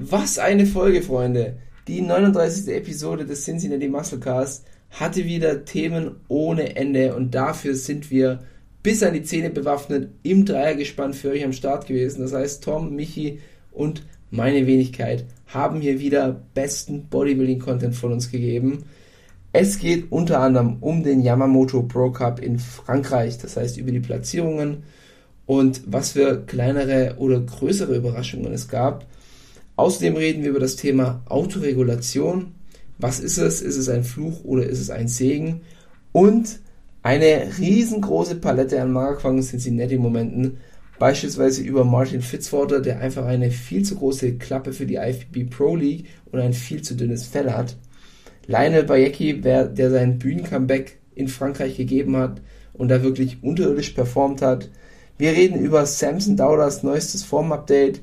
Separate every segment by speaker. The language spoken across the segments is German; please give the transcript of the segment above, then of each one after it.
Speaker 1: Was eine Folge, Freunde. Die 39. Episode des Cincinnati Musclecast hatte wieder Themen ohne Ende und dafür sind wir bis an die Zähne bewaffnet im Dreiergespann für euch am Start gewesen. Das heißt, Tom, Michi und meine Wenigkeit haben hier wieder besten Bodybuilding-Content von uns gegeben. Es geht unter anderem um den Yamamoto Pro Cup in Frankreich, das heißt über die Platzierungen und was für kleinere oder größere Überraschungen es gab. Außerdem reden wir über das Thema Autoregulation. Was ist es? Ist es ein Fluch oder ist es ein Segen? Und eine riesengroße Palette an Magerquark Cincinnati-Momenten, beispielsweise über Martin Fitzwater, der einfach eine viel zu große Klappe für die IFBB Pro League und ein viel zu dünnes Fell hat. Lionel Bayecki, der sein Bühnencomeback in Frankreich gegeben hat und da wirklich unterirdisch performt hat. Wir reden über Samson Dowders neuestes Form-Update,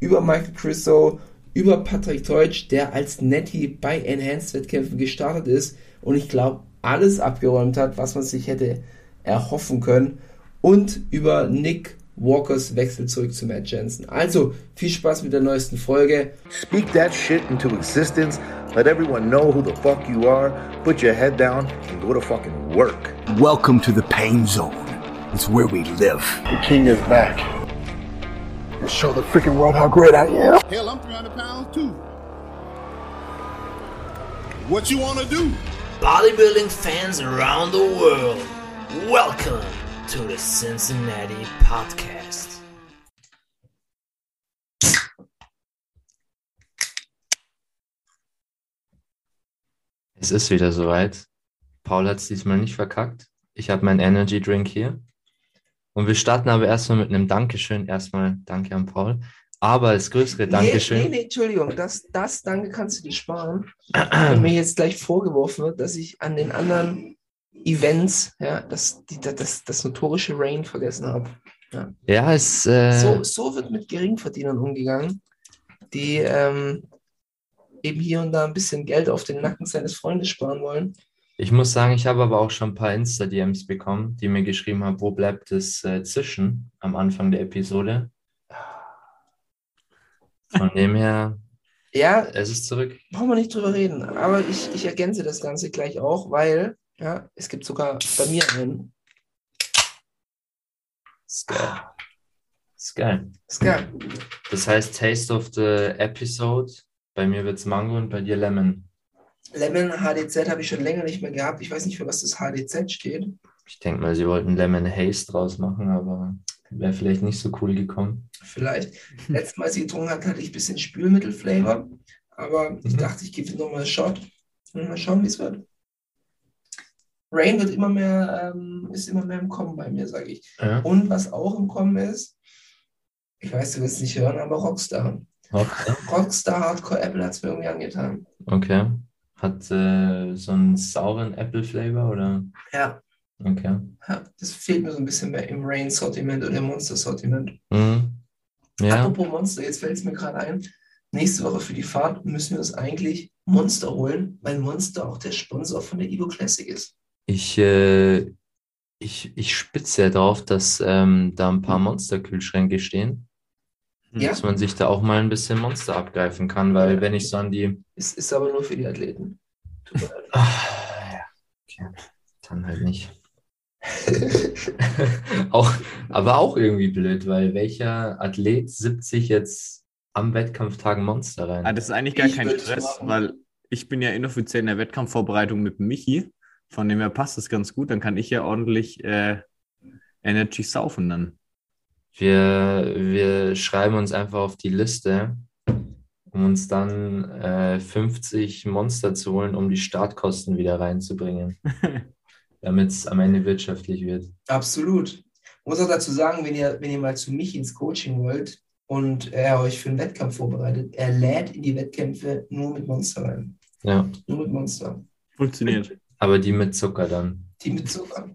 Speaker 1: über Michael Crisso, über Patrick Teutsch, der als Netty bei Enhanced-Wettkämpfen gestartet ist und ich glaube, alles abgeräumt hat, was man sich hätte erhoffen können. Und über Nick Walkers Wechsel zurück zu Matt Jensen. Also viel Spaß mit der neuesten Folge.
Speaker 2: Speak that shit into existence. Let everyone know who the fuck you are. Put your head down and go to fucking work.
Speaker 3: Welcome to the pain zone. It's where we live.
Speaker 4: The king is back. And show the freaking world how great I am.
Speaker 5: Hell, I'm 300 pounds too. What you wanna do?
Speaker 6: Bodybuilding fans around the world, welcome to the Cincinnati Podcast.
Speaker 7: Es ist wieder soweit. Paul hat es diesmal nicht verkackt. Ich habe meinen Energy Drink hier. Und wir starten aber erstmal mit einem Dankeschön. Erstmal danke an Paul. Aber das größere Dankeschön.
Speaker 1: Nee, nee, nee, Entschuldigung, das, das Danke kannst du dir sparen. Wenn mir jetzt gleich vorgeworfen wird, dass ich an den anderen Events, ja, das, die, das, das notorische Rain vergessen habe. Ja,
Speaker 7: Ja, es. Äh,
Speaker 1: so, so wird mit Geringverdienern umgegangen, die ähm, eben hier und da ein bisschen Geld auf den Nacken seines Freundes sparen wollen.
Speaker 7: Ich muss sagen, ich habe aber auch schon ein paar Insta-DMs bekommen, die mir geschrieben haben, wo bleibt das äh, Zischen am Anfang der Episode. Von dem her,
Speaker 1: Ja,
Speaker 7: es ist zurück.
Speaker 1: brauchen wir nicht drüber reden, aber ich, ich ergänze das Ganze gleich auch, weil ja, es gibt sogar bei mir einen.
Speaker 7: Geil. Ist geil. Das heißt Taste of the Episode. Bei mir wird es Mango und bei dir Lemon.
Speaker 1: Lemon HDZ habe ich schon länger nicht mehr gehabt. Ich weiß nicht, für was das HDZ steht.
Speaker 7: Ich denke mal, sie wollten Lemon Haze draus machen, aber wäre vielleicht nicht so cool gekommen.
Speaker 1: Vielleicht. Letztes Mal, als ich getrunken habe, hatte ich ein bisschen Spülmittelflavor. Aber ich
Speaker 7: Mhm.
Speaker 1: dachte, ich gebe nochmal einen Shot. Und mal schauen, wie es wird. Rain wird immer mehr, ähm, ist immer mehr im Kommen bei mir, sage ich.
Speaker 7: Ja.
Speaker 1: Und was auch im Kommen ist, ich weiß, du wirst es nicht hören, aber Rockstar.
Speaker 7: Okay.
Speaker 1: Rockstar Hardcore Apple hat es mir irgendwie angetan.
Speaker 7: okay. Hat äh, so einen sauren Apple-Flavor oder?
Speaker 1: Ja,
Speaker 7: Okay.
Speaker 1: ja, das fehlt mir so ein bisschen mehr im Rain-Sortiment oder im Monster-Sortiment.
Speaker 7: Mhm. Ja,
Speaker 1: Apropos Monster, jetzt fällt es mir gerade ein. Nächste Woche für die Fahrt müssen wir uns eigentlich Monster holen, weil Monster auch der Sponsor von der Evo Classic ist.
Speaker 7: ich, äh, ich, ich spitze ja drauf, dass ähm, da ein paar Monster-Kühlschränke stehen,
Speaker 1: Ja,
Speaker 7: dass man sich da auch mal ein bisschen Monster abgreifen kann, weil wenn ich so an die
Speaker 1: es ist aber nur für die Athleten. Tut mir leid.
Speaker 7: Ah, ja, okay. Dann halt nicht. auch, aber auch irgendwie blöd, weil welcher Athlet sippt sich jetzt am Wettkampftag ein Monster rein?
Speaker 8: Ah, das ist eigentlich gar
Speaker 1: Ich
Speaker 8: kein Stress,
Speaker 1: machen.
Speaker 8: weil ich bin ja inoffiziell in der Wettkampfvorbereitung mit Michi. Von dem her passt das ganz gut. Dann kann ich ja ordentlich äh, Energy saufen dann.
Speaker 7: Wir, wir schreiben uns einfach auf die Liste, um uns dann äh, 50 Monster zu holen, um die Startkosten wieder reinzubringen, damit es am Ende wirtschaftlich wird.
Speaker 1: Absolut. Ich muss auch dazu sagen, wenn ihr, wenn ihr mal zu mich ins Coaching wollt und er euch für einen Wettkampf vorbereitet, er lädt in die Wettkämpfe nur mit Monster rein.
Speaker 7: Ja,
Speaker 1: Nur mit Monster.
Speaker 8: Funktioniert.
Speaker 7: aber die mit Zucker dann.
Speaker 1: Die mit Zucker.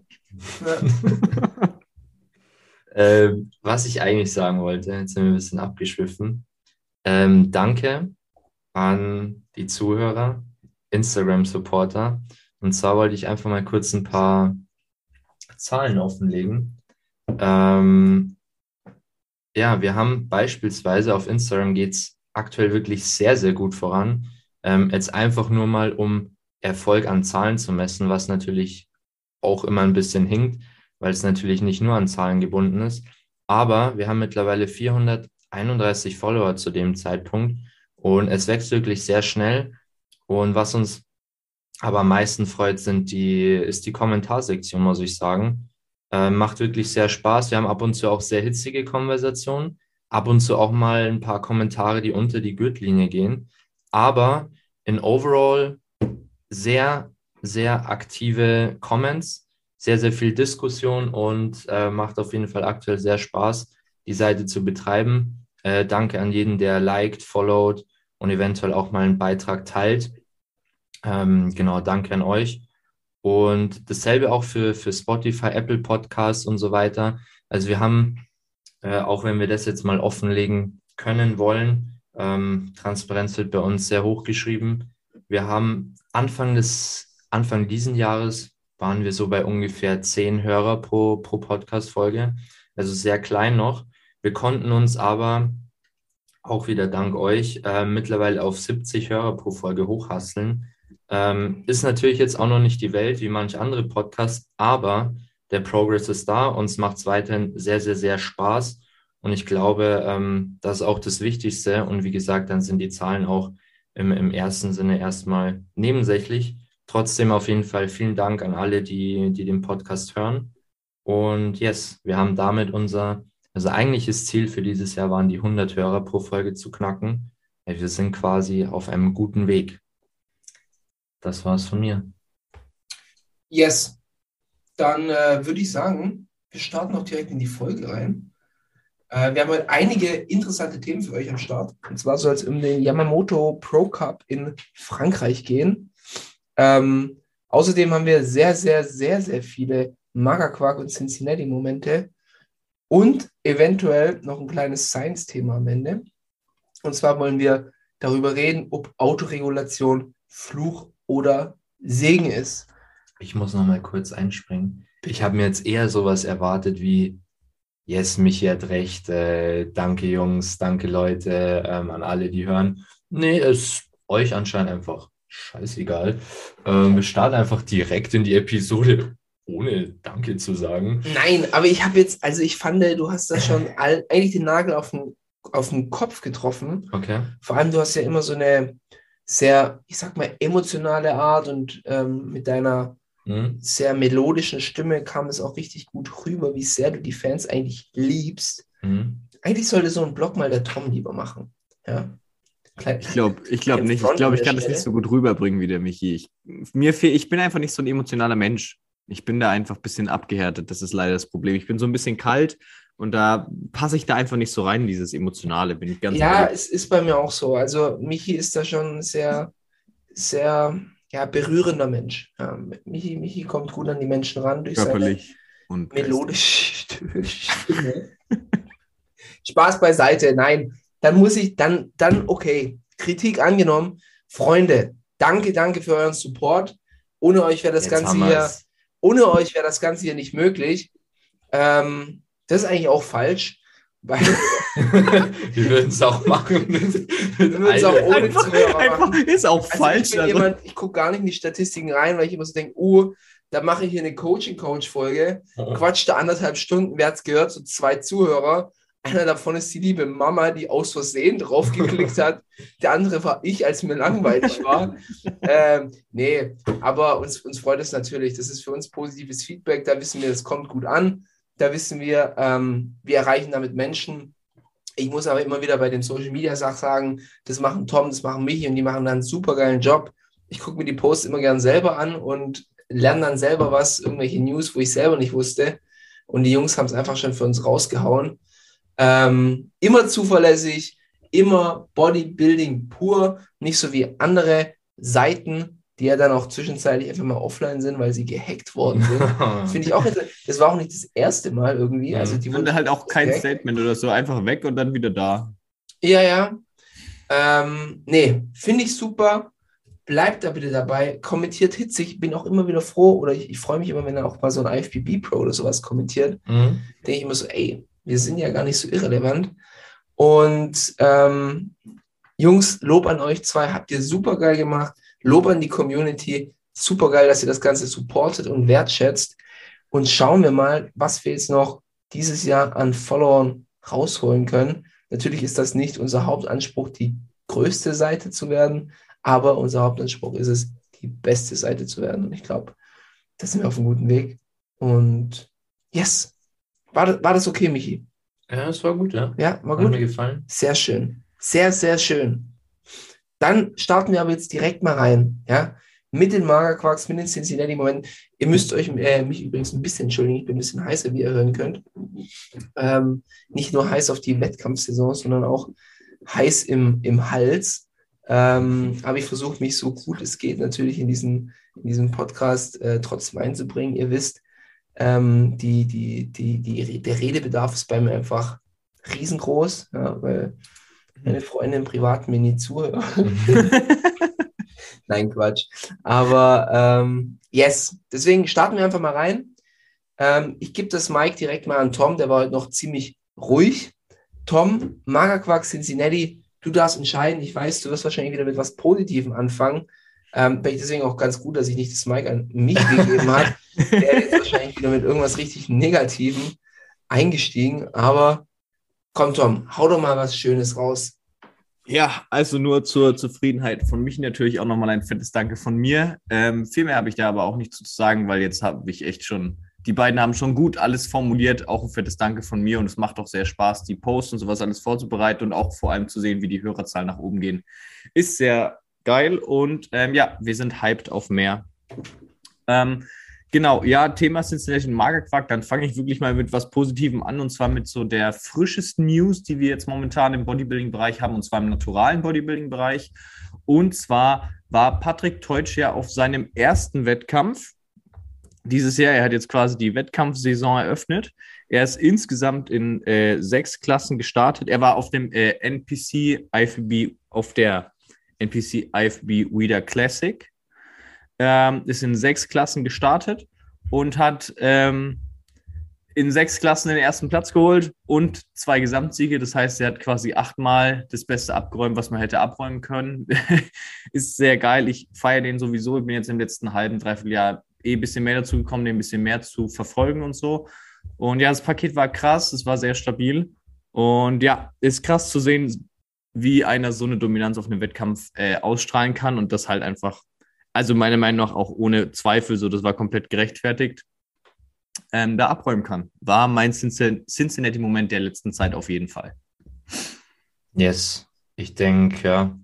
Speaker 1: Ja.
Speaker 7: Ähm, was ich eigentlich sagen wollte, jetzt sind wir ein bisschen abgeschwiffen. Ähm, danke an die Zuhörer, Instagram-Supporter. Und zwar wollte ich einfach mal kurz ein paar Zahlen offenlegen. Ähm, ja, wir haben beispielsweise auf Instagram geht's aktuell wirklich sehr, sehr gut voran. Ähm, jetzt einfach nur mal, um Erfolg an Zahlen zu messen, was natürlich auch immer ein bisschen hinkt, weil es natürlich nicht nur an Zahlen gebunden ist. Aber wir haben mittlerweile 431 Follower zu dem Zeitpunkt und es wächst wirklich sehr schnell. Und was uns aber am meisten freut, sind die, ist die Kommentarsektion, muss ich sagen. Äh, macht wirklich sehr Spaß. Wir haben ab und zu auch sehr hitzige Konversationen, ab und zu auch mal ein paar Kommentare, die unter die Gürtellinie gehen. Aber in overall sehr, sehr aktive Comments, sehr, sehr viel Diskussion und äh, macht auf jeden Fall aktuell sehr Spaß, die Seite zu betreiben. Äh, danke an jeden, der liked, followed und eventuell auch mal einen Beitrag teilt. Ähm, genau, danke an euch. Und dasselbe auch für, für Spotify, Apple Podcasts und so weiter. Also wir haben, äh, auch wenn wir das jetzt mal offenlegen können wollen, ähm, Transparenz wird bei uns sehr hoch geschrieben. Wir haben Anfang des, Anfang diesen Jahres waren wir so bei ungefähr zehn Hörer pro, pro Podcast-Folge. Also sehr klein noch. Wir konnten uns aber auch wieder dank euch äh, mittlerweile auf 70 Hörer pro Folge hochhasseln. Ähm, ist natürlich jetzt auch noch nicht die Welt wie manche andere Podcasts, aber der Progress ist da und es macht weiterhin sehr, sehr, sehr Spaß. Und ich glaube, ähm, das ist auch das Wichtigste. Und wie gesagt, dann sind die Zahlen auch im, im ersten Sinne erstmal nebensächlich. Trotzdem auf jeden Fall vielen Dank an alle, die, die den Podcast hören. Und yes, wir haben damit unser, also eigentliches Ziel für dieses Jahr waren die 100 Hörer pro Folge zu knacken. Wir sind quasi auf einem guten Weg. Das war's von mir.
Speaker 1: Yes. Dann äh, würde ich sagen, wir starten auch direkt in die Folge rein. Äh, wir haben heute einige interessante Themen für euch am Start. Und zwar soll es um den Yamamoto Pro Cup in Frankreich gehen. Ähm, außerdem haben wir sehr, sehr, sehr, sehr viele Magerquark und Cincinnati-Momente und eventuell noch ein kleines Science-Thema am Ende. Und zwar wollen wir darüber reden, ob Autoregulation Fluch oder Segen ist.
Speaker 7: Ich muss noch mal kurz einspringen. Ich habe mir jetzt eher sowas erwartet wie, yes, Michi hat recht, äh, danke Jungs, danke Leute, ähm, an alle, die hören. Nee, ist euch anscheinend einfach scheißegal. Ähm, wir starten einfach direkt in die Episode, ohne Danke zu sagen.
Speaker 1: Nein, aber ich habe jetzt, also ich fand, du hast da schon all, eigentlich den Nagel auf den, auf den Kopf getroffen.
Speaker 7: Okay.
Speaker 1: Vor allem, du hast ja immer so eine sehr, ich sag mal, emotionale Art und ähm, mit deiner
Speaker 7: Mhm.
Speaker 1: sehr melodischen Stimme kam es auch richtig gut rüber, wie sehr du die Fans eigentlich liebst.
Speaker 7: Mhm.
Speaker 1: Eigentlich sollte so ein Blog mal der Tom lieber machen. Ja.
Speaker 8: Ich glaube ich glaub nicht. Ich glaube, ich kann das nicht so gut rüberbringen wie der Michi. Ich, mir fehl, ich bin einfach nicht so ein emotionaler Mensch. Ich bin da einfach ein bisschen abgehärtet. Das ist leider das Problem. Ich bin so ein bisschen kalt und da passe ich da einfach nicht so rein, in dieses Emotionale, bin ich ganz
Speaker 1: ja,
Speaker 8: ehrlich.
Speaker 1: es ist bei mir auch so. Also Michi ist da schon ein sehr, sehr ja, berührender Mensch. Ja, Michi, Michi kommt gut an die Menschen ran durch seine
Speaker 8: Körperlich und geistig.
Speaker 1: melodische Stimme. Spaß beiseite, nein. Dann muss ich, dann, dann, okay, Kritik angenommen. Freunde, danke, danke für euren Support. Ohne euch wäre das
Speaker 7: Jetzt
Speaker 1: Ganze hier, ohne euch wäre das Ganze hier nicht möglich. Ähm, das ist eigentlich auch falsch, weil
Speaker 7: Wir würden es auch machen.
Speaker 1: Wir würden's auch
Speaker 7: allen.
Speaker 1: ohne
Speaker 8: Einfach,
Speaker 1: Zuhörer
Speaker 8: einfach
Speaker 1: machen.
Speaker 8: ist auch
Speaker 1: Also
Speaker 8: falsch.
Speaker 1: Ich,
Speaker 8: also.
Speaker 1: jemand, ich gucke gar nicht in die Statistiken rein, weil ich immer so denke, oh, da mache ich hier eine Coaching-Coach-Folge, quatsch da anderthalb Stunden, wer hat's gehört, so zwei Zuhörer. Einer davon ist die liebe Mama, die aus Versehen draufgeklickt hat. Der andere war ich, als mir langweilig war. ähm, nee, aber uns, uns freut es natürlich. Das ist für uns positives Feedback. Da wissen wir, es kommt gut an. Da wissen wir, ähm, wir erreichen damit Menschen. Ich muss aber immer wieder bei den Social Media Sachen sagen, das machen Tom, das machen Michi und die machen dann einen super geilen Job. Ich gucke mir die Posts immer gern selber an und lerne dann selber was, irgendwelche News, wo ich selber nicht wusste. Und die Jungs haben es einfach schon für uns rausgehauen. Ähm, immer zuverlässig, immer Bodybuilding pur, nicht so wie andere Seiten, die ja dann auch zwischenzeitlich einfach mal offline sind, weil sie gehackt worden sind. Finde ich auch interessant. Das war auch nicht das erste Mal irgendwie. Also die
Speaker 8: Und
Speaker 1: wurden
Speaker 8: halt auch kein
Speaker 1: gehackt.
Speaker 8: Statement oder so, einfach weg und dann wieder da.
Speaker 1: Ja, ja. Ähm, nee, finde ich super. Bleibt da bitte dabei. Kommentiert hitzig. Bin auch immer wieder froh oder ich, ich freue mich immer, wenn er auch mal so ein IFBB Pro oder sowas kommentiert.
Speaker 7: Mhm.
Speaker 1: Denke ich immer so, ey, wir sind ja gar nicht so irrelevant. Und ähm, Jungs, Lob an euch zwei, habt ihr super geil gemacht. Lob an die Community, super geil, dass ihr das Ganze supportet und wertschätzt. Und schauen wir mal, was wir jetzt noch dieses Jahr an Followern rausholen können. Natürlich ist das nicht unser Hauptanspruch, die größte Seite zu werden, aber unser Hauptanspruch ist es, die beste Seite zu werden. Und ich glaube, da sind wir auf einem guten Weg. Und yes, war das, war das okay, Michi?
Speaker 7: Ja, das war gut, ja.
Speaker 1: Ja, war
Speaker 7: Hat
Speaker 1: gut.
Speaker 7: mir gefallen.
Speaker 1: Sehr schön. Sehr, sehr schön. Dann starten wir aber jetzt direkt mal rein. Ja? Mit den Magerquarks, mit den Cincinnati Momenten. Ihr müsst euch äh, mich übrigens ein bisschen entschuldigen. Ich bin ein bisschen heißer, wie ihr hören könnt. Ähm, nicht nur heiß auf die Wettkampfsaison, sondern auch heiß im, im Hals. Ähm, aber ich versuche mich so gut es geht natürlich in diesen, in diesen Podcast äh, trotzdem einzubringen. Ihr wisst, ähm, die, die, die, die, der Redebedarf ist bei mir einfach riesengroß, ja, weil meine Freunde im Privaten mir nie zuhören. Nein, Quatsch. Aber ähm, yes, deswegen starten wir einfach mal rein. Ähm, ich gebe das Mic direkt mal an Tom, der war heute noch ziemlich ruhig. Tom, Magerquark Cincinnati, du darfst entscheiden. Ich weiß, du wirst wahrscheinlich wieder mit was Positivem anfangen. Ähm, bin ich deswegen auch ganz gut, dass ich nicht das Mic an mich gegeben habe. Der jetzt wahrscheinlich wieder mit irgendwas richtig Negativem eingestiegen. Aber komm, Tom, hau doch mal was Schönes raus.
Speaker 8: Ja, also nur zur Zufriedenheit von mich natürlich auch nochmal ein fettes Danke von mir. Ähm, viel mehr habe ich da aber auch nicht zu sagen, weil jetzt habe ich echt schon, die beiden haben schon gut alles formuliert, auch ein fettes Danke von mir und es macht auch sehr Spaß, die Posts und sowas alles vorzubereiten und auch vor allem zu sehen, wie die Hörerzahlen nach oben gehen. Ist sehr geil und ähm, ja, wir sind hyped auf mehr. Ähm, Genau, ja, Thema Cincinnati Magerquark, dann fange ich wirklich mal mit was Positivem an und zwar mit so der frischesten News, die wir jetzt momentan im Bodybuilding-Bereich haben und zwar im naturalen Bodybuilding-Bereich. Und zwar war Patrick Teutsch ja auf seinem ersten Wettkampf dieses Jahr. Er hat jetzt quasi die Wettkampfsaison eröffnet. Er ist insgesamt in äh, sechs Klassen gestartet. Er war auf dem äh, NPC IFB, auf der NPC IFB Reader Classic ähm, ist in sechs Klassen gestartet und hat ähm, in sechs Klassen den ersten Platz geholt und zwei Gesamtsiege. Das heißt, er hat quasi achtmal das Beste abgeräumt, was man hätte abräumen können. ist sehr geil. Ich feiere den sowieso. Ich bin jetzt im letzten halben, dreiviertel Jahr eh ein bisschen mehr dazu gekommen, den ein bisschen mehr zu verfolgen und so. Und ja, das Paket war krass. Es war sehr stabil. Und ja, ist krass zu sehen, wie einer so eine Dominanz auf einem Wettkampf äh, ausstrahlen kann und das halt einfach also meiner Meinung nach auch ohne Zweifel, so das war komplett gerechtfertigt, ähm, da abräumen kann. War mein Cincinnati-Moment der letzten Zeit auf jeden Fall.
Speaker 7: Yes, ich denke, ja,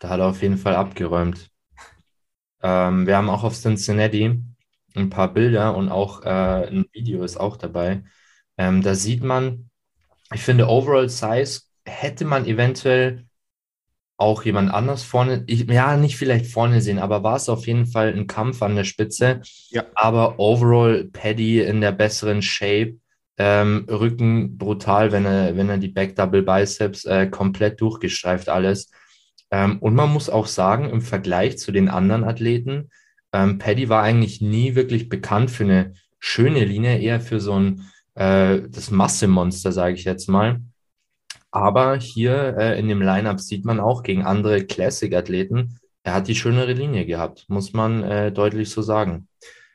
Speaker 7: da hat er auf jeden Fall abgeräumt. Ähm, wir haben auch auf Cincinnati ein paar Bilder und auch äh, ein Video ist auch dabei. Ähm, da sieht man, ich finde, Overall Size hätte man eventuell auch jemand anders vorne, ich, ja, nicht vielleicht vorne sehen, aber war es auf jeden Fall ein Kampf an der Spitze.
Speaker 8: Ja.
Speaker 7: Aber overall Paddy in der besseren Shape, ähm, Rücken brutal, wenn er, wenn er die Back Double Biceps äh, komplett durchgestreift alles. Ähm, und man muss auch sagen, im Vergleich zu den anderen Athleten, ähm, Paddy war eigentlich nie wirklich bekannt für eine schöne Linie, eher für so ein äh, das Massemonster, sage ich jetzt mal. Aber hier äh, in dem Lineup sieht man auch gegen andere Classic-Athleten, er hat die schönere Linie gehabt, muss man äh, deutlich so sagen.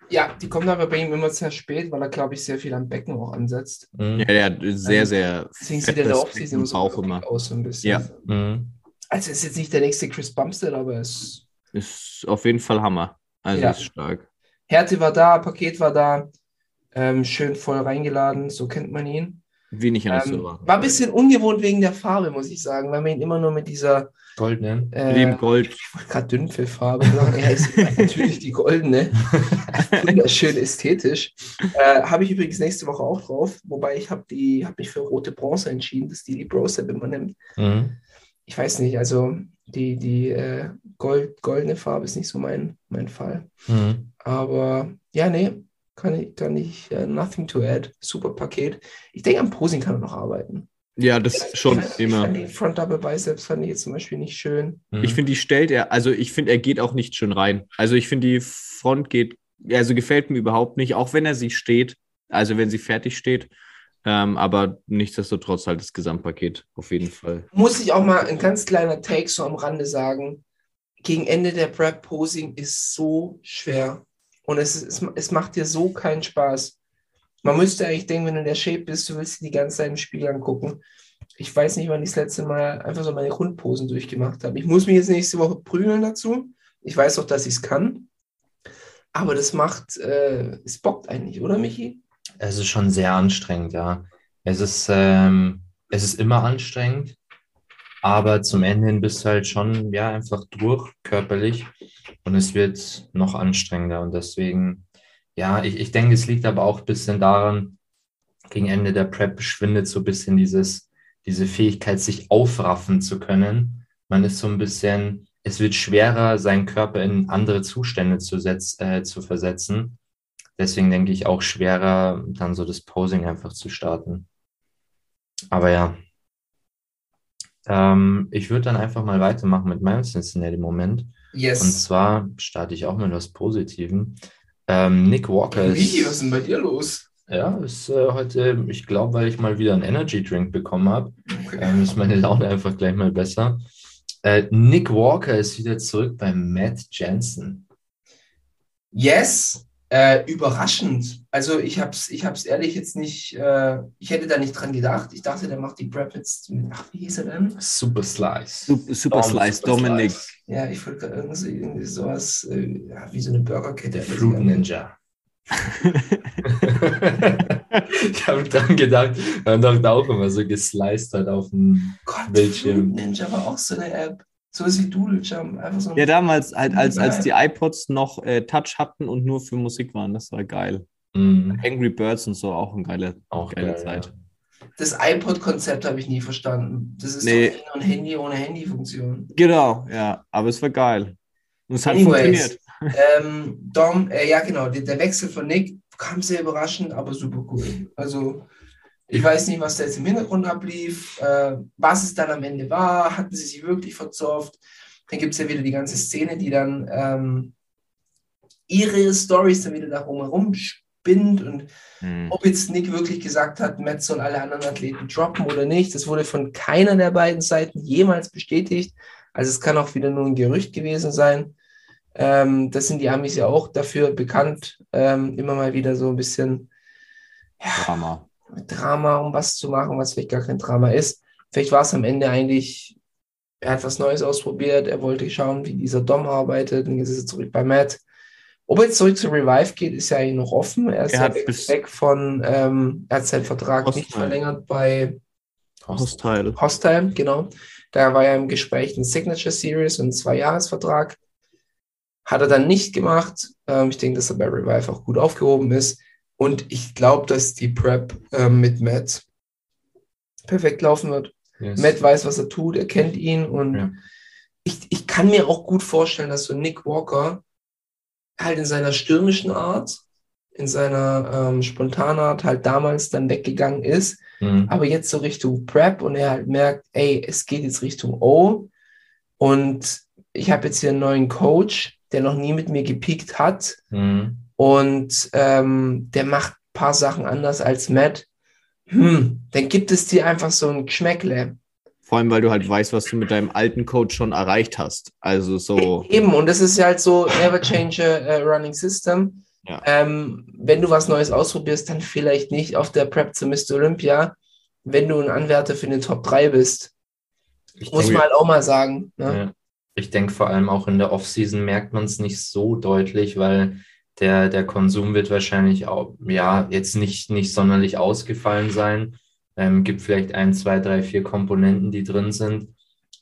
Speaker 1: Ja, die kommt aber bei ihm immer sehr spät, weil er, glaube ich, sehr viel am Becken auch ansetzt.
Speaker 7: Mhm.
Speaker 8: Ja, der hat sehr,
Speaker 1: Also,
Speaker 8: sehr
Speaker 1: Deswegen sieht der Laufseason so perfekt
Speaker 8: immer.
Speaker 1: aus, so ein bisschen.
Speaker 8: Ja.
Speaker 7: Mhm.
Speaker 1: Also ist jetzt nicht der nächste Chris Bumstead, aber es
Speaker 8: Ist auf jeden Fall Hammer. Also
Speaker 1: Ja.
Speaker 8: ist stark.
Speaker 1: Härte war da, Paket war da, ähm, schön voll reingeladen, so kennt man ihn.
Speaker 8: Wenig an der
Speaker 1: Ähm,
Speaker 8: Server.
Speaker 1: war ein bisschen ungewohnt wegen der Farbe, muss ich sagen, weil man ihn immer nur mit dieser
Speaker 7: Goldene.
Speaker 1: äh,
Speaker 8: Dem Gold.
Speaker 1: ich wollte gerade Dünnpfifffarbe sagen. Ja, ist natürlich die goldene. Wunderschön ästhetisch. Äh, habe ich übrigens nächste Woche auch drauf, wobei ich habe die, habe mich für rote Bronze entschieden, dass die die Brosep immer nimmt.
Speaker 7: Mhm.
Speaker 1: Ich weiß nicht, also die, die äh, Gold, goldene Farbe ist nicht so mein, mein Fall.
Speaker 7: Mhm.
Speaker 1: Aber ja, nee, kann ich, kann ich, äh, nothing to add. Super Paket. Ich denke, am Posing kann er noch arbeiten.
Speaker 8: Ja, das schon
Speaker 1: ich fand,
Speaker 8: immer.
Speaker 1: Ich fand die Front Double Biceps fand ich jetzt zum Beispiel nicht schön.
Speaker 7: Mhm.
Speaker 8: Ich finde, die stellt er, also ich finde, er geht auch nicht schön rein. Also ich finde, die Front geht, also gefällt mir überhaupt nicht, auch wenn er sie steht, also wenn sie fertig steht. Ähm, aber nichtsdestotrotz halt das Gesamtpaket auf jeden Fall.
Speaker 1: Muss ich auch mal ein ganz kleiner Take so am Rande sagen. Gegen Ende der Prep Posing ist so schwer. Und es, es, es macht dir so keinen Spaß. Man müsste eigentlich denken, wenn du in der Shape bist, du willst dir die ganze Zeit im Spiel angucken. Ich weiß nicht, wann ich das letzte Mal einfach so meine Grundposen durchgemacht habe. Ich muss mich jetzt nächste Woche prügeln dazu. Ich weiß auch, dass ich es kann. Aber das macht, äh, es bockt eigentlich, oder Michi?
Speaker 7: Es ist schon sehr anstrengend, ja. Es ist, ähm, es ist immer anstrengend, aber zum Ende hin bist du halt schon, ja, einfach durch körperlich und es wird noch anstrengender und deswegen, ja, ich, ich denke, es liegt aber auch ein bisschen daran, gegen Ende der Prep schwindet so ein bisschen dieses, diese Fähigkeit, sich aufraffen zu können. Man ist so ein bisschen, es wird schwerer, seinen Körper in andere Zustände zu, setz, äh, zu versetzen. Deswegen denke ich auch schwerer, dann so das Posing einfach zu starten. Aber ja, ähm, ich würde dann einfach mal weitermachen mit meinem Cincinnati-Moment.
Speaker 1: Yes.
Speaker 7: Und zwar starte ich auch mit was Positivem. Ähm, Nick Walker ist.
Speaker 1: Michi, was ist denn bei dir los?
Speaker 7: Ja, ist äh, heute, ich glaube, weil ich mal wieder einen Energy Drink bekommen habe, ähm, ist meine Laune einfach gleich mal besser. Äh, Nick Walker ist wieder zurück bei Matt Jensen.
Speaker 1: Yes, äh, überraschend. Also ich habe es ich hab's ehrlich jetzt nicht, äh, ich hätte da nicht dran gedacht. Ich dachte, der macht die Prep jetzt mit, ach, wie hieß er denn?
Speaker 7: Super Slice.
Speaker 8: Super, Super Slice.
Speaker 7: Slice.
Speaker 1: Ja, ich wollte gerade irgendwie, irgendwie sowas, äh, ja, wie so eine Burgerkette.
Speaker 7: Der Fruit Ninja. ich habe dran gedacht, man dachte auch immer so gesliced halt auf dem
Speaker 1: Gott,
Speaker 7: Bildschirm.
Speaker 1: Fruit Ninja war auch so eine App. So ist wie Doodle Jump. Einfach so ein
Speaker 8: Ja, damals, halt, als, als die iPods noch äh, Touch hatten und nur für Musik waren, das war geil.
Speaker 7: Mhm.
Speaker 8: Angry Birds und so, auch eine geile,
Speaker 7: Auch
Speaker 8: geile
Speaker 7: geil,
Speaker 8: Zeit.
Speaker 7: ja.
Speaker 1: Das iPod-Konzept habe ich nie verstanden. Das ist
Speaker 8: Nee.
Speaker 1: doch ein Handy ohne Handy-Funktion.
Speaker 8: Genau, ja, aber es war geil. Und es hat
Speaker 1: Anyways,
Speaker 8: funktioniert.
Speaker 1: ähm, Dom, äh, ja genau, der, der Wechsel von Nick kam sehr überraschend, aber super cool. Also ich weiß nicht, was da jetzt im Hintergrund ablief, äh, was es dann am Ende war, hatten sie sich wirklich verzofft. Dann gibt es ja wieder die ganze Szene, die dann ähm, ihre Stories dann wieder darum herum spinnt und
Speaker 8: Hm.
Speaker 1: ob jetzt Nick wirklich gesagt hat, Matt soll alle anderen Athleten droppen oder nicht, das wurde von keiner der beiden Seiten jemals bestätigt. Also es kann auch wieder nur ein Gerücht gewesen sein. Ähm, das sind die Amis ja auch dafür bekannt, ähm, immer mal wieder so ein bisschen
Speaker 8: Drama.
Speaker 1: Drama, um was zu machen, was vielleicht gar kein Drama ist. Vielleicht war es am Ende eigentlich, er hat was Neues ausprobiert, er wollte schauen, wie dieser Dom arbeitet und jetzt ist er zurück bei Matt. Ob er jetzt zurück zu Revive geht, ist ja eigentlich noch offen. Er ist
Speaker 8: Er
Speaker 1: ja
Speaker 8: hat
Speaker 1: weg, von, ähm, er hat seinen Vertrag nicht
Speaker 8: Hostile.
Speaker 1: verlängert bei
Speaker 8: Hostile.
Speaker 1: Hostile, genau. Da war ja im Gespräch ein Signature Series und ein Zwei-Jahres-Vertrag. Hat er dann nicht gemacht. Ähm, ich denke, dass er bei Revive auch gut aufgehoben ist. Und ich glaube, dass die Prep ähm, mit Matt perfekt laufen wird.
Speaker 7: Yes.
Speaker 1: Matt weiß, was er tut, er kennt ihn und
Speaker 7: Ja.
Speaker 1: ich, ich kann mir auch gut vorstellen, dass so Nick Walker halt in seiner stürmischen Art, in seiner ähm, spontanen Art halt damals dann weggegangen ist,
Speaker 7: Mhm.
Speaker 1: aber jetzt so Richtung Prep und er halt merkt, ey, es geht jetzt Richtung O und ich habe jetzt hier einen neuen Coach, der noch nie mit mir gepiekt hat
Speaker 7: Mhm.
Speaker 1: Und ähm, der macht ein paar Sachen anders als Matt. Hm, dann gibt es dir einfach so ein Geschmäckle.
Speaker 8: Vor allem, weil du halt weißt, was du mit deinem alten Coach schon erreicht hast. Also so.
Speaker 1: Eben, und das ist ja halt so, never change a, running system.
Speaker 8: Ja.
Speaker 1: Ähm, wenn du was Neues ausprobierst, dann vielleicht nicht auf der Prep zu Mr. Olympia, wenn du ein Anwärter für den Top 3 bist.
Speaker 7: Ich
Speaker 1: Muss
Speaker 7: denke-
Speaker 1: man halt auch mal sagen. Ne?
Speaker 7: Ja. Ich denke vor allem auch in der Offseason merkt man es nicht so deutlich, weil der, der Konsum wird wahrscheinlich auch, ja, jetzt nicht, nicht sonderlich ausgefallen sein. Ähm, gibt vielleicht ein, zwei, drei, vier Komponenten, die drin sind,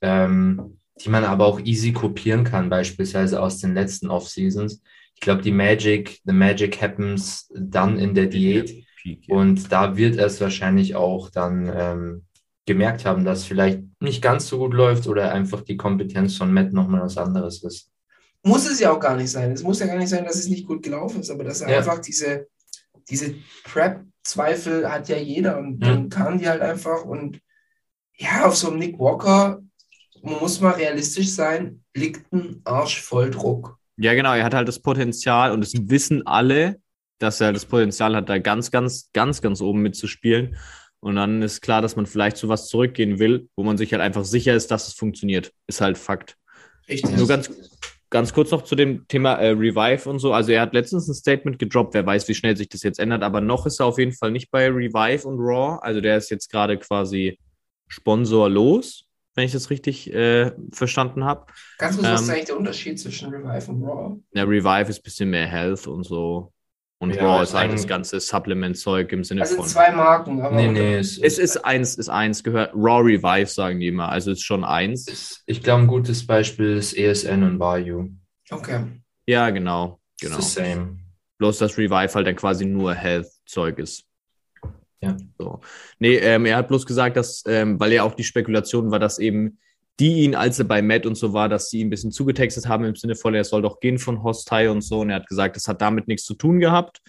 Speaker 7: ähm, die man aber auch easy kopieren kann, beispielsweise aus den letzten Offseasons. Ich glaube, die Magic, the Magic happens dann in der Diät. Und da wird er es wahrscheinlich auch dann ähm, gemerkt haben, dass vielleicht nicht ganz so gut läuft oder einfach die Kompetenz von Matt nochmal was anderes ist.
Speaker 1: Muss es ja auch gar nicht sein. Es muss ja gar nicht sein, dass es nicht gut gelaufen ist, aber dass er
Speaker 7: Ja.
Speaker 1: einfach diese, diese Prep-Zweifel hat ja jeder und dann kamen die halt einfach und ja, auf so einem Nick Walker, man muss mal realistisch sein, liegt ein Arsch voll Druck.
Speaker 8: Ja, genau, er hat halt das Potenzial und das wissen alle. dass er das Potenzial hat, da ganz, ganz, ganz, ganz oben mitzuspielen. Und dann ist klar, dass man vielleicht zu was zurückgehen will, wo man sich halt einfach sicher ist, dass es funktioniert. Ist halt Fakt.
Speaker 1: Richtig.
Speaker 8: Nur ganz, ganz kurz noch zu dem Thema äh, Revive und so. Also er hat letztens ein Statement gedroppt, wer weiß, wie schnell sich das jetzt ändert, aber noch ist er auf jeden Fall nicht bei Revive und Raw. Also der ist jetzt gerade quasi sponsorlos, wenn ich das richtig äh, verstanden habe.
Speaker 1: Ganz kurz, was ist
Speaker 8: Ähm,
Speaker 1: eigentlich der Unterschied zwischen Revive und Raw?
Speaker 8: Ja, Revive ist ein bisschen mehr Health und so. Und
Speaker 7: Ja,
Speaker 8: Raw
Speaker 7: ist
Speaker 8: halt das ganze Supplement-Zeug im Sinne
Speaker 1: Das sind
Speaker 8: von.
Speaker 1: zwei Marken, aber
Speaker 7: Nee, nee, es,
Speaker 8: Es ist eins, ist eins gehört. Raw Revive sagen die immer. Also ist schon eins.
Speaker 7: ist, ich glaube, ein gutes Beispiel ist ESN und Vayu.
Speaker 1: okay.
Speaker 8: Ja, genau. Genau.
Speaker 7: It's the same.
Speaker 8: Bloß, dass Revive halt dann quasi nur Health-Zeug ist.
Speaker 7: Ja.
Speaker 8: So. Nee, ähm, er hat bloß gesagt, dass, ähm, weil ja auch die Spekulation war, dass eben die ihn, als er bei Matt und so war, dass sie ihn ein bisschen zugetextet haben im Sinne von, er soll doch gehen von Hostile und so. Und er hat gesagt, das hat damit nichts zu tun gehabt.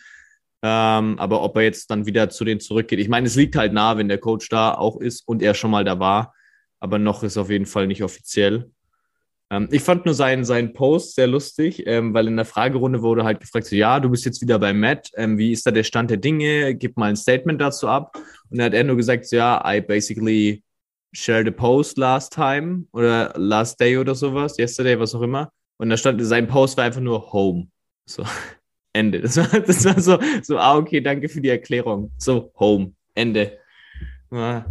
Speaker 8: Ähm, aber ob er jetzt dann wieder zu denen zurückgeht, ich meine, es liegt halt nah, wenn der Coach da auch ist und er schon mal da war. Aber noch ist auf jeden Fall nicht offiziell. Ähm, ich fand nur seinen, seinen Post sehr lustig, ähm, weil in der Fragerunde wurde halt gefragt, so, ja, du bist jetzt wieder bei Matt, ähm, wie ist da der Stand der Dinge? Gib mal ein Statement dazu ab. Und dann hat er nur gesagt, so, ja, I basically shared a post last time oder last day oder sowas, yesterday, was auch immer. Und da stand, sein Post war einfach nur home. So, Ende. Das war, das war so, so, ah, okay, danke für die Erklärung. So, home. Ende. Ja,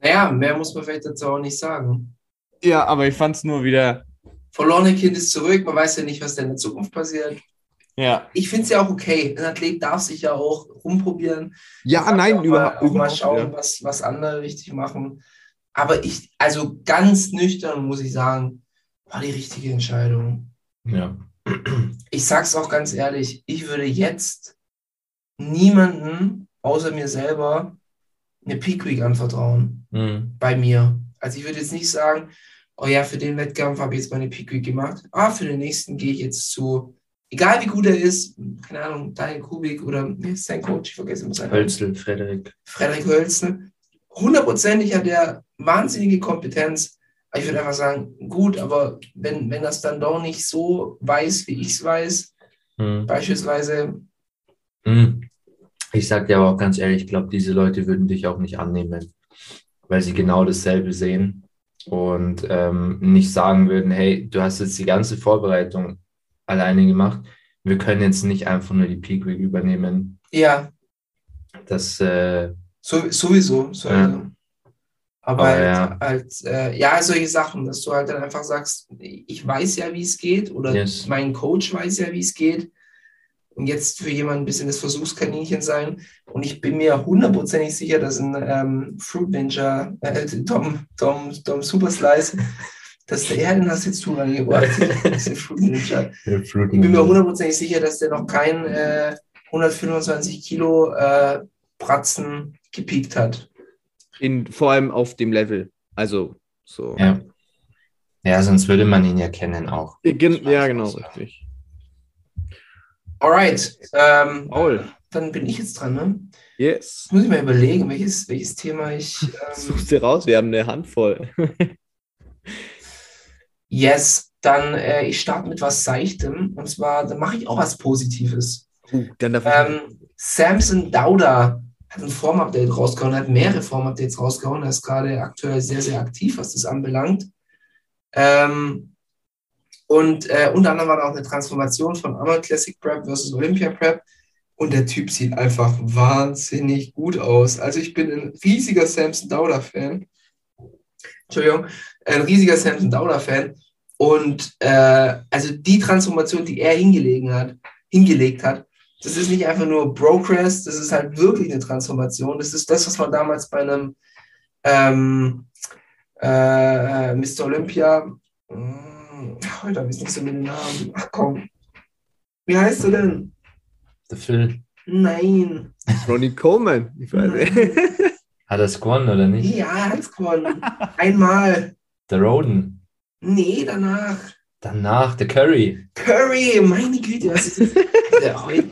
Speaker 1: Naja, mehr muss man vielleicht dazu auch nicht sagen.
Speaker 8: Ja, aber ich fand es nur wieder,
Speaker 1: Verlorene Kind ist zurück, man weiß ja nicht, was denn in der Zukunft passiert.
Speaker 8: ja.
Speaker 1: Ich finde es ja auch okay. Ein Athlet darf sich ja auch rumprobieren.
Speaker 8: Ja, nein, überhaupt
Speaker 1: mal, auch mal
Speaker 8: überhaupt,
Speaker 1: schauen,
Speaker 8: ja.
Speaker 1: was, was andere richtig machen. Aber ich, also ganz nüchtern muss ich sagen, war die richtige Entscheidung.
Speaker 7: Ja.
Speaker 1: Ich sag's auch ganz ehrlich, ich würde jetzt niemanden außer mir selber eine Peak Week anvertrauen.
Speaker 7: Mhm.
Speaker 1: bei mir. Also ich würde jetzt nicht sagen, oh ja, für den Wettkampf habe ich jetzt meine Peak Week gemacht. Ah, für den nächsten gehe ich jetzt zu, egal wie gut er ist, keine Ahnung, Daniel Kubik oder ist sein Coach? Ich vergesse immer seinen.
Speaker 7: Hölzel, Frederik.
Speaker 1: Frederik Hölzel. Hundertprozentig hat er wahnsinnige Kompetenz. Ich würde einfach sagen, gut, aber wenn, wenn das dann doch nicht so weiß, wie ich es weiß,
Speaker 7: Mhm.
Speaker 1: beispielsweise,
Speaker 7: Mhm. Ich sag dir aber auch ganz ehrlich, ich glaube, diese Leute würden dich auch nicht annehmen, weil sie genau dasselbe sehen und ähm, nicht sagen würden, hey, du hast jetzt die ganze Vorbereitung alleine gemacht. Wir können jetzt nicht einfach nur die Peak Week übernehmen.
Speaker 1: ja,
Speaker 7: Das, äh,
Speaker 1: So, sowieso. sowieso.
Speaker 7: Ja.
Speaker 1: Aber,
Speaker 7: Aber
Speaker 1: halt,
Speaker 7: ja.
Speaker 1: halt äh, ja, solche Sachen, dass du halt dann einfach sagst, ich weiß ja, wie es geht, oder
Speaker 7: Yes.
Speaker 1: mein Coach weiß ja, wie es geht. Und jetzt für jemanden ein bisschen das Versuchskaninchen sein. Und ich bin mir hundertprozentig sicher, dass ein ähm, Fruit Ninja, äh, Tom, Tom, Tom Super Slice, dass der, ja, den hast jetzt. Das ist ein Fruit Ninja. Ich bin mir hundertprozentig sicher, dass der noch kein äh, 125 Kilo äh, Bratzen gepiekt hat.
Speaker 8: In, vor allem auf dem Level. Also, so.
Speaker 7: ja. ja, sonst würde man ihn ja kennen auch.
Speaker 8: Gen ja, genau, richtig.
Speaker 1: Alright, ähm,
Speaker 8: Paul.
Speaker 1: dann bin ich jetzt dran, ne?
Speaker 8: Yes.
Speaker 1: Jetzt muss ich mal überlegen, welches, welches Thema ich. Ähm,
Speaker 8: Such's dir raus, wir haben eine Handvoll.
Speaker 1: yes, dann äh, ich starte mit was Seichtem. Und zwar, dann mache ich auch was Positives.
Speaker 8: Dann darf
Speaker 1: Ähm, Samson Dauda hat ein Form-Update rausgehauen, hat mehrere Form-Updates rausgehauen. Er ist gerade aktuell sehr, sehr aktiv, was das anbelangt. Ähm, und äh, unter anderem war da auch eine Transformation von Arnold Classic Prep versus Olympia Prep. Und der Typ sieht einfach wahnsinnig gut aus. Also ich bin ein riesiger Samson Dauda-Fan. Entschuldigung, ein riesiger Samson Dauda-Fan. Und äh, also die Transformation, die er hingelegen hat, hingelegt hat, das ist nicht einfach nur Progress, das ist halt wirklich eine Transformation. Das ist das, was man damals bei einem ähm, äh, Mr. Olympia, mh, heute habe ich nicht so mit den Namen. Ach komm. Wie heißt du denn?
Speaker 7: Der Phil,
Speaker 1: Nein.
Speaker 8: Ronnie Coleman. Ich weiß nicht.
Speaker 7: hat er es gewonnen oder nicht?
Speaker 1: Ja, er hat's gewonnen. Einmal.
Speaker 7: Der Roden.
Speaker 1: Nee, danach.
Speaker 7: Danach der Curry.
Speaker 1: Curry, meine Güte, was ist das? Heute,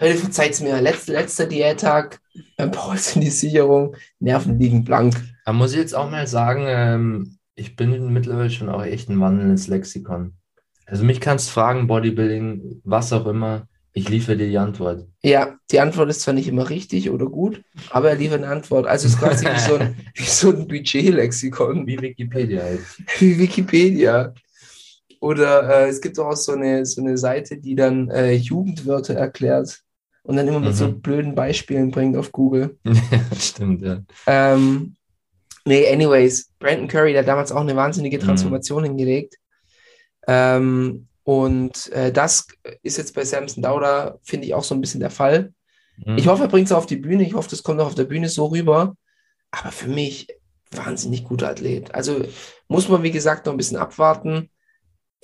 Speaker 1: heute verzeiht's mir. Letzter, letzter Diättag, beim Pauls in die Sicherung, Nerven liegen blank.
Speaker 7: Da muss ich jetzt auch mal sagen, ähm, ich bin mittlerweile schon auch echt ein wandelndes Lexikon. Also mich kannst du fragen, Bodybuilding, was auch immer. Ich liefere dir die Antwort.
Speaker 1: Ja, die Antwort ist zwar nicht immer richtig oder gut, aber er liefert eine Antwort. Also es ist quasi wie so ein, wie so ein Budgetlexikon,
Speaker 7: Wie Wikipedia halt.
Speaker 1: wie Wikipedia. Oder äh, es gibt auch so eine, so eine Seite, die dann äh, Jugendwörter erklärt und dann immer mit
Speaker 7: Mhm.
Speaker 1: so blöden Beispielen bringt auf Google.
Speaker 7: Stimmt, ja.
Speaker 1: Ähm, nee, anyways, Brandon Curry, der hat damals auch eine wahnsinnige
Speaker 7: Mhm.
Speaker 1: Transformation hingelegt. Ähm, und äh, das ist jetzt bei Samson Dauda, finde ich, auch so ein bisschen der Fall.
Speaker 7: Mhm.
Speaker 1: Ich hoffe, er bringt es auf die Bühne. Ich hoffe, das kommt auch auf der Bühne so rüber. Aber für mich wahnsinnig guter Athlet. Also muss man, wie gesagt, noch ein bisschen abwarten.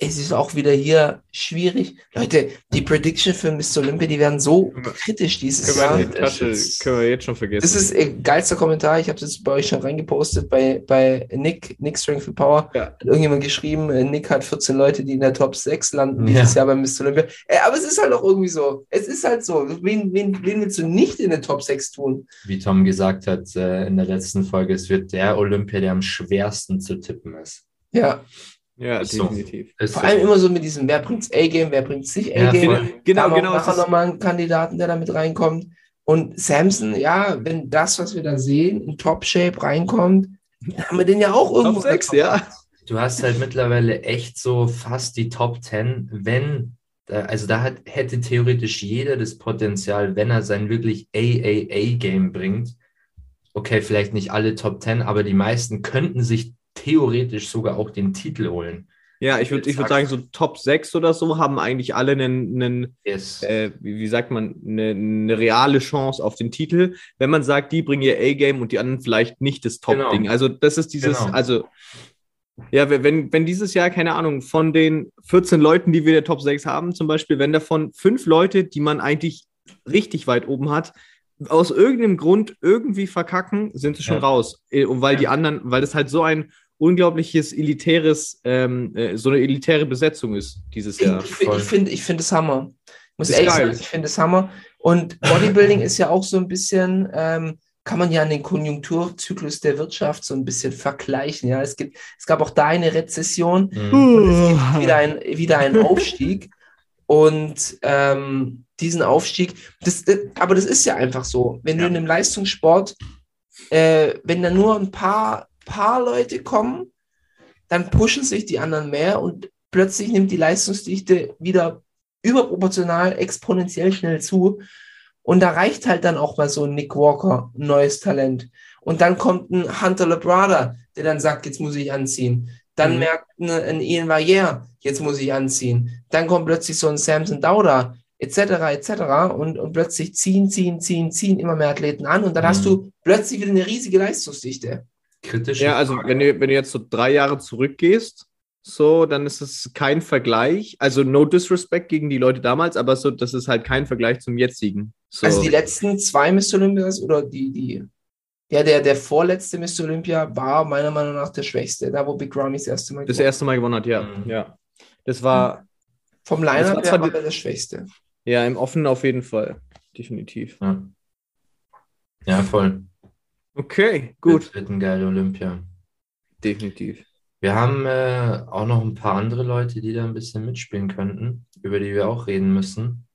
Speaker 1: Es ist auch wieder hier schwierig. Leute, die Prediction für Mr. Olympia, die werden so kritisch dieses
Speaker 8: Können wir,
Speaker 1: Jahr.
Speaker 8: die Tasche, können wir jetzt schon vergessen.
Speaker 1: Das ist äh, geilster Kommentar. Ich habe das bei euch schon reingepostet bei, bei Nick, Nick Strength and Power.
Speaker 8: Ja.
Speaker 1: Hat irgendjemand geschrieben, äh, Nick hat 14 Leute, die in der Top 6 landen
Speaker 7: Ja.
Speaker 1: dieses Jahr beim Mr. Olympia. Äh, aber es ist halt auch irgendwie so. Es ist halt so. Wen, wen, wen willst du nicht in der Top 6 tun?
Speaker 7: Wie Tom gesagt hat äh, in der letzten Folge, es wird der Olympia, der am schwersten zu tippen ist.
Speaker 1: Ja,
Speaker 8: ja,
Speaker 7: Ist so.
Speaker 8: definitiv.
Speaker 7: Ist
Speaker 1: vor
Speaker 7: so.
Speaker 1: allem immer so mit diesem, wer bringt's A-Game, wer bringt's nicht
Speaker 7: Ja,
Speaker 1: A-Game.
Speaker 7: voll.
Speaker 8: Genau, genau.
Speaker 1: nachher
Speaker 8: ist-
Speaker 1: nochmal einen Kandidaten, der da mit reinkommt. Und Samson, ja, wenn das, was wir da sehen, in Top-Shape reinkommt, dann haben wir den ja auch irgendwo.
Speaker 8: Top 6, ja.
Speaker 7: Du hast halt mittlerweile echt so fast die Top 10, wenn, da- also da hat, hätte theoretisch jeder das Potenzial, wenn er sein wirklich AAA-Game bringt. Okay, vielleicht nicht alle Top 10, aber die meisten könnten sich theoretisch sogar auch den Titel holen.
Speaker 8: Ja, ich würde ich würd sagen, so Top 6 oder so haben eigentlich alle einen, einen
Speaker 7: Yes.
Speaker 8: äh, wie, sagt man, eine, eine reale Chance auf den Titel, wenn man sagt, die bringen ihr A-Game und die anderen vielleicht nicht das Top-Ding.
Speaker 7: Genau.
Speaker 8: Also das ist dieses,
Speaker 7: Genau.
Speaker 8: also ja, wenn, wenn dieses Jahr, keine Ahnung, von den 14 Leuten, die wir in der Top 6 haben, zum Beispiel, wenn davon fünf Leute, die man eigentlich richtig weit oben hat, aus irgendeinem Grund irgendwie verkacken, sind sie schon
Speaker 7: Ja.
Speaker 8: raus. Äh, Und weil die
Speaker 7: Ja.
Speaker 8: anderen, weil das halt so ein unglaubliches elitäres, ähm, äh, so eine elitäre Besetzung ist dieses
Speaker 1: Ich,
Speaker 8: Jahr.
Speaker 1: ich,
Speaker 7: voll.
Speaker 1: ich finde ich find es Hammer. Muss
Speaker 8: Ist
Speaker 1: ehrlich
Speaker 8: geil.
Speaker 1: sagen, ich finde es Hammer. Und Bodybuilding ist ja auch so ein bisschen, ähm, kann man ja an den Konjunkturzyklus der Wirtschaft so ein bisschen vergleichen. Ja, es gibt, es gab auch da eine Rezession
Speaker 7: Mhm.
Speaker 1: und es gibt wieder, ein, wieder einen Aufstieg. Und ähm, diesen Aufstieg, das, das, aber das ist ja einfach so. Wenn du in einem Leistungssport, äh, wenn da nur ein paar, paar Leute kommen, dann pushen sich die anderen mehr und plötzlich nimmt die Leistungsdichte wieder überproportional exponentiell schnell zu. Und da reicht halt dann auch mal so ein Nick Walker, ein neues Talent. Und dann kommt ein Hunter Labrada, der dann sagt, jetzt muss ich anziehen. Dann
Speaker 8: Mhm.
Speaker 1: merkt ein, ein Ian Valliere, jetzt muss ich anziehen. Dann kommt plötzlich so ein Samson Dauda, etc., etc. Und, und plötzlich ziehen, ziehen, ziehen, ziehen immer mehr Athleten an. Und dann hast
Speaker 7: Mhm.
Speaker 1: du plötzlich wieder eine riesige Leistungsdichte.
Speaker 7: Kritische
Speaker 8: Ja, also
Speaker 7: Frage.
Speaker 8: wenn du, wenn du jetzt so drei Jahre zurückgehst, so, dann ist es kein Vergleich. Also no disrespect gegen die Leute damals, aber so, das ist halt kein Vergleich zum jetzigen. So.
Speaker 1: Also die letzten zwei Mr. Olympias oder die, die, ja, der, der vorletzte Mr. Olympia war meiner Meinung nach der schwächste, da wo Big Ramy das erste Mal
Speaker 8: das
Speaker 1: gewonnen
Speaker 8: erste Mal gewonnen hat, ja.
Speaker 7: Mhm.
Speaker 8: ja. Das war,
Speaker 1: Vom
Speaker 8: Das
Speaker 1: Line-Up
Speaker 8: war
Speaker 1: her
Speaker 8: zwar
Speaker 1: war er der schwächste.
Speaker 8: ja, im Offenen auf jeden Fall. Definitiv.
Speaker 7: Ja. ja, voll.
Speaker 8: Okay, gut.
Speaker 7: Wird, wird ein geiler Olympia.
Speaker 8: Definitiv.
Speaker 7: Wir haben äh, auch noch ein paar andere Leute, die da ein bisschen mitspielen könnten, über die wir auch reden müssen.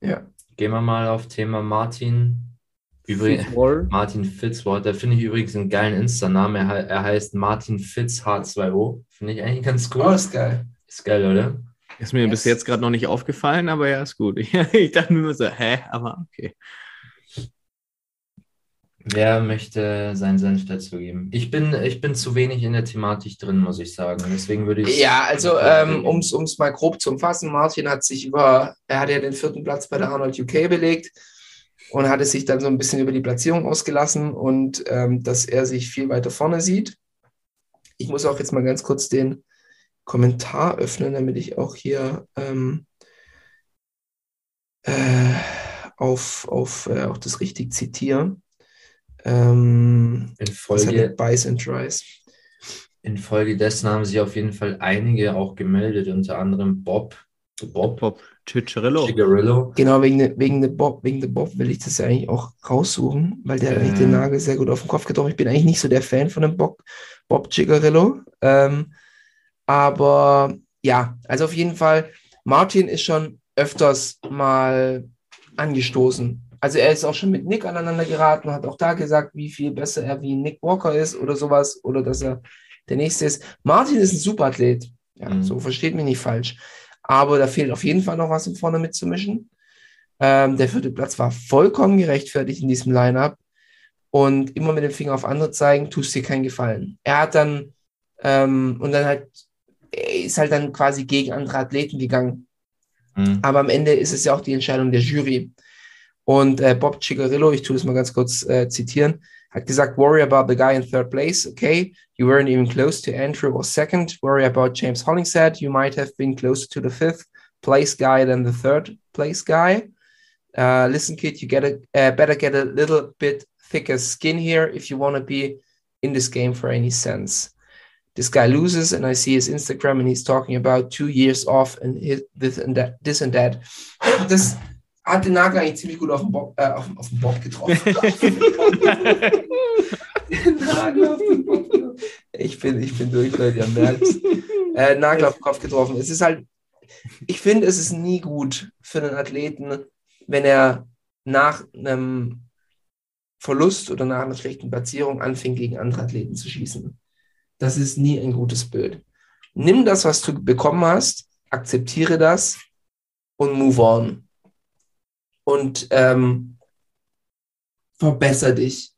Speaker 1: Ja.
Speaker 7: Gehen wir mal auf Thema Martin. Übrigens. Martin Fitzwater. Finde ich übrigens einen geilen Insta-Namen. Er, er heißt Martin Fitz H2O. Finde ich eigentlich ganz cool.
Speaker 1: Oh, ist geil.
Speaker 7: Ist geil, oder?
Speaker 8: Ist mir bis jetzt gerade noch nicht aufgefallen, aber ja, ist gut. ich dachte mir immer so, hä, aber okay.
Speaker 7: Wer möchte seinen Senf dazu geben? Ich bin, ich bin zu wenig in der Thematik drin, muss ich sagen. Deswegen würde ich.
Speaker 1: Ja, also ähm, um es mal grob zu umfassen, Martin hat sich über, er hat ja den vierten Platz bei der Arnold UK belegt und hatte sich dann so ein bisschen über die Platzierung ausgelassen und ähm, dass er sich viel weiter vorne sieht. Ich muss auch jetzt mal ganz kurz den Kommentar öffnen, damit ich auch hier ähm, äh, auf, auf äh, auch das richtig zitiere. Ähm,
Speaker 7: in Folge,
Speaker 1: Buys and Tries.
Speaker 7: in Folge dessen haben sich auf jeden Fall einige auch gemeldet, unter anderem Bob. Bob.
Speaker 8: Bob Ciccirillo.
Speaker 1: Genau, wegen, de, wegen, de Bob, wegen de Bob will ich das ja eigentlich auch raussuchen, weil der hat eigentlich den. Nagel sehr gut auf den Kopf getroffen. Ich bin eigentlich nicht so der Fan von dem Bob, Bob Cigarillo. Ähm, aber ja, also auf jeden Fall, Martin ist schon öfters mal angestoßen. Also er ist auch schon mit Nick aneinander geraten, hat auch da gesagt, wie viel besser er wie Nick Walker ist oder sowas oder dass er der nächste ist. Martin ist ein Superathlet. Ja,
Speaker 7: Mhm.
Speaker 1: so versteht mich nicht falsch. Aber da fehlt auf jeden Fall noch was, um vorne mitzumischen. Ähm, der vierte Platz war vollkommen gerechtfertigt in diesem Lineup. Und immer mit dem Finger auf andere zeigen, tust dir keinen Gefallen. Er hat dann, ähm, und dann halt, er ist halt dann quasi gegen andere Athleten gegangen.
Speaker 7: Mhm.
Speaker 1: Aber am Ende ist es ja auch die Entscheidung der Jury. Und äh, Bob Cigarillo, ich tue das mal ganz kurz äh, zitieren, hat gesagt, worry about the guy in third place, okay? You weren't even close to Andrew or second. Worry about James Hollingshead. You might have been closer to the fifth place guy than the third place guy. Uh, listen, kid, you get a, uh, better get a little bit thicker skin here if you want to be in this game for any sense. This guy loses, and I see his Instagram, and he's talking about two years off and his, this and that. This and that. Das hat den Nagel eigentlich ziemlich gut auf den Bob, äh, auf, auf den Bob getroffen. Den Nagel auf den Bob getroffen. Ich bin, ich bin durch, Leute, ihr merkt äh, Nagel auf den Kopf getroffen. Es ist halt, ich finde, es ist nie gut für einen Athleten, wenn er nach einem Verlust oder nach einer schlechten Platzierung anfängt, gegen andere Athleten zu schießen. Das ist nie ein gutes Bild. Nimm das, was du bekommen hast, akzeptiere das und move on. Und ähm, verbessere dich.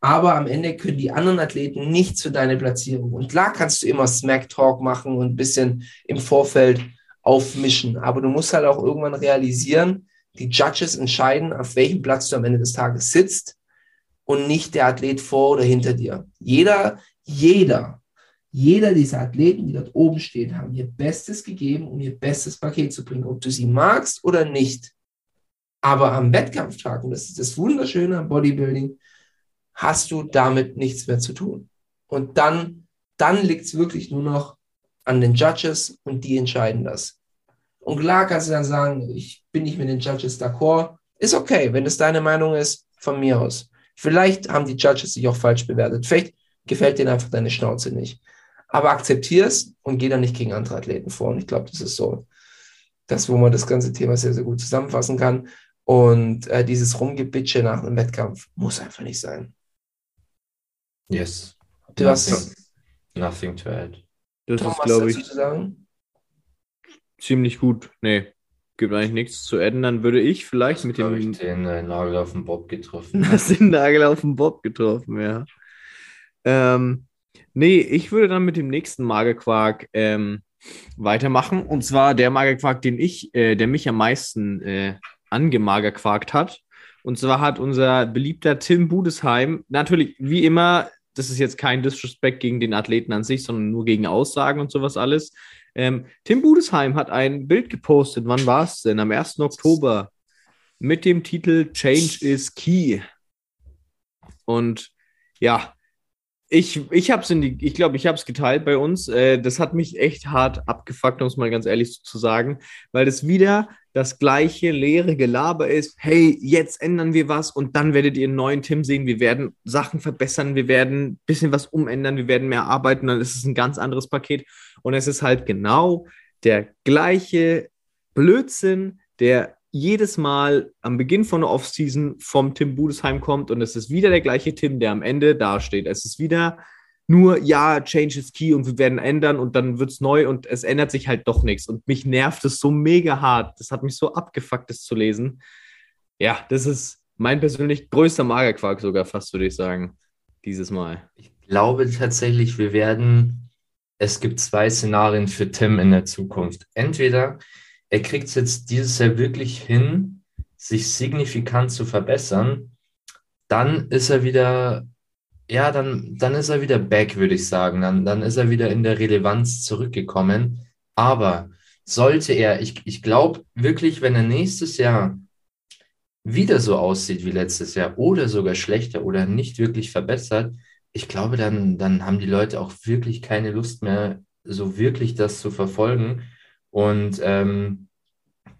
Speaker 1: Aber am Ende können die anderen Athleten nichts für deine Platzierung. Und klar kannst du immer Smack Talk machen und ein bisschen im Vorfeld aufmischen. Aber du musst halt auch irgendwann realisieren, die Judges entscheiden, auf welchem Platz du am Ende des Tages sitzt und nicht der Athlet vor oder hinter dir. Jeder, jeder, jeder dieser Athleten, die dort oben stehen, haben ihr Bestes gegeben, um ihr bestes Paket zu bringen, ob du sie magst oder nicht. Aber am Wettkampftag, und das ist das Wunderschöne am Bodybuilding, hast du damit nichts mehr zu tun. Und dann, dann liegt es wirklich nur noch an den Judges und die entscheiden das. Und klar kannst du dann sagen, ich bin nicht mit den Judges d'accord. Ist okay, wenn das deine Meinung ist, von mir aus. Vielleicht haben die Judges sich auch falsch bewertet. Vielleicht gefällt denen einfach deine Schnauze nicht. Aber akzeptier es und geh dann nicht gegen andere Athleten vor. Und ich glaube, das ist so das, wo man das ganze Thema sehr, sehr gut zusammenfassen kann. Und äh, dieses Rumgebitsche nach einem Wettkampf muss einfach nicht sein.
Speaker 7: Yes.
Speaker 1: Du hast
Speaker 7: Nothing, nothing to add.
Speaker 8: Das
Speaker 1: Tom,
Speaker 8: ist, glaube ich,
Speaker 1: zu sagen?
Speaker 8: ziemlich gut. Nee, gibt eigentlich nichts zu adden. Dann würde ich vielleicht mit
Speaker 7: Glaube ich,
Speaker 8: dem
Speaker 7: den äh, Nagel auf den Bob getroffen.
Speaker 8: Hast den Nagel auf den Bob getroffen, ja. Ähm, nee, ich würde dann mit dem nächsten Magerquark ähm, weitermachen. Und zwar der Magerquark, den ich, äh, der mich am meisten äh, angemagerquarkt hat. Und zwar hat unser beliebter Tim Budesheim, natürlich wie immer, das ist jetzt kein Disrespect gegen den Athleten an sich, sondern nur gegen Aussagen und sowas alles. Ähm, Tim Budesheim hat ein Bild gepostet. Wann war es denn? Am 1. Oktober mit dem Titel Change is Key. Und ja, ich, ich habe es ich glaube, ich habe es geteilt bei uns. Äh, das hat mich echt hart abgefuckt, um es mal ganz ehrlich zu sagen, weil das wieder das gleiche leere Gelaber ist. Hey, jetzt ändern wir was und dann werdet ihr einen neuen Tim sehen. Wir werden Sachen verbessern, wir werden ein bisschen was umändern, wir werden mehr arbeiten, dann ist es ein ganz anderes Paket. Und es ist halt genau der gleiche Blödsinn, der jedes Mal am Beginn von der Offseason vom Tim Budesheim kommt und es ist wieder der gleiche Tim, der am Ende dasteht. Es ist wieder nur, ja, Change is key und wir werden ändern und dann wird es neu und es ändert sich halt doch nichts. Und mich nervt es so mega hart. Das hat mich so abgefuckt, das zu lesen. Ja, das ist mein persönlich größter Magerquark sogar fast, würde ich sagen, dieses Mal.
Speaker 7: Ich glaube tatsächlich, wir werden, es gibt zwei Szenarien für Tim in der Zukunft. Entweder er kriegt es jetzt dieses Jahr wirklich hin, sich signifikant zu verbessern, dann ist er wieder, ja, dann, dann ist er wieder back, würde ich sagen. Dann, dann ist er wieder in der Relevanz zurückgekommen. Aber sollte er, ich, ich glaube wirklich, wenn er nächstes Jahr wieder so aussieht wie letztes Jahr oder sogar schlechter oder nicht wirklich verbessert, ich glaube, dann, dann haben die Leute auch wirklich keine Lust mehr, so wirklich das zu verfolgen. Und ähm,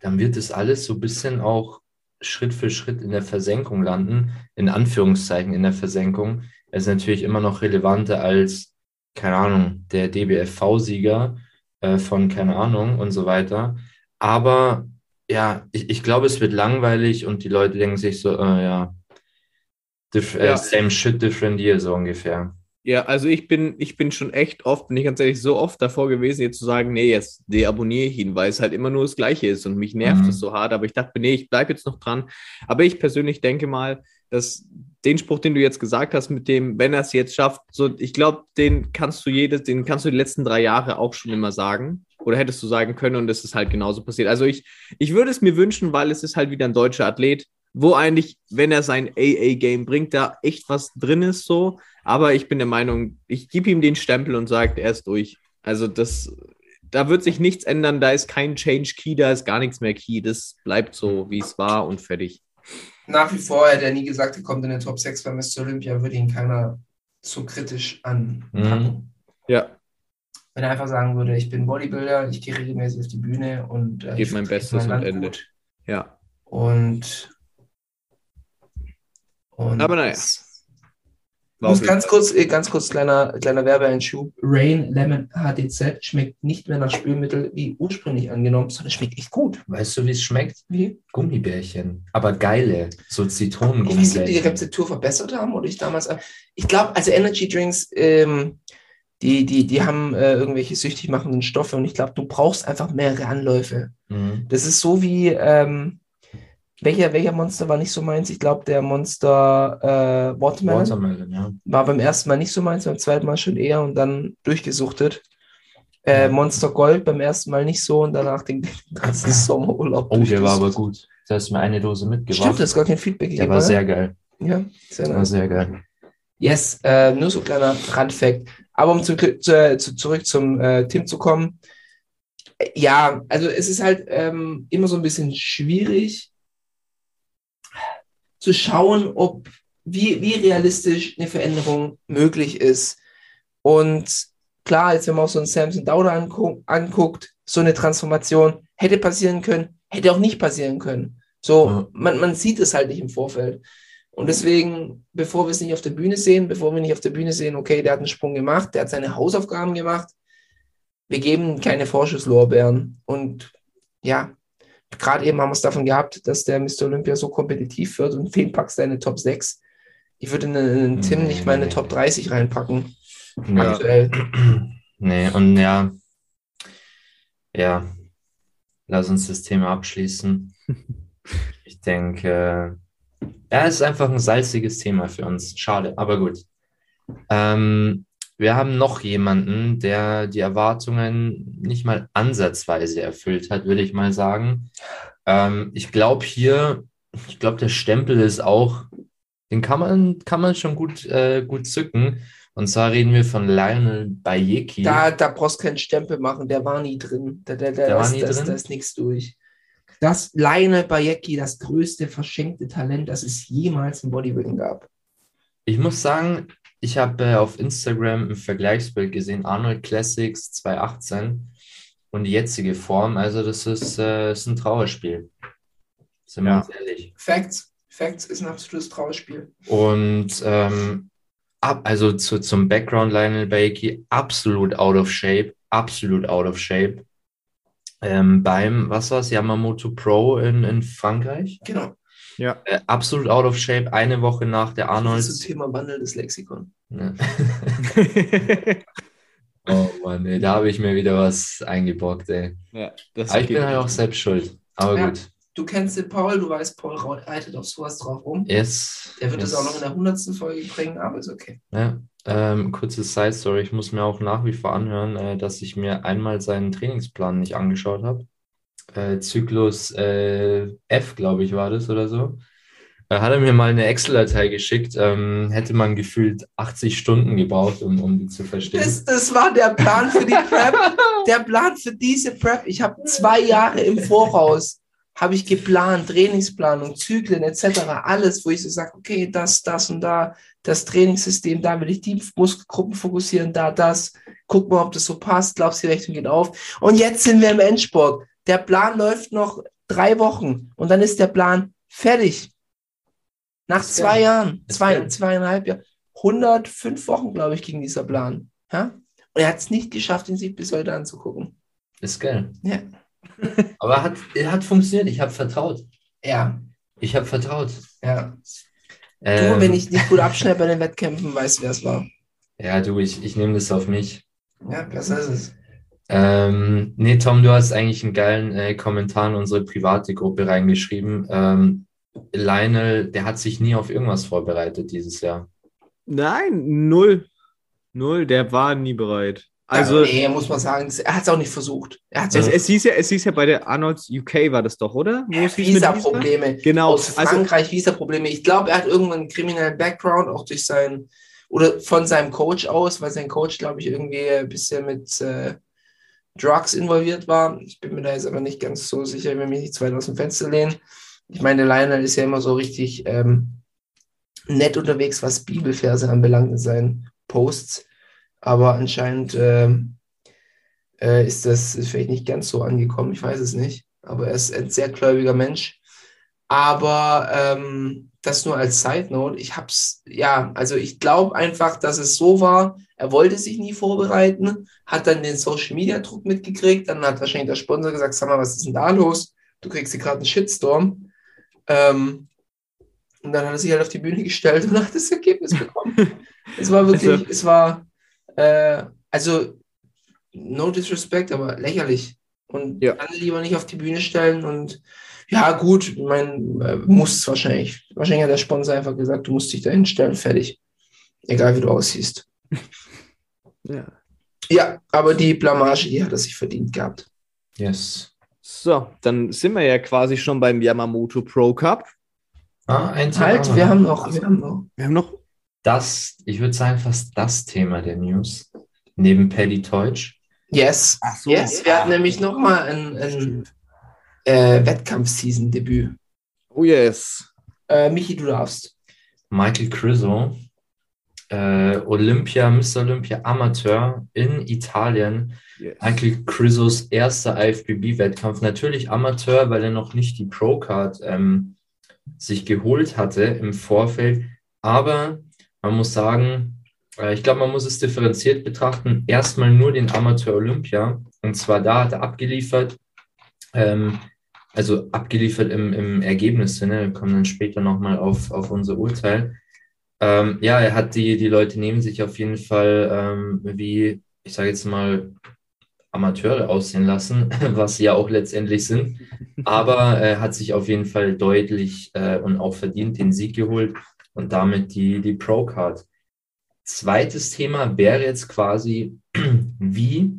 Speaker 7: dann wird es alles so ein bisschen auch Schritt für Schritt in der Versenkung landen, in Anführungszeichen in der Versenkung. Ist natürlich immer noch relevanter als, keine Ahnung, der DBFV-Sieger äh, von, keine Ahnung und so weiter. Aber ja, ich, ich glaube, es wird langweilig und die Leute denken sich so, äh, ja, diff äh,
Speaker 8: Ja.
Speaker 7: same shit, different year, so ungefähr.
Speaker 8: Ja, also ich bin, ich bin schon echt oft, bin ich ganz ehrlich, so oft davor gewesen, jetzt zu sagen, nee, jetzt deabonniere ich ihn, weil es halt immer nur das Gleiche ist und mich nervt
Speaker 7: Mhm.
Speaker 8: es so hart. Aber ich dachte, nee, ich bleibe jetzt noch dran. Aber ich persönlich denke mal, dass den Spruch, den du jetzt gesagt hast, mit dem, wenn er es jetzt schafft, so, ich glaube, den kannst du jedes, den kannst du die letzten drei Jahre auch schon immer sagen. Oder hättest du sagen können und es ist halt genauso passiert. Also ich, ich würde es mir wünschen, weil es ist halt wieder ein deutscher Athlet, wo eigentlich, wenn er sein AA-Game bringt, da echt was drin ist so. Aber ich bin der Meinung, ich gebe ihm den Stempel und sage, er ist durch. Also das, da wird sich nichts ändern, da ist kein Change Key, da ist gar nichts mehr Key. Das bleibt so, wie es war und fertig.
Speaker 1: Nach wie vor hätte er nie gesagt, er kommt in den Top 6 bei Mr. Olympia, würde ihn keiner so kritisch anpacken.
Speaker 8: Ja,
Speaker 1: Wenn er einfach sagen würde, ich bin Bodybuilder, ich gehe regelmäßig auf die Bühne und äh,
Speaker 8: Geb
Speaker 1: ich
Speaker 8: mein Bestes
Speaker 1: mein
Speaker 8: und
Speaker 1: Land
Speaker 8: Ende.
Speaker 1: gut.
Speaker 8: ja.
Speaker 1: Und, und
Speaker 8: Aber naja.
Speaker 1: Muss ganz kurz, äh, ganz kurz kleiner, kleiner Werbeeinschub. Rain Lemon HDZ schmeckt nicht mehr nach Spülmittel wie ursprünglich angenommen, sondern schmeckt echt gut.
Speaker 7: Weißt du, wie es schmeckt?
Speaker 1: Wie?
Speaker 7: Gummibärchen. Aber geile, so
Speaker 1: Ich weiß nicht, ob die die
Speaker 7: Zitronengummibärchen.
Speaker 1: Rezeptur verbessert haben oder ich damals. Ich glaube, also Energy Drinks, ähm, die, die, die haben äh, irgendwelche süchtig machenden Stoffe und ich glaube, du brauchst einfach mehrere Anläufe.
Speaker 7: Mhm.
Speaker 1: Das ist so wie, ähm, welcher, welcher Monster war nicht so meins? Ich glaube, der Monster äh, Watermelon
Speaker 7: Watermelon, ja.
Speaker 1: war beim ersten Mal nicht so meins, beim zweiten Mal schon eher und dann durchgesuchtet. Äh, Monster Gold beim ersten Mal nicht so und danach den ganzen Sommerurlaub.
Speaker 7: Oh, der war aber gut. Da hast du mir eine Dose mitgebracht.
Speaker 1: Stimmt, das ist gar kein Feedback
Speaker 7: Der war
Speaker 1: oder?
Speaker 7: sehr geil.
Speaker 1: Ja, sehr
Speaker 7: Der war sehr geil.
Speaker 1: Yes, äh, nur so kleiner Randfact. Aber um zu, zu, zu, zurück zum äh, Tim zu kommen. Äh, Ja, also es ist halt ähm, immer so ein bisschen schwierig zu schauen, ob wie, wie realistisch eine Veränderung möglich ist. Und klar, jetzt wenn man auch so einen Samson Dauder angu anguckt, so eine Transformation hätte passieren können, hätte auch nicht passieren können. So,
Speaker 7: Ja.
Speaker 1: man, man sieht es halt nicht im Vorfeld. Und deswegen, bevor wir es nicht auf der Bühne sehen, bevor wir nicht auf der Bühne sehen, okay, der hat einen Sprung gemacht, der hat seine Hausaufgaben gemacht, wir geben keine Vorschusslorbeeren. Und ja, gerade eben haben wir es davon gehabt, dass der Mr. Olympia so kompetitiv wird und wen packst du in eine Top 6? Ich würde in einen Tim nicht mal in eine Top 30 reinpacken.
Speaker 7: Nee.
Speaker 1: Aktuell.
Speaker 7: nee, und ja, ja, lass uns das Thema abschließen. Ich denke, ja, es ist einfach ein salziges Thema für uns. Schade, aber gut. Ähm, wir haben noch jemanden, der die Erwartungen nicht mal ansatzweise erfüllt hat, würde ich mal sagen. Ähm, ich glaube hier, ich glaube, der Stempel ist auch, den kann man, kann man schon gut, äh, gut zücken. Und zwar reden wir von Lionel Bayeki.
Speaker 1: Da, da brauchst du keinen Stempel machen, der war nie drin. Da, da, da,
Speaker 7: Der war
Speaker 1: das,
Speaker 7: nie
Speaker 1: das,
Speaker 7: drin?
Speaker 1: Da ist nichts durch. Das Lionel Bayecki, das größte verschenkte Talent, das es jemals im Bodybuilding gab.
Speaker 7: Ich muss sagen, ich habe äh, auf Instagram ein Vergleichsbild gesehen, Arnold Classics 2018 und die jetzige Form. Also das ist, äh, ist ein Trauerspiel. Sind wir
Speaker 8: Ja.
Speaker 7: uns ehrlich.
Speaker 1: Facts. Facts ist ein absolutes Trauerspiel.
Speaker 7: Und ähm, ab, also zu, zum Background Lionel Bakey, absolut out of shape, absolut out of shape. Ähm, beim, was war's, Yamamoto Pro in, in Frankreich.
Speaker 1: Genau.
Speaker 7: Äh, absolut out of shape, eine Woche nach der
Speaker 1: Arnold.
Speaker 7: Arnold.
Speaker 1: Zum Thema wandelndes Lexikon.
Speaker 7: Ja. Oh Mann, ey, da habe ich mir wieder was eingebrockt, ey.
Speaker 8: ja, das
Speaker 7: Aber ich bin halt auch selbst schuld. Aber
Speaker 1: Ja.
Speaker 7: gut.
Speaker 1: Du kennst den Paul, du weißt, Paul reitet auf sowas drauf rum.
Speaker 7: Yes.
Speaker 1: Der wird
Speaker 7: yes.
Speaker 1: es auch noch in der hundertsten Folge bringen, aber ist okay.
Speaker 7: Ja, ähm, kurze Side Story. Ich muss mir auch nach wie vor anhören, äh, dass ich mir einmal seinen Trainingsplan nicht angeschaut habe. Äh, Zyklus äh, F, glaube ich, war das oder so. Äh, hat er mir mal eine Excel-Datei geschickt. Ähm, hätte man gefühlt 80 Stunden gebraucht, um, um die zu verstehen.
Speaker 1: Das, das war der Plan für die Prep. der Plan für diese Prep. Ich habe zwei Jahre im Voraus habe ich geplant, Trainingsplanung, Zyklen etc. Alles, wo ich so sage, okay, das, das und da, das Trainingssystem, da will ich die Muskelgruppen fokussieren, da, das. Guck mal, ob das so passt. Glaubst du, die Rechnung geht auf. Und jetzt sind wir im Endsport. Der Plan läuft noch drei Wochen und dann ist der Plan fertig. Nach zwei. Jahren, zwei, zweieinhalb Jahren. 105 Wochen, glaube ich, ging dieser Plan. Ja? Und er hat es nicht geschafft, ihn sich bis heute anzugucken.
Speaker 7: Ist geil.
Speaker 1: Ja.
Speaker 7: Aber hat, er hat funktioniert. Ich habe vertraut.
Speaker 1: Ja,
Speaker 7: Ich habe vertraut.
Speaker 1: ja.
Speaker 7: Ähm,
Speaker 1: du, wenn ich nicht gut abschneide bei den Wettkämpfen, weißt du, wer es war.
Speaker 7: Ja, du, ich, ich nehme das auf mich.
Speaker 1: Ja, besser ist es.
Speaker 7: Ähm, nee, Tom, du hast eigentlich einen geilen äh, Kommentar in unsere private Gruppe reingeschrieben. Ähm, Lionel, der hat sich nie auf irgendwas vorbereitet dieses Jahr.
Speaker 8: Nein, null. Null, der war nie bereit. Also,
Speaker 1: ja, nee, muss man sagen, er hat es auch nicht versucht. Er hat
Speaker 8: es,
Speaker 1: es
Speaker 8: hieß ja, es hieß ja bei der Arnolds UK, war das doch, oder? Visa?
Speaker 1: Visa-Probleme.
Speaker 8: Genau.
Speaker 1: Aus
Speaker 8: Also,
Speaker 1: Frankreich Visa-Probleme. Ich glaube, er hat irgendwann einen kriminellen Background, auch durch seinen, oder von seinem Coach aus, weil sein Coach, glaube ich, irgendwie ein bisschen mit äh, Drugs involviert war. Ich bin mir da jetzt aber nicht ganz so sicher, wenn mich nicht zu aus dem Fenster lehnen. Ich meine, Lionel ist ja immer so richtig ähm, nett unterwegs, was Bibelverse anbelangt in seinen Posts. Aber anscheinend ähm, äh, ist das vielleicht nicht ganz so angekommen. Ich weiß es nicht. Aber er ist ein sehr gläubiger Mensch. Aber ähm, das nur als Side Note. Ich hab's, ja, also ich glaube einfach, dass es so war. Er wollte sich nie vorbereiten, hat dann den Social Media Druck mitgekriegt. Dann hat wahrscheinlich der Sponsor gesagt: Sag mal, was ist denn da los? Du kriegst hier gerade einen Shitstorm. Ähm, und dann hat er sich halt auf die Bühne gestellt und hat das Ergebnis bekommen. es war wirklich,
Speaker 8: Also-
Speaker 1: es war, äh, also, no disrespect, aber lächerlich. Und
Speaker 8: Ja.
Speaker 1: dann lieber nicht auf die Bühne stellen und ja, gut, ich meine, äh, muss wahrscheinlich. Wahrscheinlich hat der Sponsor einfach gesagt, du musst dich dahin stellen, fertig. Egal wie du aussiehst.
Speaker 8: ja.
Speaker 1: Ja, aber die Blamage, die hat er sich verdient gehabt.
Speaker 7: Yes.
Speaker 8: So, dann sind wir ja quasi schon beim Yamamoto Pro Cup.
Speaker 7: Ah, ein Thema
Speaker 1: Halt, wir haben noch, wir haben noch.
Speaker 8: Wir haben noch.
Speaker 7: das, ich würde sagen, fast das Thema der News. Neben Paddy Teutsch.
Speaker 1: Yes.
Speaker 8: Ach so.
Speaker 1: Yes, wir hatten nämlich nochmal ein, ein äh, Wettkampf-Season-Debüt.
Speaker 8: Oh yes.
Speaker 1: Äh, Michi, du darfst.
Speaker 7: Michael Criso, äh, Olympia, Mr. Olympia Amateur in Italien.
Speaker 8: yes.
Speaker 7: Michael Crisos erster IFBB-Wettkampf. Natürlich Amateur, weil er noch nicht die Pro-Card ähm, sich geholt hatte im Vorfeld. Aber man muss sagen, äh, ich glaube, man muss es differenziert betrachten. Erstmal nur den Amateur Olympia. Und zwar da hat er abgeliefert. Ähm, also abgeliefert im, im Ergebnissinne. Wir kommen dann später nochmal auf, auf unser Urteil. Ähm, ja, er hat die, die Leute neben sich auf jeden Fall ähm, wie, ich sage jetzt mal, Amateure aussehen lassen, was sie ja auch letztendlich sind. Aber er hat sich auf jeden Fall deutlich äh, und auch verdient den Sieg geholt und damit die, die Pro-Card. Zweites Thema wäre jetzt quasi, wie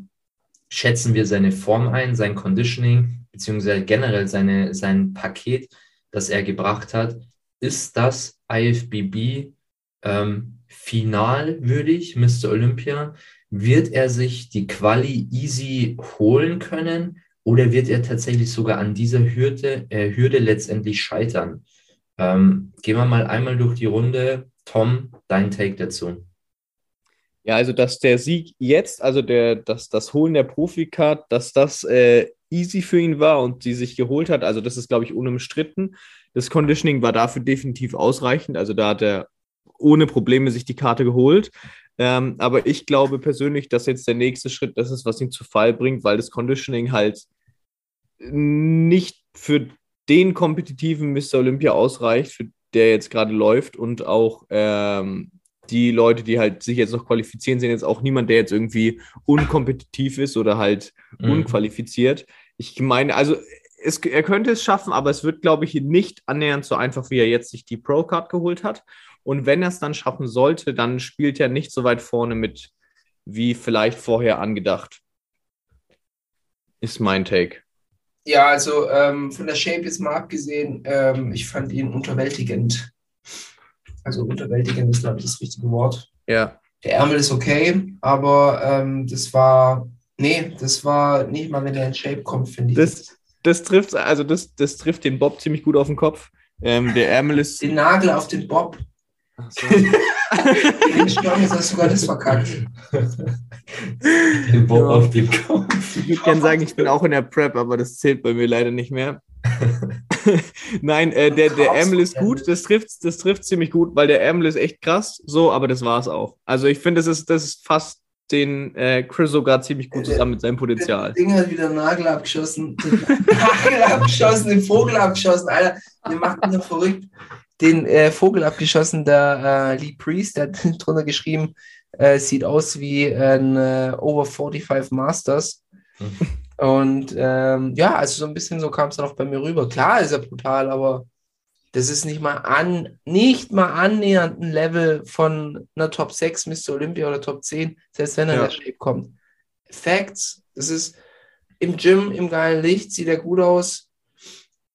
Speaker 7: schätzen wir seine Form ein, sein Conditioning, beziehungsweise generell seine, sein Paket, das er gebracht hat. Ist das IFBB ähm, finalwürdig, Mr. Olympia? Wird er sich die Quali easy holen können oder wird er tatsächlich sogar an dieser Hürde, äh, Hürde letztendlich scheitern? Ähm, gehen wir mal einmal durch die Runde. Tom, dein Take dazu.
Speaker 8: Ja, also dass der Sieg jetzt, also der, dass das Holen der Profikart, dass das äh, easy für ihn war und sie sich geholt hat, also das ist, glaube ich, unumstritten. Das Conditioning war dafür definitiv ausreichend, also da hat er ohne Probleme sich die Karte geholt. Ähm, aber ich glaube persönlich, dass jetzt der nächste Schritt das ist, was ihn zu Fall bringt, weil das Conditioning halt nicht für den kompetitiven Mr. Olympia ausreicht, für der jetzt gerade läuft und auch ähm, die Leute, die halt sich jetzt noch qualifizieren, sind jetzt auch niemand, der jetzt irgendwie unkompetitiv ist oder halt
Speaker 7: Mhm.
Speaker 8: unqualifiziert. Ich meine, also es, er könnte es schaffen, aber es wird, glaube ich, nicht annähernd so einfach, wie er jetzt sich die Pro-Card geholt hat. Und wenn er es dann schaffen sollte, dann spielt er nicht so weit vorne mit, wie vielleicht vorher angedacht. Ist mein Take.
Speaker 1: Ja, also ähm, von der Shape jetzt mal abgesehen, ähm, ich fand ihn unterwältigend. Also unterwältigend ist, glaube ich, das richtige Wort.
Speaker 8: Ja.
Speaker 1: Der Ärmel ist okay, aber ähm, das war, nee, das war nicht mal, wenn er in Shape kommt, finde ich.
Speaker 8: Das, das trifft, also das, das trifft den Bob ziemlich gut auf den Kopf. Ähm, der Ärmel ist.
Speaker 1: den Nagel auf den Bob.
Speaker 8: Ach so.
Speaker 1: Den Sturm ist das sogar das verkackt.
Speaker 7: Den Bob
Speaker 8: Ja.
Speaker 7: auf den Kopf.
Speaker 8: Ich würde gerne sagen, ich bin auch in der Prep, aber das zählt bei mir leider nicht mehr. Nein, äh, der, der Ärmel ist gut, das trifft, das trifft ziemlich gut, weil der Ärmel ist echt krass, so, aber das war es auch. Also ich finde, das ist, das ist fast den äh, Chriso gerade ziemlich gut zusammen mit seinem Potenzial.
Speaker 1: Das Ding hat wieder einen Nagel abgeschossen. Den Nagel abgeschossen, den Vogel abgeschossen. Alter, der macht mich noch verrückt. Den äh, Vogel abgeschossen, der äh, Lee Priest, der hat drunter geschrieben, äh, sieht aus wie ein äh, Over 45 Masters. Und ähm, ja, also so ein bisschen so kam es dann auch bei mir rüber. Klar ist er brutal, aber das ist nicht mal an, nicht mal annähernd ein Level von einer Top 6 Mr. Olympia oder Top 10, selbst wenn er
Speaker 8: Ja.
Speaker 1: in der Shape kommt. Facts, das ist im Gym, im geilen Licht, sieht er gut aus,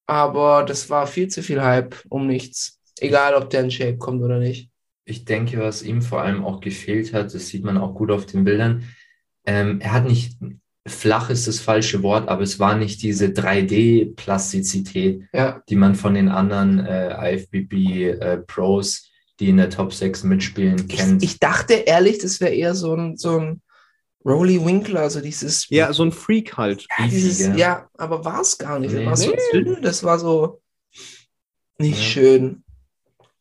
Speaker 1: aber das war viel zu viel Hype um nichts. Egal, ob der in Shape kommt oder nicht.
Speaker 7: Ich denke, was ihm vor allem auch gefehlt hat, das sieht man auch gut auf den Bildern. Ähm, er hat nicht, flach ist das falsche Wort, aber es war nicht diese 3D-Plastizität,
Speaker 1: Ja,
Speaker 7: die man von den anderen äh, IFBB-Pros, die in der Top 6 mitspielen,
Speaker 1: ich,
Speaker 7: kennt.
Speaker 1: ich dachte ehrlich, das wäre eher so ein, so ein Rolly Winkler, also dieses
Speaker 8: Ja, so ein Freak halt.
Speaker 1: Ja, dieses,
Speaker 7: gell?
Speaker 1: ja, aber war es gar nicht. Das
Speaker 7: Nee.
Speaker 1: war so
Speaker 8: Nee.
Speaker 1: das war so nicht
Speaker 7: Ja.
Speaker 1: schön.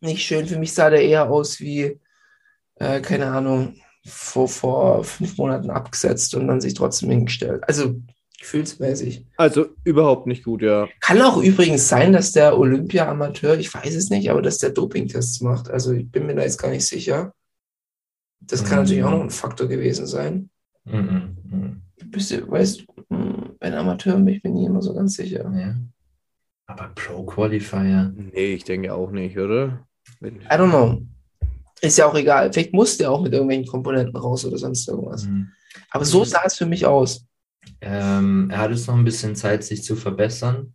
Speaker 1: Nicht schön. Für mich sah der eher aus wie, äh, keine Ahnung, vor, vor fünf Monaten abgesetzt und dann sich trotzdem hingestellt. Also gefühlsmäßig.
Speaker 8: Also überhaupt nicht gut, ja.
Speaker 1: Kann auch übrigens sein, dass der Olympia-Amateur, ich weiß es nicht, aber dass der Dopingtests macht. Also ich bin mir da jetzt gar nicht sicher. Das kann
Speaker 7: Mhm.
Speaker 1: natürlich auch noch ein Faktor gewesen sein.
Speaker 7: Mhm, mhm.
Speaker 1: Bist du, weißt du, bei einem Amateur bin ich mir nie immer so ganz sicher.
Speaker 7: Ja. Aber Pro-Qualifier,
Speaker 8: Nee, ich denke auch nicht, oder? Wenn-
Speaker 1: I don't know. Ist ja auch egal. Vielleicht musste er auch mit irgendwelchen Komponenten raus oder sonst irgendwas.
Speaker 7: mhm.
Speaker 1: Aber so sah es für mich aus.
Speaker 7: ähm, er hat jetzt noch ein bisschen Zeit, sich zu verbessern.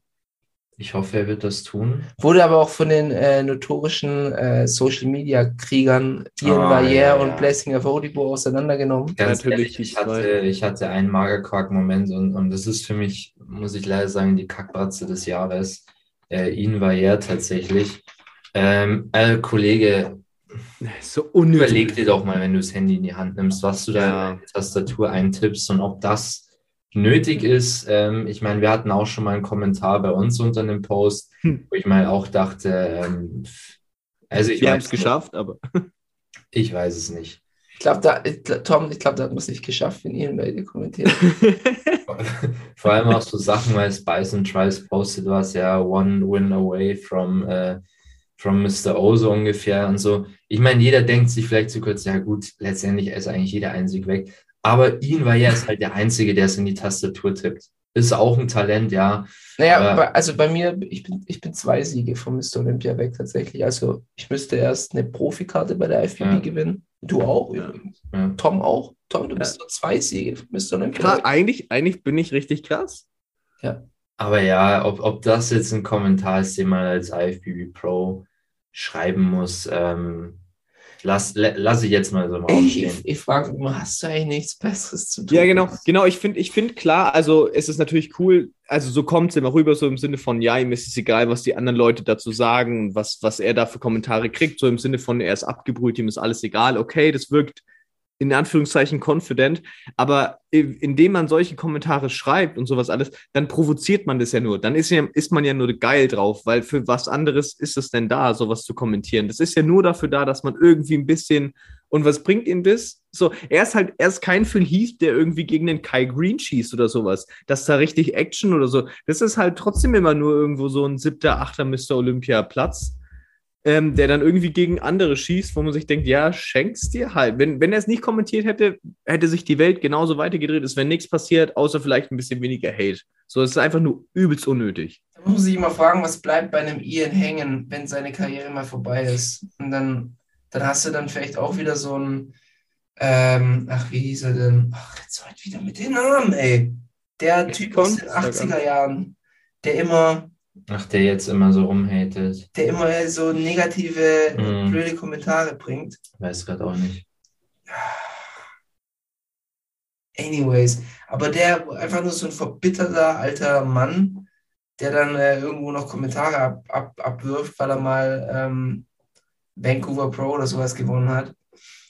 Speaker 7: Ich hoffe, er wird das tun.
Speaker 1: Wurde aber auch von den äh, notorischen äh, Social Media Kriegern Ian
Speaker 7: Ah,
Speaker 1: Barriere
Speaker 7: ja, ja.
Speaker 1: und Blessing Avodibo auseinandergenommen.
Speaker 7: Ganz
Speaker 8: Natürlich
Speaker 7: ehrlich, ich hatte, ich hatte einen Magerquark-Moment und, und das ist für mich, muss ich leider sagen, die Kackbratze des Jahres. Äh, ihn war ja tatsächlich. Ähm, äh, Kollege,
Speaker 8: So unnötig.
Speaker 7: überleg dir doch mal, wenn du das Handy in die Hand nimmst, was du da in die Tastatur eintippst und ob das nötig ist. Ähm, ich meine, wir hatten auch schon mal einen Kommentar bei uns unter einem Post,
Speaker 8: Hm.
Speaker 7: wo ich mal auch dachte, ähm, also ich
Speaker 8: Wir haben es geschafft, aber
Speaker 7: Ich weiß es nicht.
Speaker 1: Ich glaube, da, Tom, ich glaube, da hat man es nicht geschafft, wenn bei dir kommentiert.
Speaker 7: Vor allem auch so Sachen, weil Spice and Trice postet was, ja, one win away from, äh, from Mr. O so ungefähr und so. Ich meine, jeder denkt sich vielleicht zu kurz, ja gut, letztendlich ist eigentlich jeder einzig weg. Aber ihn war ja ist halt der Einzige, der es in die Tastatur tippt. Ist auch ein Talent, ja.
Speaker 1: Naja,
Speaker 7: Aber-
Speaker 1: bei, also bei mir, ich bin, ich bin zwei Siege vom Mr. Olympia weg tatsächlich. Also ich müsste erst eine Profikarte bei der IFBB
Speaker 7: Ja.
Speaker 1: gewinnen. Du auch
Speaker 8: Ja.
Speaker 1: übrigens.
Speaker 7: ja.
Speaker 1: Tom auch. Tom, du bist nur zwei Siege vom Mr. Olympia
Speaker 8: Klar,
Speaker 1: weg.
Speaker 8: eigentlich, eigentlich bin ich richtig krass.
Speaker 7: Aber ja, ob, ob das jetzt ein Kommentar ist, den man als IFBB Pro schreiben muss, ähm, lass, la- lass ich jetzt mal so im Raum
Speaker 1: Ich,
Speaker 7: stehen.
Speaker 1: ich, ich frage mich, hast du eigentlich nichts Besseres zu tun?
Speaker 8: Ja, genau, genau. Ich finde, ich finde klar, also es ist natürlich cool, also so kommt es immer rüber, so im Sinne von, ja, ihm ist es egal, was die anderen Leute dazu sagen, und was, was er da für Kommentare kriegt, so im Sinne von, er ist abgebrüht, ihm ist alles egal, okay, das wirkt in Anführungszeichen confident, aber indem man solche Kommentare schreibt und sowas alles, dann provoziert man das ja nur. Dann ist, ja, ist man ja nur geil drauf, weil für was anderes ist es denn da, sowas zu kommentieren? Das ist ja nur dafür da, dass man irgendwie ein bisschen und was bringt ihm das? So, er ist halt, er ist kein Phil Heath, der irgendwie gegen den Kai Green schießt oder sowas. Dass da richtig Action oder so. Das ist halt trotzdem immer nur irgendwo so ein siebter, achter Mr. Olympia Platz, ähm, der dann irgendwie gegen andere schießt, wo man sich denkt, ja, schenk's dir halt. Wenn, wenn er es nicht kommentiert hätte, hätte sich die Welt genauso weitergedreht. Es wäre nichts passiert, außer vielleicht ein bisschen weniger Hate. So, es ist einfach nur übelst unnötig.
Speaker 1: Da muss ich immer fragen, was bleibt bei einem Ian hängen, wenn seine Karriere mal vorbei ist. Und dann, dann hast du dann vielleicht auch wieder so ein, ähm, ach, wie hieß er denn? Ach, jetzt heute wieder mit den Namen, ey. Der Typ aus den
Speaker 8: Sag an.
Speaker 1: 80er Jahren, der immer,
Speaker 7: Ach, der jetzt immer so rumhatet.
Speaker 1: der immer so negative,
Speaker 7: Mhm.
Speaker 1: blöde Kommentare bringt.
Speaker 7: Weiß gerade auch nicht.
Speaker 1: Anyways, aber der einfach nur so ein verbitterter alter Mann, der dann äh, irgendwo noch Kommentare ab, ab, abwirft, weil er mal ähm, Vancouver Pro oder sowas gewonnen hat.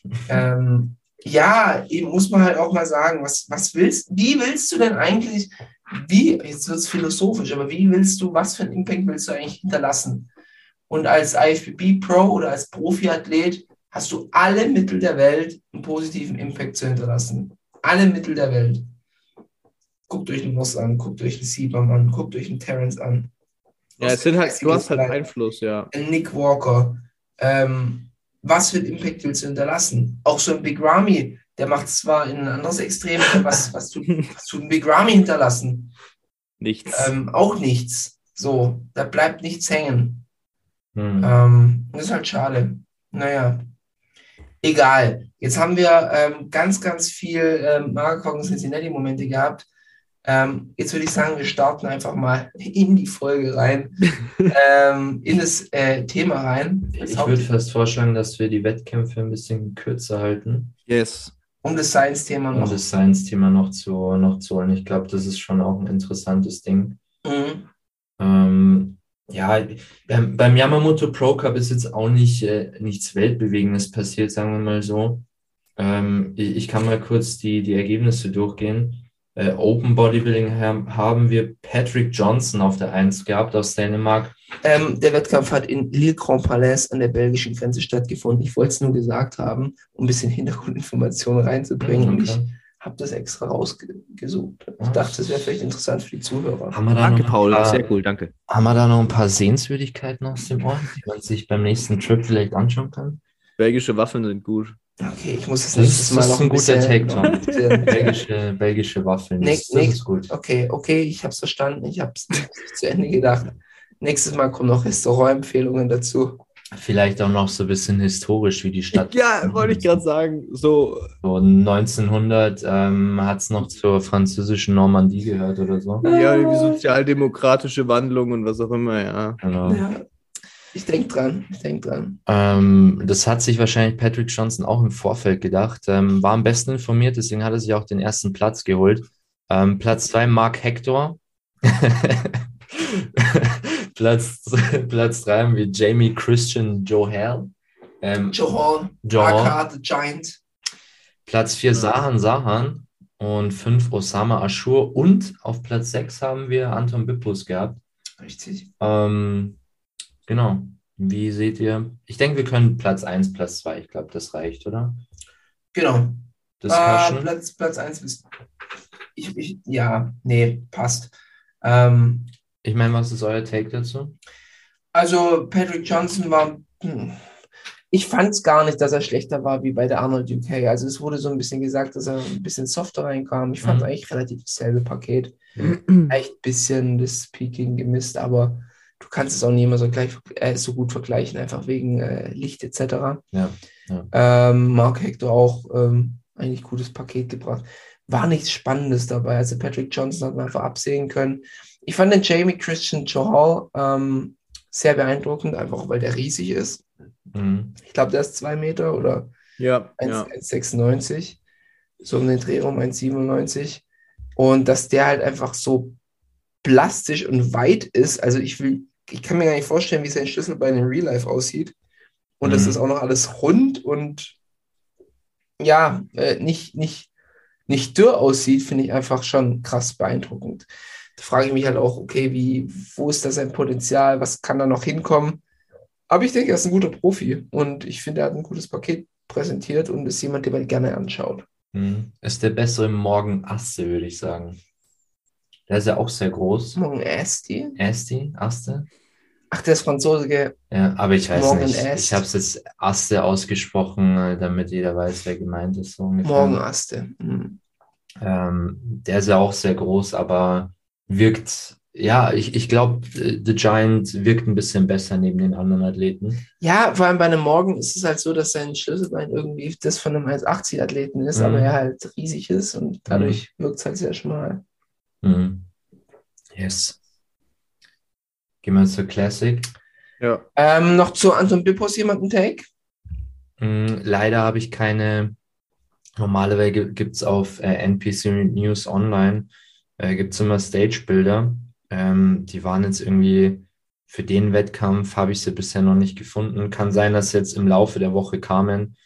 Speaker 1: ähm, ja, eben muss man halt auch mal sagen, was, was willst, wie willst du denn eigentlich, wie, jetzt wird es philosophisch, aber wie willst du, was für einen Impact willst du eigentlich hinterlassen? Und als IFBB Pro oder als Profiathlet hast du alle Mittel der Welt, einen positiven Impact zu hinterlassen. Alle Mittel der Welt. Guckt euch einen Moss an, guckt euch einen Siebermann an, guckt euch einen Terrence an.
Speaker 8: Ja, es sind halt, du hast halt
Speaker 1: Ein
Speaker 8: Einfluss, ja.
Speaker 1: Nick Walker. Ähm, was für einen Impact willst du hinterlassen? Auch so ein Big Ramy, der macht zwar in ein anderes Extrem, aber was, was, tut, was tut ein Big Ramy hinterlassen?
Speaker 8: Nichts.
Speaker 1: Ähm, auch nichts. So, da bleibt nichts hängen.
Speaker 7: Hm.
Speaker 1: Ähm, das ist halt schade. Naja, egal. Jetzt haben wir ähm, ganz, ganz viel ähm, Magerkorn Cincinnati-Momente gehabt. Ähm, jetzt würde ich sagen, wir starten einfach mal in die Folge rein, ähm, in das äh, Thema rein. Das
Speaker 7: Ich würde fast vorschlagen, dass wir die Wettkämpfe ein bisschen kürzer halten,
Speaker 8: yes.
Speaker 1: Um das Science-Thema
Speaker 7: um
Speaker 1: noch.
Speaker 7: das Science-Thema noch zu, noch zu holen. Ich glaube, das ist schon auch ein interessantes Ding.
Speaker 1: Mhm.
Speaker 7: Ähm, ja, beim, beim Yamamoto Pro Cup ist jetzt auch nicht, äh, nichts Weltbewegendes passiert, sagen wir mal so. Ähm, ich, ich kann mal kurz die, die Ergebnisse durchgehen. Äh, Open Bodybuilding haben, haben wir Patrick Johnson auf der 1 gehabt aus Dänemark.
Speaker 1: Ähm, der Wettkampf hat in Lille Grand Palais an der belgischen Grenze stattgefunden. Ich wollte es nur gesagt haben, um ein bisschen Hintergrundinformationen reinzubringen. Und ich
Speaker 7: Okay.
Speaker 1: habe das extra rausgesucht. Ich
Speaker 7: Ah.
Speaker 1: dachte, das wäre vielleicht interessant für die Zuhörer.
Speaker 7: Haben wir da
Speaker 8: Danke, Paul.
Speaker 7: paar-
Speaker 8: Sehr cool, danke.
Speaker 7: Haben wir da noch ein paar Sehenswürdigkeiten aus dem Ort, die man sich beim nächsten Trip vielleicht anschauen kann?
Speaker 8: Belgische Waffeln sind gut.
Speaker 1: Okay, ich muss das
Speaker 7: Das
Speaker 1: nächstes
Speaker 7: ist-
Speaker 1: Mal
Speaker 7: das ist
Speaker 1: noch
Speaker 7: ein
Speaker 1: ein
Speaker 7: guter Take, Tom. Belgische, belgische Waffeln,
Speaker 1: Nee,
Speaker 7: das, das
Speaker 1: nee.
Speaker 7: ist gut.
Speaker 1: Okay, okay, ich habe es verstanden. Ich habe es zu Ende gedacht. Nächstes Mal kommen noch Restaurantempfehlungen dazu.
Speaker 7: Vielleicht auch noch so ein bisschen historisch, wie die Stadt.
Speaker 8: Ja, wollte ich gerade sagen. So,
Speaker 7: So 1900 ähm, hat es noch zur französischen Normandie gehört oder so.
Speaker 8: ja, die sozialdemokratische Wandlung und was auch immer, ja.
Speaker 7: Genau.
Speaker 1: Ja, ich denke dran. Ich denke dran.
Speaker 7: Ähm, das hat sich wahrscheinlich Patrick Johnson auch im Vorfeld gedacht. Ähm, war am besten informiert, deswegen hat er sich auch den ersten Platz geholt. Ähm, Platz zwei Mark Hector. Platz, Platz drei haben wir Jamie Christian Johal. Ähm,
Speaker 1: Joe Hall,
Speaker 7: Johal.
Speaker 1: The Giant.
Speaker 7: Platz 4 Sahan Sahan und 5 Osama Ashur und auf Platz 6 haben wir Anton Bippus gehabt.
Speaker 1: Richtig.
Speaker 7: Ähm, genau. Wie seht ihr? Ich denke, wir können Platz 1, Platz 2. Ich glaube, das reicht, oder?
Speaker 1: Genau. Äh,
Speaker 7: Discussion.
Speaker 1: Platz, Platz 1 bis. Ich, ich, ja, nee, passt. Ähm,
Speaker 7: Ich meine, was ist euer Take dazu?
Speaker 1: also, Patrick Johnson war. Hm, ich fand es gar nicht, dass er schlechter war wie bei der Arnold UK. Also, es wurde so ein bisschen gesagt, dass er ein bisschen softer reinkam. Ich fand
Speaker 7: Mhm.
Speaker 1: eigentlich relativ dasselbe Paket. Echt ein bisschen das Peaking gemisst, aber du kannst es auch nicht immer so, gleich, äh, so gut vergleichen, einfach wegen äh, Licht etc.
Speaker 7: Ja,
Speaker 1: Ähm, Mark Hector auch ähm, eigentlich gutes Paket gebracht. War nichts Spannendes dabei. Also Patrick Johnson hat man einfach absehen können. Ich fand den Jamie Christian Johal ähm, sehr beeindruckend, einfach weil der riesig ist.
Speaker 7: Mhm.
Speaker 1: Ich glaube, der ist zwei Meter oder
Speaker 8: Ja,
Speaker 1: 1
Speaker 8: ja.
Speaker 1: 1,96, so um den Dreh rum 1,97. Und dass der halt einfach so plastisch und weit ist. Also ich will, ich kann mir gar nicht vorstellen, wie sein Schlüsselbein in Real Life aussieht. Und dass
Speaker 7: Mhm.
Speaker 1: das auch noch alles rund und ja, äh, nicht, nicht, nicht dürr aussieht, finde ich einfach schon krass beeindruckend. Da frage ich mich halt auch, okay, wie, wo ist da sein Potenzial? Was kann da noch hinkommen? Aber ich denke, er ist ein guter Profi und ich finde, er hat ein gutes Paket präsentiert und ist jemand, den man gerne anschaut.
Speaker 7: Mhm. Ist der bessere Morgen Aste, würde ich sagen. Der ist ja auch sehr groß.
Speaker 1: Morgen Asti.
Speaker 7: Asti, Aste?
Speaker 1: Ach, der ist Franzose, gell?
Speaker 7: Ja, aber ich weiß
Speaker 1: Morgen
Speaker 7: nicht.
Speaker 1: Ast.
Speaker 7: Ich habe es jetzt Aste ausgesprochen, äh, damit jeder weiß, wer gemeint ist. So ungefähr.
Speaker 1: Morgen Aste. Hm.
Speaker 7: Ähm, der ist ja auch sehr groß, aber wirkt, ja, ich, ich glaube, The Giant wirkt ein bisschen besser neben den anderen Athleten.
Speaker 1: Ja, vor allem bei einem Morgen ist es halt so, dass sein Schlüsselbein irgendwie das von einem 1,80-Athleten ist,
Speaker 7: Mhm.
Speaker 1: aber er halt riesig ist und dadurch wirkt es halt sehr schmal.
Speaker 7: Mhm. Yes. Gehen wir zur Classic.
Speaker 8: Ja.
Speaker 1: Ähm, noch zu Anton Bippos jemand ein Take?
Speaker 7: Mm, Leider habe ich keine. Normalerweise gibt es auf äh, NPC News Online äh, gibt's immer Stage-Bilder. Ähm, die waren jetzt irgendwie für den Wettkampf, habe ich sie bisher noch nicht gefunden. Kann sein, dass sie jetzt im Laufe der Woche kamen.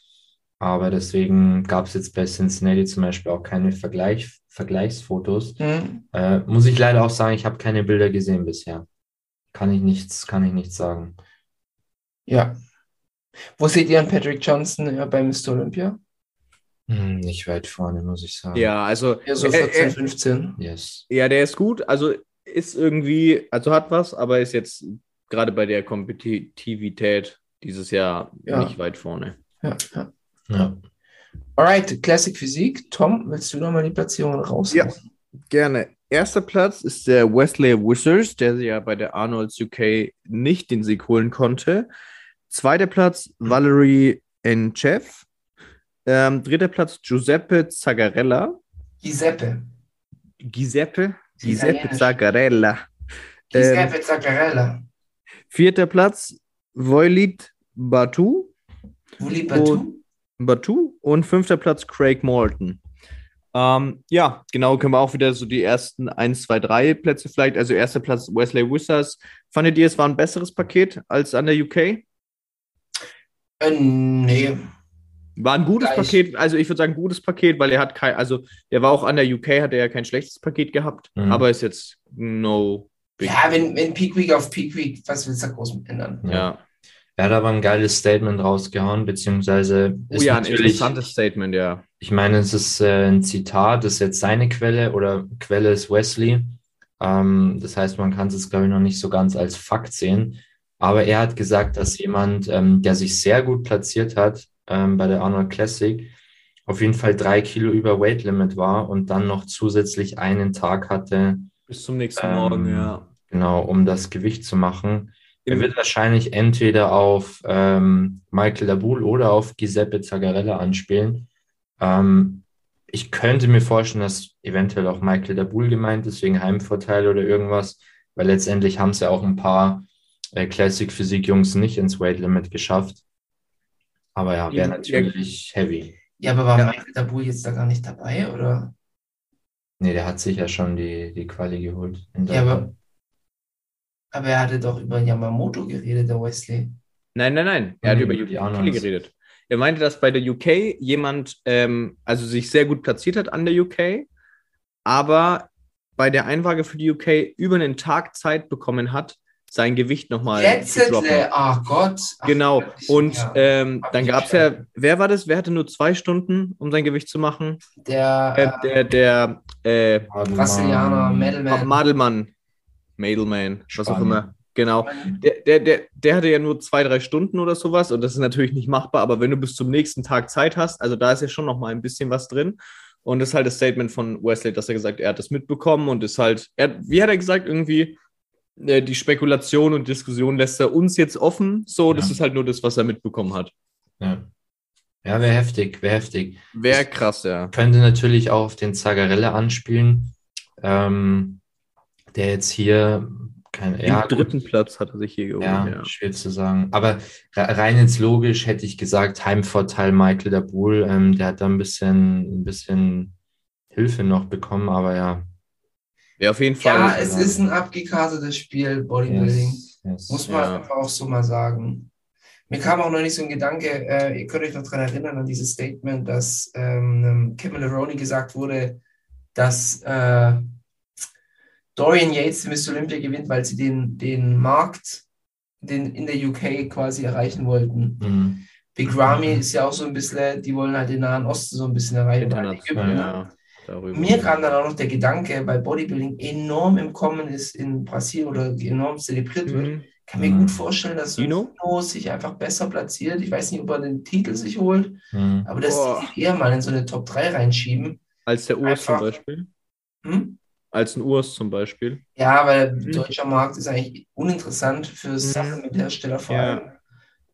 Speaker 7: Aber deswegen gab es jetzt bei Cincinnati zum Beispiel auch keine Vergleich, Vergleichsfotos.
Speaker 1: Hm.
Speaker 7: Äh, muss ich leider auch sagen, ich habe keine Bilder gesehen bisher. Kann ich nichts, kann ich nichts sagen.
Speaker 1: Ja. Wo seht ihr an Patrick Johnson ja, beim Mr. Olympia?
Speaker 7: Hm, nicht weit vorne, muss ich sagen.
Speaker 8: Ja, also
Speaker 1: Ja, so
Speaker 8: äh,
Speaker 1: 14,
Speaker 8: äh,
Speaker 1: 15.
Speaker 7: Yes.
Speaker 8: ja, der ist gut. Also ist irgendwie, also hat was, aber ist jetzt gerade bei der Kompetitivität dieses Jahr
Speaker 1: Ja.
Speaker 8: nicht weit vorne.
Speaker 1: Ja, ja.
Speaker 7: Ja.
Speaker 1: Alright, Classic Physik. Tom, willst du nochmal die Platzierungen raus?
Speaker 8: Ja. Gerne. Erster Platz ist der Wesley Wizards, der ja bei der Arnolds UK nicht den Sieg holen konnte. Zweiter Platz Valerie Enchev. Ähm, dritter Platz Giuseppe Zagarella.
Speaker 1: Giuseppe.
Speaker 8: Giuseppe? Giuseppe. Zagarella. Ähm,
Speaker 1: Giuseppe Zaccarella.
Speaker 8: vierter Platz Voilid Batu.
Speaker 1: Du?
Speaker 8: Batu. Und fünfter Platz Craig Morton. Ähm, ja, genau, können wir auch wieder so die ersten 1, 2, 3 Plätze vielleicht. Also erster Platz Wesley Wizards. Fandet ihr, es war ein besseres Paket als an der UK?
Speaker 1: Äh, nee.
Speaker 8: War ein gutes
Speaker 1: Gleich.
Speaker 8: Paket, also ich würde sagen, gutes Paket, weil er hat kein, also der war auch an der UK, hat er ja kein schlechtes Paket gehabt,
Speaker 7: Mhm.
Speaker 8: aber ist jetzt no big.
Speaker 1: Ja, wenn, wenn Peak Week auf Peak Week, was willst du da groß mit ändern?
Speaker 8: ja.
Speaker 7: Er hat aber ein geiles Statement rausgehauen, beziehungsweise
Speaker 8: Oh
Speaker 7: ist
Speaker 8: ja, ein interessantes Statement, ja.
Speaker 7: ich meine, es ist äh, ein Zitat, das ist jetzt seine Quelle oder Quelle ist Wesley. Ähm, das heißt, man kann es jetzt, glaube ich, noch nicht so ganz als Fakt sehen. Aber er hat gesagt, dass jemand, ähm, der sich sehr gut platziert hat ähm, bei der Arnold Classic, auf jeden Fall drei Kilo über Weight Limit war und dann noch zusätzlich einen Tag hatte,
Speaker 8: Bis zum nächsten
Speaker 7: Ähm,
Speaker 8: Morgen, ja.
Speaker 7: genau, um das Gewicht zu machen. Er wird wahrscheinlich entweder auf ähm, Michael Labul oder auf Giuseppe Zagarella anspielen. Ähm, ich könnte mir vorstellen, dass eventuell auch Michael Labul gemeint ist, wegen Heimvorteil oder irgendwas, weil letztendlich haben es ja auch ein paar äh, Classic Physik-Jungs nicht ins Weight Limit geschafft. Aber ja, wäre
Speaker 1: Ja.
Speaker 7: natürlich heavy.
Speaker 1: Ja, aber war
Speaker 8: Ja.
Speaker 1: Michael Dabu jetzt da gar nicht dabei, oder?
Speaker 7: Nee, der hat sicher schon die, die Quali geholt.
Speaker 1: Ja, aber, aber er hatte doch über Yamamoto geredet, der Wesley.
Speaker 8: Nein, nein, nein. Er hat
Speaker 7: Nee,
Speaker 8: über
Speaker 7: Arnolds.
Speaker 8: geredet. Er meinte, dass bei der UK jemand, ähm, also sich sehr gut platziert hat an der UK, aber bei der Einwaage für die UK über einen Tag Zeit bekommen hat, sein Gewicht nochmal zu droppen.
Speaker 1: ach Gott. Ach,
Speaker 8: Genau.
Speaker 1: wirklich,
Speaker 8: Und
Speaker 1: ja.
Speaker 8: ähm, dann
Speaker 1: ich
Speaker 8: gab es ja, wer war das? Wer hatte nur zwei Stunden, um sein Gewicht zu machen?
Speaker 1: der
Speaker 8: Äh, der, der, äh,
Speaker 1: Brasilianer, Medelman.
Speaker 8: Madelmann. Madelman, was auch immer. Genau. Der, der, der, der hatte ja nur zwei, drei Stunden oder sowas und das ist natürlich nicht machbar, aber wenn du bis zum nächsten Tag Zeit hast, also da ist ja schon noch mal ein bisschen was drin. Und das ist halt das Statement von Wesley, dass er gesagt, er hat das mitbekommen und ist halt, er, wie hat er gesagt, irgendwie äh, die Spekulation und Diskussion lässt er uns jetzt offen. So, das
Speaker 7: Ja.
Speaker 8: ist halt nur das, was er mitbekommen hat.
Speaker 7: Ja, ja wäre heftig, wäre heftig.
Speaker 8: Wäre krass, ja.
Speaker 7: Könnte natürlich auch auf den Zagarella anspielen, ähm, der jetzt hier kein,
Speaker 8: Den
Speaker 7: ja, gut,
Speaker 8: dritten Platz hat er sich hier geholt.
Speaker 7: ja,
Speaker 8: Ja.
Speaker 7: schwer zu sagen. Aber re- rein jetzt logisch hätte ich gesagt, Heimvorteil Michael Dabul, ähm, der hat da ein bisschen, ein bisschen Hilfe noch bekommen, aber ja.
Speaker 8: Wäre auf jeden Fall.
Speaker 1: Ja, es ist ein abgekartetes Spiel, Bodybuilding.
Speaker 7: Yes, yes.
Speaker 1: Muss man
Speaker 8: Ja.
Speaker 1: einfach auch so mal sagen. Mir kam auch noch nicht so ein Gedanke, äh, ihr könnt euch noch daran erinnern, an dieses Statement, dass ähm, Kevin Leroney gesagt wurde, dass äh, Dorian Yates die Miss Olympia gewinnt, weil sie den, den Markt den in der UK quasi erreichen wollten.
Speaker 7: Mhm.
Speaker 1: Big Ramy ist ja auch so ein bisschen, die wollen halt den Nahen Osten so ein bisschen erreichen. weil
Speaker 8: international.
Speaker 1: Ägypten,
Speaker 8: Ja, darüber.
Speaker 1: mir kam dann auch noch der Gedanke, weil Bodybuilding enorm im Kommen ist in Brasilien oder enorm zelebriert wird.
Speaker 8: Mhm.
Speaker 1: kann mir
Speaker 7: Mhm.
Speaker 1: gut vorstellen, dass
Speaker 8: Dino?
Speaker 1: Sich einfach besser platziert. Ich weiß nicht, ob er den Titel sich holt,
Speaker 7: Mhm.
Speaker 1: aber das
Speaker 8: Boah.
Speaker 1: sich eher mal in so eine Top 3 reinschieben.
Speaker 8: Als der Urs zum Beispiel.
Speaker 1: Hm?
Speaker 8: Als ein Urs zum Beispiel.
Speaker 1: Ja, weil
Speaker 8: Mhm.
Speaker 1: deutscher Markt ist eigentlich uninteressant für
Speaker 8: Mhm.
Speaker 1: Supplement-Hersteller vor
Speaker 8: Ja.
Speaker 1: allem.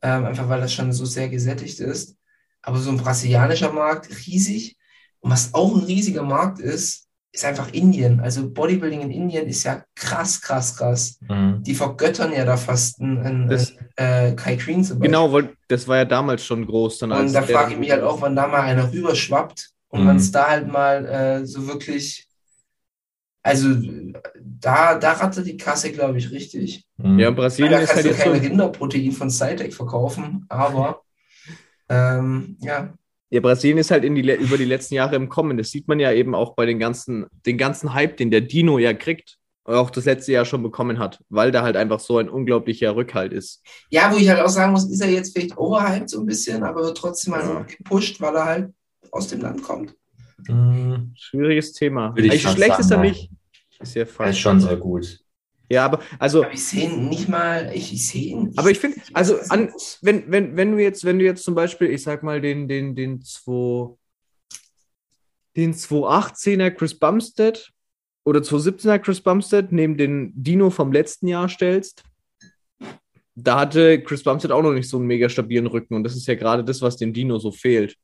Speaker 1: Ähm, einfach weil das schon so sehr gesättigt ist. Aber so ein brasilianischer Markt, riesig. Und was auch ein riesiger Markt ist, ist einfach Indien. Also Bodybuilding in Indien ist ja krass, krass, krass.
Speaker 7: Mhm.
Speaker 1: Die vergöttern ja da fast einen, einen, äh, Kai Green zum Beispiel.
Speaker 8: Genau, weil das war ja damals schon groß. Dann
Speaker 1: Und da frage ich mich halt auch, wann da mal einer rüberschwappt und
Speaker 7: Mhm.
Speaker 1: man es da halt mal äh, so wirklich, also da, da rattert die Kasse, glaube ich, richtig.
Speaker 7: Mhm.
Speaker 8: Ja, Brasilien
Speaker 1: da
Speaker 8: ist
Speaker 1: kannst
Speaker 8: halt
Speaker 1: du
Speaker 8: jetzt
Speaker 1: kein
Speaker 8: so,
Speaker 1: Rinderprotein von Cytec verkaufen, aber ähm, ja,
Speaker 8: ja, Brasilien ist halt in die, über die letzten Jahre im Kommen. Das sieht man ja eben auch bei den ganzen, den ganzen Hype, den der Dino ja kriegt. auch das letzte Jahr schon bekommen hat, weil da halt einfach so ein unglaublicher Rückhalt ist.
Speaker 1: Ja, wo ich halt auch sagen muss, ist er jetzt vielleicht overhyped so ein bisschen, aber wird trotzdem halt
Speaker 8: Ja.
Speaker 1: gepusht, weil er halt aus dem Land kommt.
Speaker 7: Mm,
Speaker 8: Schwieriges Thema.
Speaker 7: Würde ich fast
Speaker 8: schlecht ist er
Speaker 7: sagen,
Speaker 8: nicht. Ist ja
Speaker 7: Er
Speaker 8: falsch.
Speaker 7: ist schon sehr gut.
Speaker 8: Ja, aber also,
Speaker 1: Aber ich sehe ihn nicht mal, ich, ich sehe ihn.
Speaker 8: aber ich finde, also an,
Speaker 1: nicht.
Speaker 8: wenn, wenn, wenn du jetzt, wenn du jetzt zum Beispiel, ich sag mal, den, den, den 2, den 218er Chris Bumstead oder 217er Chris Bumstead neben den Dino vom letzten Jahr stellst, da hatte Chris Bumstead auch noch nicht so einen mega stabilen Rücken und das ist ja gerade das, was dem Dino so fehlt,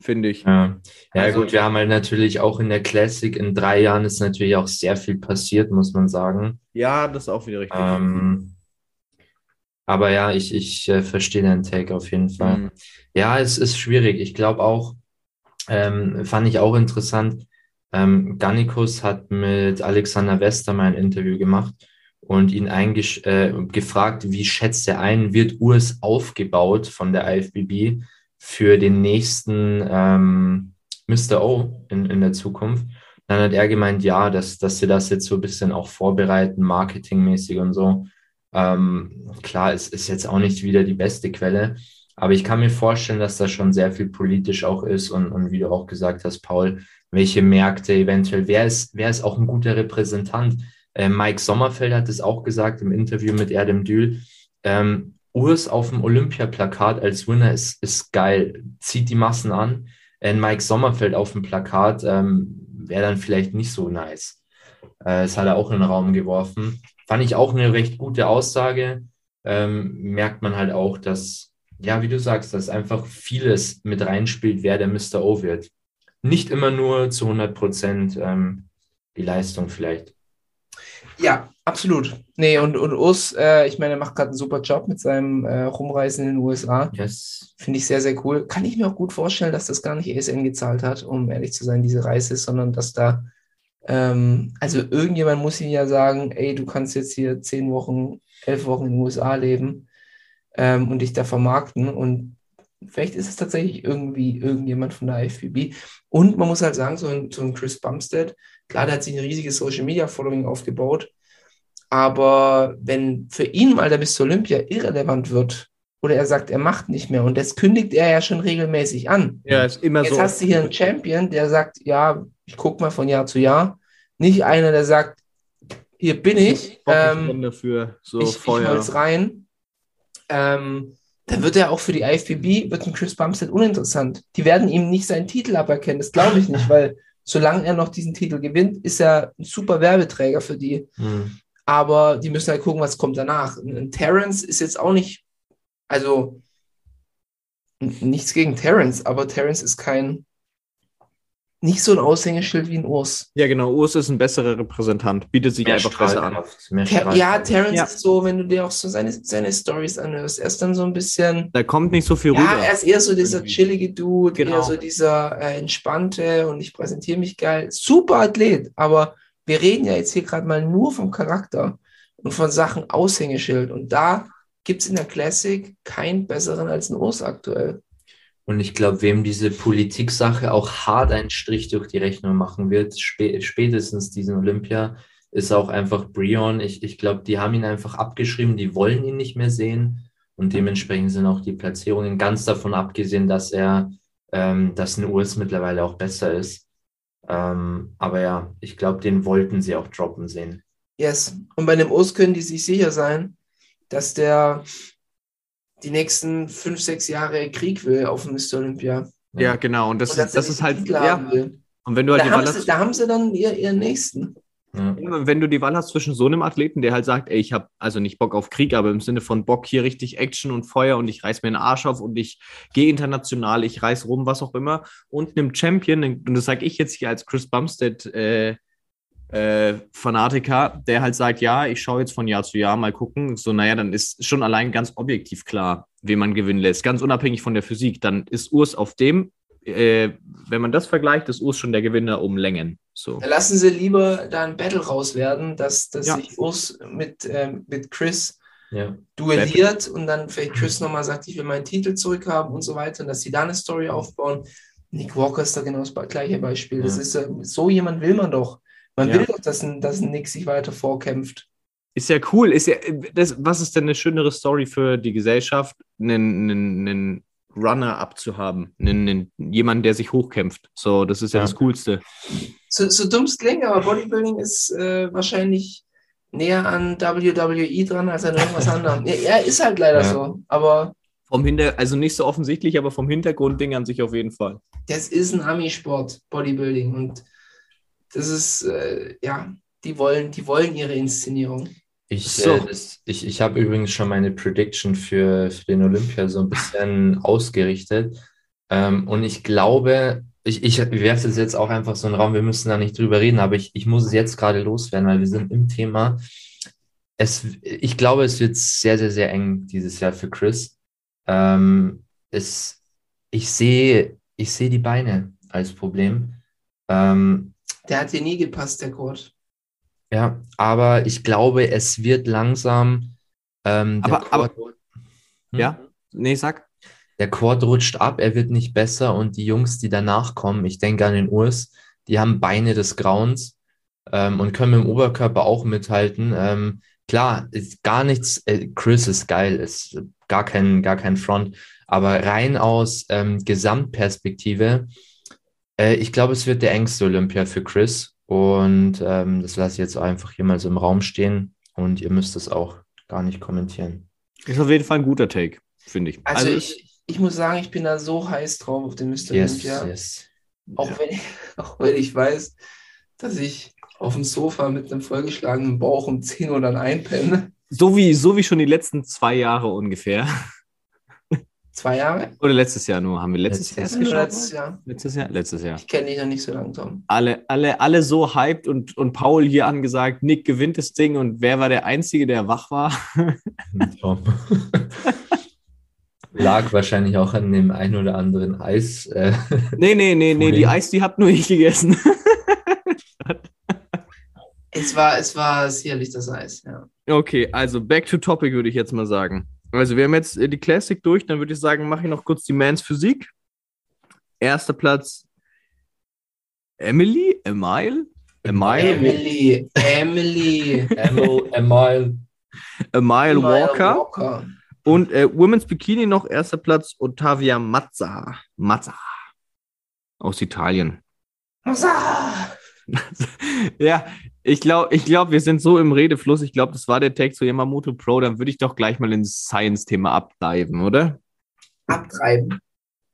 Speaker 8: finde ich.
Speaker 7: Ja, ja
Speaker 8: Also-
Speaker 7: gut, wir haben halt natürlich auch in der Classic in drei Jahren ist natürlich auch sehr viel passiert, muss man sagen.
Speaker 8: Ja, das ist auch wieder richtig.
Speaker 7: Ähm, aber ja, ich, ich äh, verstehe deinen Take auf jeden Fall.
Speaker 8: Mhm.
Speaker 7: Ja, es ist schwierig. Ich glaube auch, ähm, fand ich auch interessant. Ähm, Gannikus hat mit Alexander Wester mal ein Interview gemacht und ihn eingesch äh, gefragt, wie schätzt er ein, wird Urs aufgebaut von der IFBB für den nächsten ähm, Mr. O in, in der Zukunft? Dann hat er gemeint, ja, dass, dass sie das jetzt so ein bisschen auch vorbereiten, marketingmäßig und so. Ähm, klar, es ist jetzt auch nicht wieder die beste Quelle, aber ich kann mir vorstellen, dass da schon sehr viel politisch auch ist und, und wie du auch gesagt hast, Paul, welche Märkte eventuell, wer ist, wer ist auch ein guter Repräsentant? Äh, Mike Sommerfeld hat es auch gesagt im Interview mit Erdem Dül. Ähm, Urs auf dem Olympiaplakat als Winner ist, ist geil, zieht die Massen an. Äh, Mike Sommerfeld auf dem Plakat ähm, wäre dann vielleicht nicht so nice. Äh, das hat er auch in den Raum geworfen. Fand ich auch eine recht gute Aussage. Ähm, merkt man halt auch, dass, ja, wie du sagst, dass einfach vieles mit reinspielt, wer der Mr. O wird. Nicht immer nur zu 100 Prozent ähm, die Leistung vielleicht.
Speaker 1: Ja, absolut. Nee, und, und Urs, äh, ich meine, er macht gerade einen super Job mit seinem äh, Rumreisen in den USA.
Speaker 7: Yes.
Speaker 1: Finde ich sehr, sehr cool. Kann ich mir auch gut vorstellen, dass das gar nicht ASN gezahlt hat, um ehrlich zu sein, diese Reise, sondern dass da, ähm, also irgendjemand muss ihm ja sagen, ey, du kannst jetzt hier zehn Wochen, elf Wochen in den USA leben ähm, und dich da vermarkten. Und vielleicht ist es tatsächlich irgendwie irgendjemand von der IFBB. Und man muss halt sagen, so ein, so ein Chris Bumstead, klar, der hat sich ein riesiges Social Media Following aufgebaut. Aber wenn für ihn mal der bis zur Olympia irrelevant wird, oder er sagt, er macht nicht mehr, und das kündigt er ja schon regelmäßig an.
Speaker 8: Ja, ist immer
Speaker 1: Jetzt
Speaker 8: so.
Speaker 1: hast du hier einen Champion, der sagt, ja, ich gucke mal von Jahr zu Jahr. Nicht einer, der sagt, hier bin ich, ähm,
Speaker 8: dafür, so
Speaker 1: ich, ich
Speaker 8: vorher.
Speaker 1: hol's rein. Ähm, dann wird er auch für die IFBB, wird ein Chris Bumstead uninteressant. Die werden ihm nicht seinen Titel aberkennen, das glaube ich nicht, weil solange er noch diesen Titel gewinnt, ist er ein super Werbeträger für die.
Speaker 7: Hm.
Speaker 1: Aber die müssen halt gucken, was kommt danach. Ein Terrence ist jetzt auch nicht, also nichts gegen Terrence, aber Terrence ist kein, nicht so ein Aushängeschild wie ein Urs.
Speaker 8: Ja, genau. Urs ist ein besserer Repräsentant. Bietet sich
Speaker 7: Mehr
Speaker 8: einfach besser an.
Speaker 1: Ter ja. Terrence
Speaker 8: Ja.
Speaker 1: ist so, wenn du dir auch so seine, seine Stories anhörst, er ist dann so ein bisschen,
Speaker 8: Da kommt nicht so viel
Speaker 1: ja,
Speaker 8: rüber.
Speaker 1: er ist eher so dieser chillige Dude,
Speaker 8: Genau.
Speaker 1: eher so dieser äh, entspannte und ich präsentiere mich geil. Super Athlet, aber wir reden ja jetzt hier gerade mal nur vom Charakter und von Sachen Aushängeschild. Und da gibt es in der Classic keinen besseren als ein Urs aktuell.
Speaker 7: Und ich glaube, wem diese Politik-Sache auch hart einen Strich durch die Rechnung machen wird, spä spätestens diesen Olympia, ist auch einfach Brion. Ich, ich glaube, die haben ihn einfach abgeschrieben, die wollen ihn nicht mehr sehen. Und dementsprechend sind auch die Platzierungen ganz davon abgesehen, dass er, ähm, dass ein US mittlerweile auch besser ist. Ähm, aber ja, ich glaube, den wollten sie auch droppen sehen.
Speaker 1: Yes. Und bei dem Urs können die sich sicher sein, dass der die nächsten fünf, sechs Jahre Krieg will auf dem Mr. Olympia.
Speaker 8: Ja, genau. Und das,
Speaker 1: Und
Speaker 8: ist, das ist halt, ja.
Speaker 1: will.
Speaker 8: Und wenn du halt
Speaker 1: Da
Speaker 8: die
Speaker 1: haben,
Speaker 8: Wahl
Speaker 1: sie,
Speaker 8: hast,
Speaker 1: da haben sie dann ihr, ihren nächsten.
Speaker 7: Ja.
Speaker 8: wenn du die Wahl hast zwischen so einem Athleten, der halt sagt, ey, ich habe also nicht Bock auf Krieg, aber im Sinne von Bock hier richtig Action und Feuer und ich reiß mir den Arsch auf und ich gehe international, ich reiß rum, was auch immer, und einem Champion, und das sage ich jetzt hier als Chris Bumstead äh, äh, Fanatiker, der halt sagt, ja, ich schaue jetzt von Jahr zu Jahr mal gucken, so naja, dann ist schon allein ganz objektiv klar, wen man gewinnen lässt, ganz unabhängig von der Physik, dann ist Urs auf dem, äh, wenn man das vergleicht, ist Urs schon der Gewinner um Längen. So.
Speaker 1: Lassen sie lieber da ein Battle raus werden, dass, dass
Speaker 8: Ja.
Speaker 1: sich Urs mit, ähm, mit Chris
Speaker 7: Ja.
Speaker 1: duelliert und dann vielleicht Chris nochmal sagt, ich will meinen Titel zurückhaben und so weiter und dass sie da eine Story aufbauen. Nick Walker ist da genau das gleiche Beispiel. Das
Speaker 7: Ja.
Speaker 1: ist, äh, so jemand will man doch. Man
Speaker 8: Ja.
Speaker 1: will doch, dass ein, dass ein Nick sich weiter vorkämpft.
Speaker 8: Ist ja cool. Ist ja, das, was ist denn eine schönere Story für die Gesellschaft, einen, einen, einen Runner-up zu haben? Einen, einen, jemanden, der sich hochkämpft. So, das ist ja,
Speaker 7: Ja.
Speaker 8: das Coolste.
Speaker 1: So, so dumm es klingt, aber Bodybuilding ist äh, wahrscheinlich näher an WWE dran als an irgendwas anderem. Ja, ja, ist halt leider
Speaker 7: Ja.
Speaker 1: so. Aber
Speaker 8: Vom Hinter, also nicht so offensichtlich, aber vom Hintergrundding an sich auf jeden Fall.
Speaker 1: das ist ein Ami-Sport, Bodybuilding. Und das ist, äh, ja, die wollen, die wollen ihre Inszenierung.
Speaker 7: Ich,
Speaker 8: So.
Speaker 7: äh, das, ich, ich habe übrigens schon meine Prediction für, für den Olympia so ein bisschen ausgerichtet. Ähm, und ich glaube, ich, ich werfe das jetzt auch einfach so in den Raum, wir müssen da nicht drüber reden, aber ich, ich muss es jetzt gerade loswerden, weil wir sind im Thema. Es, ich glaube, es wird sehr, sehr, sehr eng dieses Jahr für Chris. Ähm, es, ich sehe, ich sehe die Beine als Problem. Ähm,
Speaker 1: Der hat dir nie gepasst, der Kurt.
Speaker 7: ja, aber ich glaube, es wird langsam. Ähm, der
Speaker 8: Aber- aber-
Speaker 7: Hm?
Speaker 8: Ja? Nee, sag.
Speaker 7: Der Quad rutscht ab, er wird nicht besser und die Jungs, die danach kommen, ich denke an den Urs, die haben Beine des Grauens ähm, und können mit dem Oberkörper auch mithalten. Ähm, klar, ist gar nichts, äh, Chris ist geil, ist gar kein, gar kein Front, aber rein aus ähm, Gesamtperspektive, äh, ich glaube, es wird der engste Olympia für Chris und ähm, das lasse ich jetzt einfach hier mal so im Raum stehen und ihr müsst es auch gar nicht kommentieren.
Speaker 8: Ist auf jeden Fall ein guter Take, finde ich.
Speaker 1: Also, ich, ich muss sagen, ich bin da so heiß drauf auf den Mr.
Speaker 7: Yes,
Speaker 1: Olympia.
Speaker 7: yes.
Speaker 1: Auch, wenn ich, auch wenn ich weiß, dass ich auf dem Sofa mit einem vollgeschlagenen Bauch um 10 Uhr dann einpenne.
Speaker 8: So wie, so wie schon die letzten zwei Jahre ungefähr.
Speaker 1: Zwei Jahre?
Speaker 8: Oder letztes Jahr nur. Haben wir letztes Jahr
Speaker 7: Letztes
Speaker 8: geschaut?
Speaker 1: Letztes Jahr.
Speaker 8: Letztes Jahr? Letztes Jahr.
Speaker 1: Ich kenne dich noch nicht so lange, Tom.
Speaker 8: Alle, alle, alle so hyped und, und Paul hier angesagt, Nick gewinnt das Ding und wer war der Einzige, der wach war?
Speaker 7: Tom. Lag wahrscheinlich auch an dem ein oder anderen Eis. Äh,
Speaker 8: Nee, nee, nee, nee, die. Eis, die habt nur ich gegessen.
Speaker 1: Es war, es war sicherlich das Eis, ja.
Speaker 8: Okay, also back to topic würde ich jetzt mal sagen. Also wir haben jetzt äh, die Classic durch, dann würde ich sagen, mache ich noch kurz die Mans Physik. Erster Platz Emily, Emile, Emile,
Speaker 1: Emily, Emily.
Speaker 7: Emil, Emil.
Speaker 8: Emile Walker
Speaker 1: Walker.
Speaker 8: und äh, Women's Bikini noch erster Platz Ottavia Mazza, Mazza aus Italien.
Speaker 1: Masa.
Speaker 8: ja, ich glaube, ich glaub, wir sind so im Redefluss. Ich glaube, das war der Tag zu Yamamoto Pro. Dann würde ich doch gleich mal ins Science-Thema abdiven, oder?
Speaker 1: Abtreiben.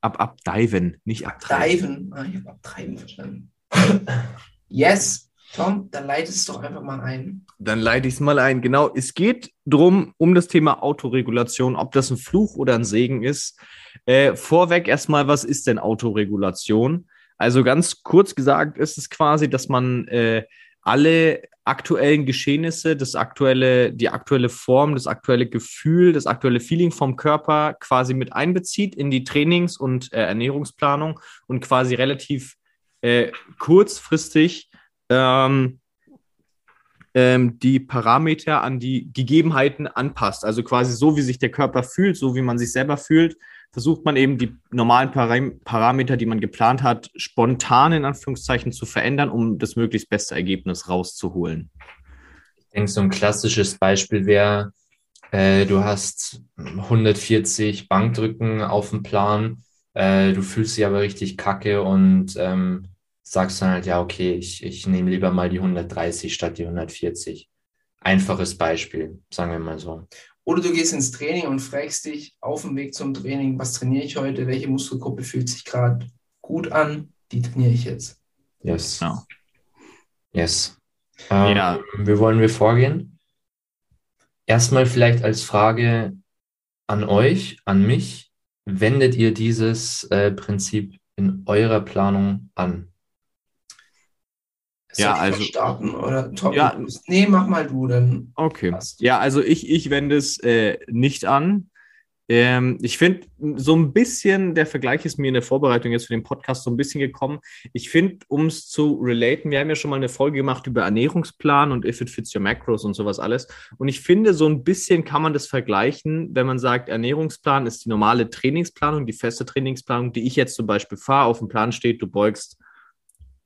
Speaker 8: Ab, abdiven, nicht abtreiben.
Speaker 1: Treiben. Ah, ich habe abtreiben verstanden. yes. Tom, dann leitest es doch einfach mal ein.
Speaker 8: Dann leite ich es mal ein. Genau, es geht drum um das Thema Autoregulation, ob das ein Fluch oder ein Segen ist. Äh, vorweg erstmal, was ist denn Autoregulation? Also ganz kurz gesagt ist es quasi, dass man äh, alle aktuellen Geschehnisse, das aktuelle, die aktuelle Form, das aktuelle Gefühl, das aktuelle Feeling vom Körper quasi mit einbezieht in die Trainings- und äh, Ernährungsplanung und quasi relativ äh, kurzfristig ähm, ähm, die Parameter an die Gegebenheiten anpasst. Also quasi so, wie sich der Körper fühlt, so wie man sich selber fühlt, versucht man eben die normalen Param Parameter, die man geplant hat, spontan in Anführungszeichen zu verändern, um das möglichst beste Ergebnis rauszuholen.
Speaker 7: Ich denke, so ein klassisches Beispiel wäre, äh, du hast 140 Bankdrücken auf dem Plan, äh, du fühlst dich aber richtig kacke und ähm, sagst dann halt, ja, okay, ich, ich nehme lieber mal die 130 statt die 140. Einfaches Beispiel, sagen wir mal so.
Speaker 1: Oder du gehst ins Training und fragst dich auf dem Weg zum Training, was trainiere ich heute, welche Muskelgruppe fühlt sich gerade gut an, die trainiere ich jetzt.
Speaker 7: Yes.
Speaker 8: Ja.
Speaker 7: Yes. Ähm,
Speaker 8: Ja.
Speaker 7: Wie wollen wir vorgehen? Erstmal vielleicht als Frage an euch, an mich. Wendet ihr dieses äh, Prinzip in eurer Planung an?
Speaker 8: Ja, also-
Speaker 1: starten oder Tom?
Speaker 8: Ja.
Speaker 1: Nee, mach mal du, dann
Speaker 8: Okay.
Speaker 1: passt.
Speaker 8: Ja, also ich, ich wende es äh, nicht an. Ähm, ich finde, so ein bisschen, der Vergleich ist mir in der Vorbereitung jetzt für den Podcast so ein bisschen gekommen. Ich finde, um es zu relaten, wir haben ja schon mal eine Folge gemacht über Ernährungsplan und if it fits your macros und sowas alles. Und ich finde, so ein bisschen kann man das vergleichen, wenn man sagt, Ernährungsplan ist die normale Trainingsplanung, die feste Trainingsplanung, die ich jetzt zum Beispiel fahre. Auf dem Plan steht, du beugst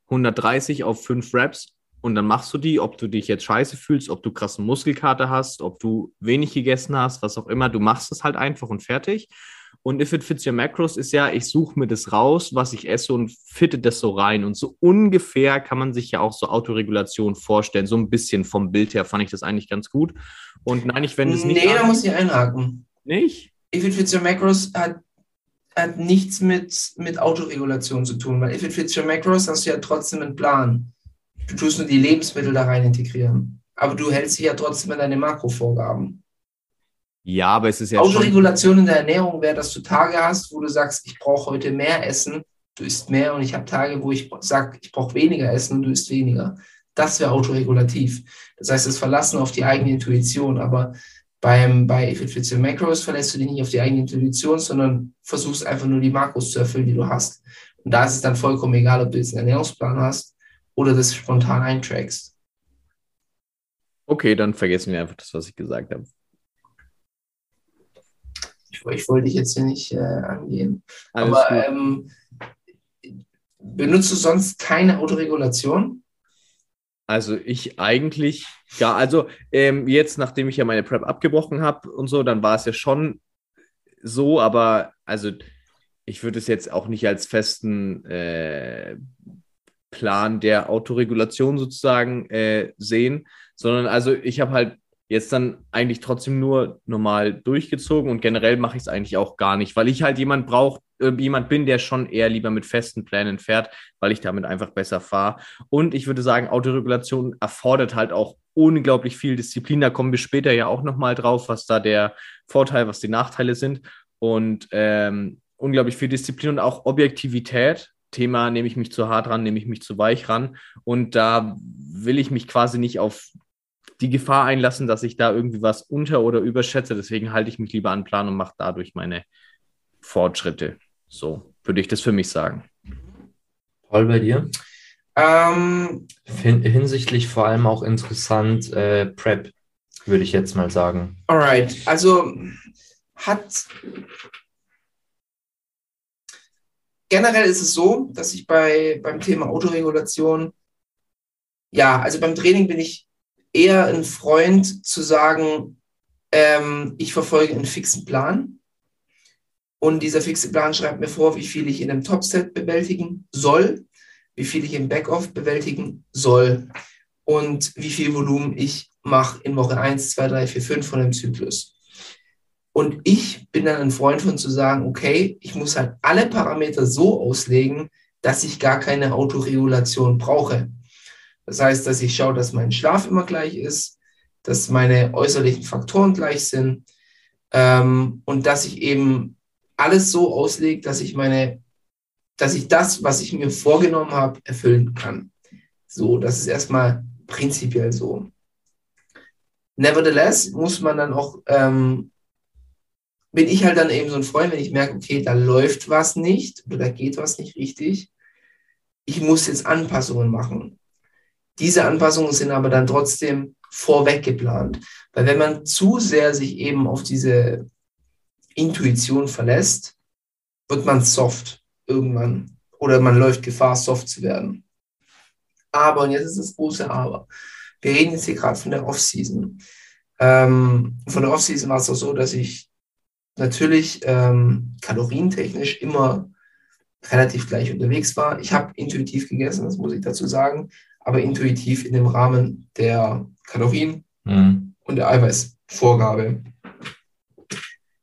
Speaker 8: 130 auf 5 Reps und dann machst du die, ob du dich jetzt scheiße fühlst, ob du krassen Muskelkater hast, ob du wenig gegessen hast, was auch immer. Du machst es halt einfach und fertig. Und If It Fits Your Macros ist ja, ich suche mir das raus, was ich esse und fitte das so rein. Und so ungefähr kann man sich ja auch so Autoregulation vorstellen. So ein bisschen vom Bild her fand ich das eigentlich ganz gut. Und nein, ich wende es nicht.
Speaker 1: Nee,
Speaker 8: an.
Speaker 1: da muss ich einhaken.
Speaker 8: Nicht?
Speaker 1: If It Fits Your Macros hat, hat nichts mit, mit Autoregulation zu tun, weil If It Fits Your Macros hast du ja trotzdem einen Plan. Du tust nur die Lebensmittel da rein integrieren. Aber du hältst dich ja trotzdem an deine Makrovorgaben.
Speaker 8: Ja, aber es ist ja.
Speaker 1: Autoregulation in der Ernährung wäre, dass du Tage hast, wo du sagst, ich brauche heute mehr Essen, du isst mehr und ich habe Tage, wo ich sage, ich brauche weniger Essen und du isst weniger. Das wäre autoregulativ. Das heißt, das Verlassen auf die eigene Intuition. Aber beim, bei Your Macros verlässt du dich nicht auf die eigene Intuition, sondern versuchst einfach nur die Makros zu erfüllen, die du hast. Und da ist es dann vollkommen egal, ob du jetzt einen Ernährungsplan hast oder das spontan eintrackst.
Speaker 8: Okay, dann vergessen wir einfach das, was ich gesagt habe.
Speaker 1: Ich, ich wollte dich jetzt hier nicht äh, angehen.
Speaker 8: Alles
Speaker 1: Aber ähm, benutzt du sonst keine Autoregulation?
Speaker 8: Also ich eigentlich, ja, also ähm, jetzt, nachdem ich ja meine Prep abgebrochen habe und so, dann war es ja schon so, aber also ich würde es jetzt auch nicht als festen äh, Plan der Autoregulation sozusagen äh, sehen, sondern also ich habe halt jetzt dann eigentlich trotzdem nur normal durchgezogen und generell mache ich es eigentlich auch gar nicht, weil ich halt jemand brauche, äh, jemand bin, der schon eher lieber mit festen Plänen fährt, weil ich damit einfach besser fahre. Und ich würde sagen, Autoregulation erfordert halt auch unglaublich viel Disziplin. Da kommen wir später ja auch nochmal drauf, was da der Vorteil, was die Nachteile sind. Und ähm, unglaublich viel Disziplin und auch Objektivität. Thema, nehme ich mich zu hart ran, nehme ich mich zu weich ran. Und da will ich mich quasi nicht auf die Gefahr einlassen, dass ich da irgendwie was unter- oder überschätze. Deswegen halte ich mich lieber an Plan und mache dadurch meine Fortschritte. So würde ich das für mich sagen.
Speaker 7: Paul, bei dir?
Speaker 1: Ähm,
Speaker 7: Hin hinsichtlich vor allem auch interessant äh, Prep, würde ich jetzt mal sagen.
Speaker 1: alright, also hat generell ist es so, dass ich bei beim Thema Autoregulation ja, also beim Training bin ich eher ein Freund zu sagen, ähm, ich verfolge einen fixen Plan. Und dieser fixe Plan schreibt mir vor, wie viel ich in einem Topset bewältigen soll, wie viel ich im Backoff bewältigen soll und wie viel Volumen ich mache in Woche 1, 2, 3, 4, 5 von dem Zyklus. Und ich bin dann ein Freund von zu sagen, okay, ich muss halt alle Parameter so auslegen, dass ich gar keine Autoregulation brauche. Das heißt, dass ich schaue, dass mein Schlaf immer gleich ist, dass meine äußerlichen Faktoren gleich sind ähm, und dass ich eben alles so auslege, dass ich meine, dass ich das, was ich mir vorgenommen habe, erfüllen kann. So, das ist erstmal prinzipiell so. Nevertheless muss man dann auch, ähm, bin ich halt dann eben so ein Freund, wenn ich merke, okay, da läuft was nicht oder da geht was nicht richtig. Ich muss jetzt Anpassungen machen. Diese Anpassungen sind aber dann trotzdem vorweg geplant. Weil wenn man zu sehr sich eben auf diese Intuition verlässt, wird man soft irgendwann. Oder man läuft Gefahr, soft zu werden. Aber, und jetzt ist das große Aber. Wir reden jetzt hier gerade von der Off-Season. Ähm, von der Off-Season war es auch so, dass ich natürlich ähm, kalorientechnisch immer relativ gleich unterwegs war. Ich habe intuitiv gegessen, das muss ich dazu sagen, aber intuitiv in dem Rahmen der Kalorien
Speaker 7: Mhm.
Speaker 1: und der Eiweißvorgabe.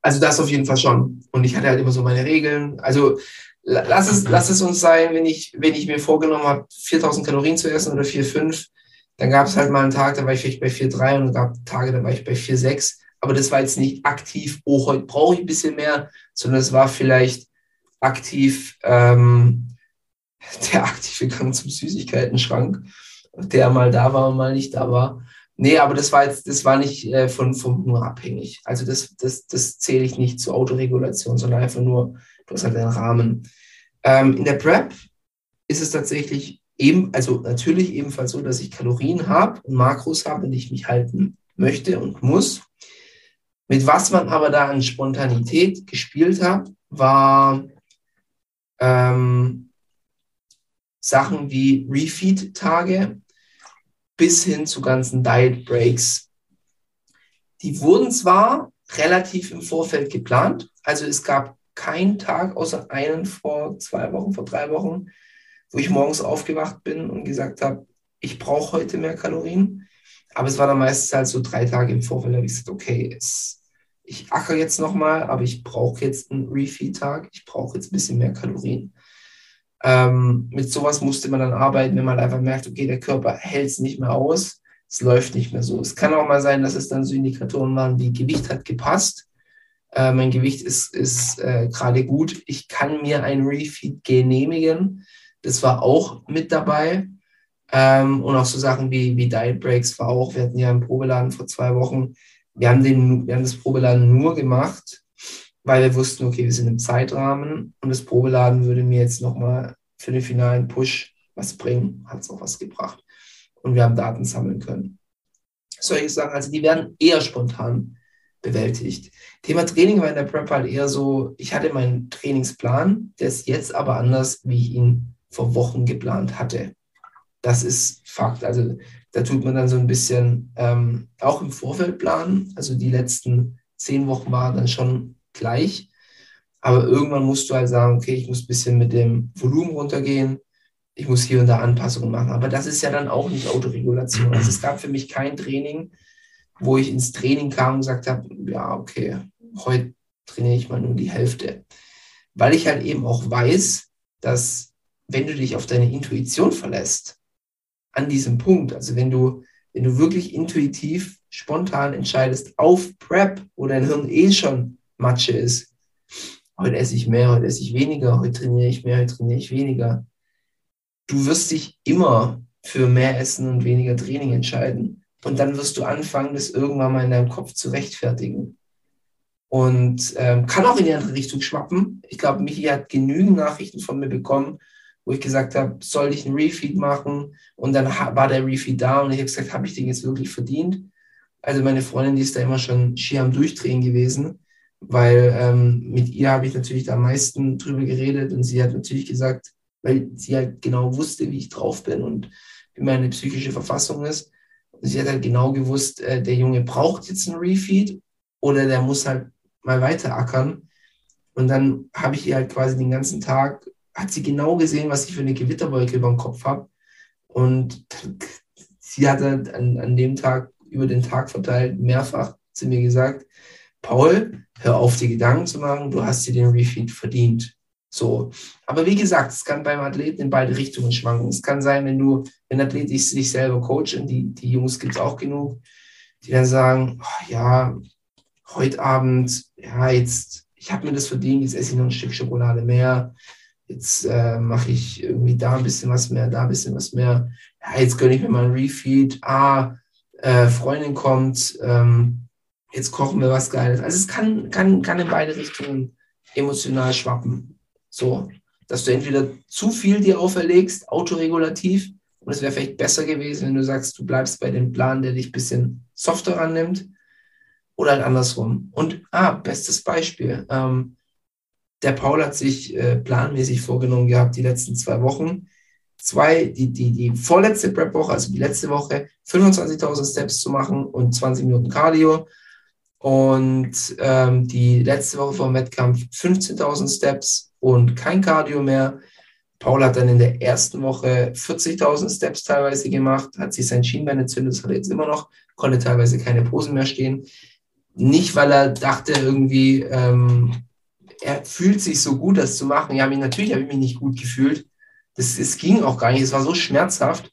Speaker 1: Also das auf jeden Fall schon. Und ich hatte halt immer so meine Regeln. Also la- lass es, lass es uns sein, wenn ich, wenn ich mir vorgenommen habe, 4000 Kalorien zu essen oder 4,5, dann gab es halt mal einen Tag, da war ich vielleicht bei 4,3 und gab Tage, da war ich bei 4,6. Aber das war jetzt nicht aktiv, oh, heute brauche ich ein bisschen mehr, sondern es war vielleicht aktiv ähm, der aktive Gang zum Süßigkeiten-Schrank, der mal da war und mal nicht da war. Nee, aber das war jetzt, das war nicht äh, von, vom Hunger abhängig. Also das, das, das zähle ich nicht zur Autoregulation, sondern einfach nur, du hast halt einen Rahmen. Ähm, in der Prep ist es tatsächlich eben, also natürlich ebenfalls so, dass ich Kalorien habe und Makros habe, an die ich mich halten möchte und muss. Mit was man aber da an Spontanität gespielt hat, war ähm, Sachen wie Refeed-Tage. Bis hin zu ganzen Diet Breaks. Die wurden zwar relativ im Vorfeld geplant, also es gab keinen Tag außer einen vor zwei Wochen, vor drei Wochen, wo ich morgens aufgewacht bin und gesagt habe, ich brauche heute mehr Kalorien. Aber es war dann meistens halt so drei Tage im Vorfeld, da habe ich gesagt, okay, es, ich acker jetzt nochmal, aber ich brauche jetzt einen Refeed-Tag, ich brauche jetzt ein bisschen mehr Kalorien. Ähm, mit sowas musste man dann arbeiten, wenn man einfach merkt, okay, der Körper hält es nicht mehr aus, es läuft nicht mehr so. Es kann auch mal sein, dass es dann so Indikatoren waren, wie Gewicht hat gepasst, äh, mein Gewicht ist, ist äh, gerade gut, ich kann mir ein Refeed genehmigen. Das war auch mit dabei. Ähm, und auch so Sachen wie, wie Diet Breaks war auch. Wir hatten ja einen Probeladen vor zwei Wochen. Wir haben, den, wir haben das Probeladen nur gemacht, weil wir wussten, okay, wir sind im Zeitrahmen und das Probeladen würde mir jetzt nochmal für den finalen Push was bringen. Hat es auch was gebracht. Und wir haben Daten sammeln können. Solche Sachen, also die werden eher spontan bewältigt. Thema Training war in der Prep halt eher so, ich hatte meinen Trainingsplan, der ist jetzt aber anders, wie ich ihn vor Wochen geplant hatte. Das ist Fakt. Also da tut man dann so ein bisschen ähm, auch im Vorfeld planen. Also die letzten zehn Wochen waren dann schon gleich. Aber irgendwann musst du halt sagen, okay, ich muss ein bisschen mit dem Volumen runtergehen. Ich muss hier und da Anpassungen machen. Aber das ist ja dann auch nicht Autoregulation. Also es gab für mich kein Training, wo ich ins Training kam und gesagt habe, ja, okay, heute trainiere ich mal nur die Hälfte. Weil ich halt eben auch weiß, dass wenn du dich auf deine Intuition verlässt, an diesem Punkt, also wenn du, wenn du wirklich intuitiv, spontan entscheidest auf Prep, wo dein Hirn eh schon Matsche ist, heute esse ich mehr, heute esse ich weniger, heute trainiere ich mehr, heute trainiere ich weniger. Du wirst dich immer für mehr Essen und weniger Training entscheiden. Und dann wirst du anfangen, das irgendwann mal in deinem Kopf zu rechtfertigen. Und ähm, kann auch in die andere Richtung schwappen. Ich glaube, Michi hat genügend Nachrichten von mir bekommen, wo ich gesagt habe, soll ich einen Refeed machen? Und dann war der Refeed da und ich habe gesagt, habe ich den jetzt wirklich verdient? Also meine Freundin, die ist da immer schon schier am Durchdrehen gewesen, weil ähm, mit ihr habe ich natürlich da am meisten drüber geredet und sie hat natürlich gesagt, weil sie halt genau wusste, wie ich drauf bin und wie meine psychische Verfassung ist. Und sie hat halt genau gewusst, äh, der Junge braucht jetzt einen Refeed oder der muss halt mal weiter ackern. Und dann habe ich ihr halt quasi den ganzen Tag hat sie genau gesehen, was ich für eine Gewitterwolke über dem Kopf habe. Und sie hat dann an, an dem Tag, über den Tag verteilt, mehrfach zu mir gesagt, Paul, hör auf, die Gedanken zu machen, du hast dir den Refeed verdient. So. Aber wie gesagt, es kann beim Athleten in beide Richtungen schwanken. Es kann sein, wenn du, wenn Athlet sich selber coacht, und die, die Jungs gibt es auch genug, die dann sagen, oh, ja, heute Abend, ja, jetzt, ich habe mir das verdient, jetzt esse ich noch ein Stück Schokolade mehr jetzt äh, mache ich irgendwie da ein bisschen was mehr, da ein bisschen was mehr. Ja, jetzt gönne ich mir mal ein Refeed. Ah, äh, Freundin kommt, ähm, jetzt kochen wir was Geiles. Also es kann, kann, kann in beide Richtungen emotional schwappen. So, dass du entweder zu viel dir auferlegst, autoregulativ, und es wäre vielleicht besser gewesen, wenn du sagst, du bleibst bei dem Plan, der dich ein bisschen softer rannimmt, oder halt andersrum. Und, ah, bestes Beispiel. Ähm, der Paul hat sich äh, planmäßig vorgenommen gehabt, die letzten zwei Wochen, zwei, die, die, die vorletzte Prep-Woche, also die letzte Woche, 25.000 Steps zu machen und 20 Minuten Cardio. Und ähm, die letzte Woche vor dem Wettkampf 15.000 Steps und kein Cardio mehr. Paul hat dann in der ersten Woche 40.000 Steps teilweise gemacht, hat sich sein Schienbein entzündet, das hat er jetzt immer noch, konnte teilweise keine Posen mehr stehen. Nicht, weil er dachte irgendwie, ähm, er fühlt sich so gut, das zu machen. Ja, natürlich habe ich mich nicht gut gefühlt. Das, das ging auch gar nicht. Es war so schmerzhaft.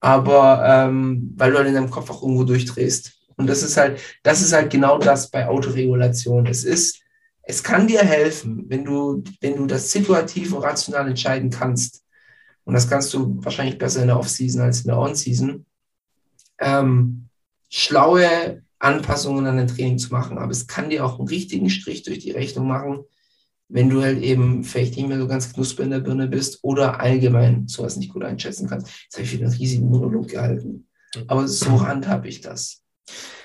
Speaker 1: Aber ähm, weil du halt in deinem Kopf auch irgendwo durchdrehst. Und das ist halt, das ist halt genau das bei Autoregulation. Es ist, es kann dir helfen, wenn du, wenn du das situativ und rational entscheiden kannst. Und das kannst du wahrscheinlich besser in der Off-Season als in der On-Season. Ähm, schlaue Anpassungen an dein Training zu machen. Aber es kann dir auch einen richtigen Strich durch die Rechnung machen, wenn du halt eben vielleicht nicht mehr so ganz knusper in der Birne bist oder allgemein sowas nicht gut einschätzen kannst. Jetzt habe ich wieder einen riesigen Monolog gehalten. Aber so handhabe ich das.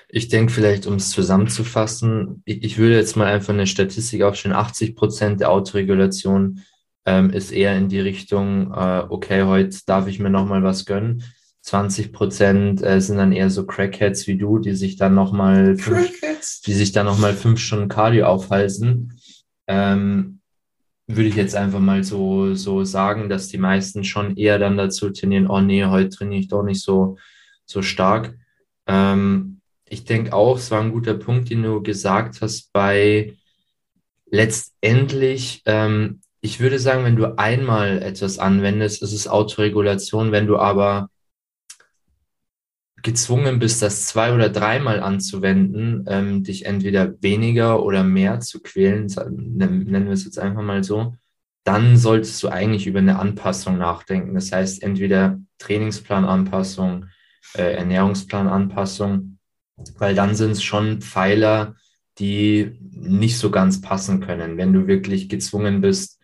Speaker 7: Ich denke vielleicht, um es zusammenzufassen, ich, ich, würde jetzt mal einfach eine Statistik aufstellen, 80 Prozent der Autoregulation ähm, ist eher in die Richtung, äh, okay, heute darf ich mir nochmal was gönnen. 20 Prozent äh, sind dann eher so Crackheads wie du, die sich dann nochmal
Speaker 1: Crickets.
Speaker 7: die sich dann nochmal fünf Stunden Cardio aufhalsen. Ähm, würde ich jetzt einfach mal so, so sagen, dass die meisten schon eher dann dazu trainieren, oh nee, heute trainiere ich doch nicht so, so stark. Ähm, ich denke auch, es war ein guter Punkt, den du gesagt hast, bei letztendlich, ähm, ich würde sagen, wenn du einmal etwas anwendest, ist es Autoregulation. Wenn du aber gezwungen bist, das zwei oder dreimal anzuwenden, ähm, dich entweder weniger oder mehr zu quälen, nennen wir es jetzt einfach mal so, dann solltest du eigentlich über eine Anpassung nachdenken. Das heißt, entweder Trainingsplananpassung, äh, Ernährungsplananpassung, weil dann sind es schon Pfeiler, die nicht so ganz passen können. Wenn du wirklich gezwungen bist,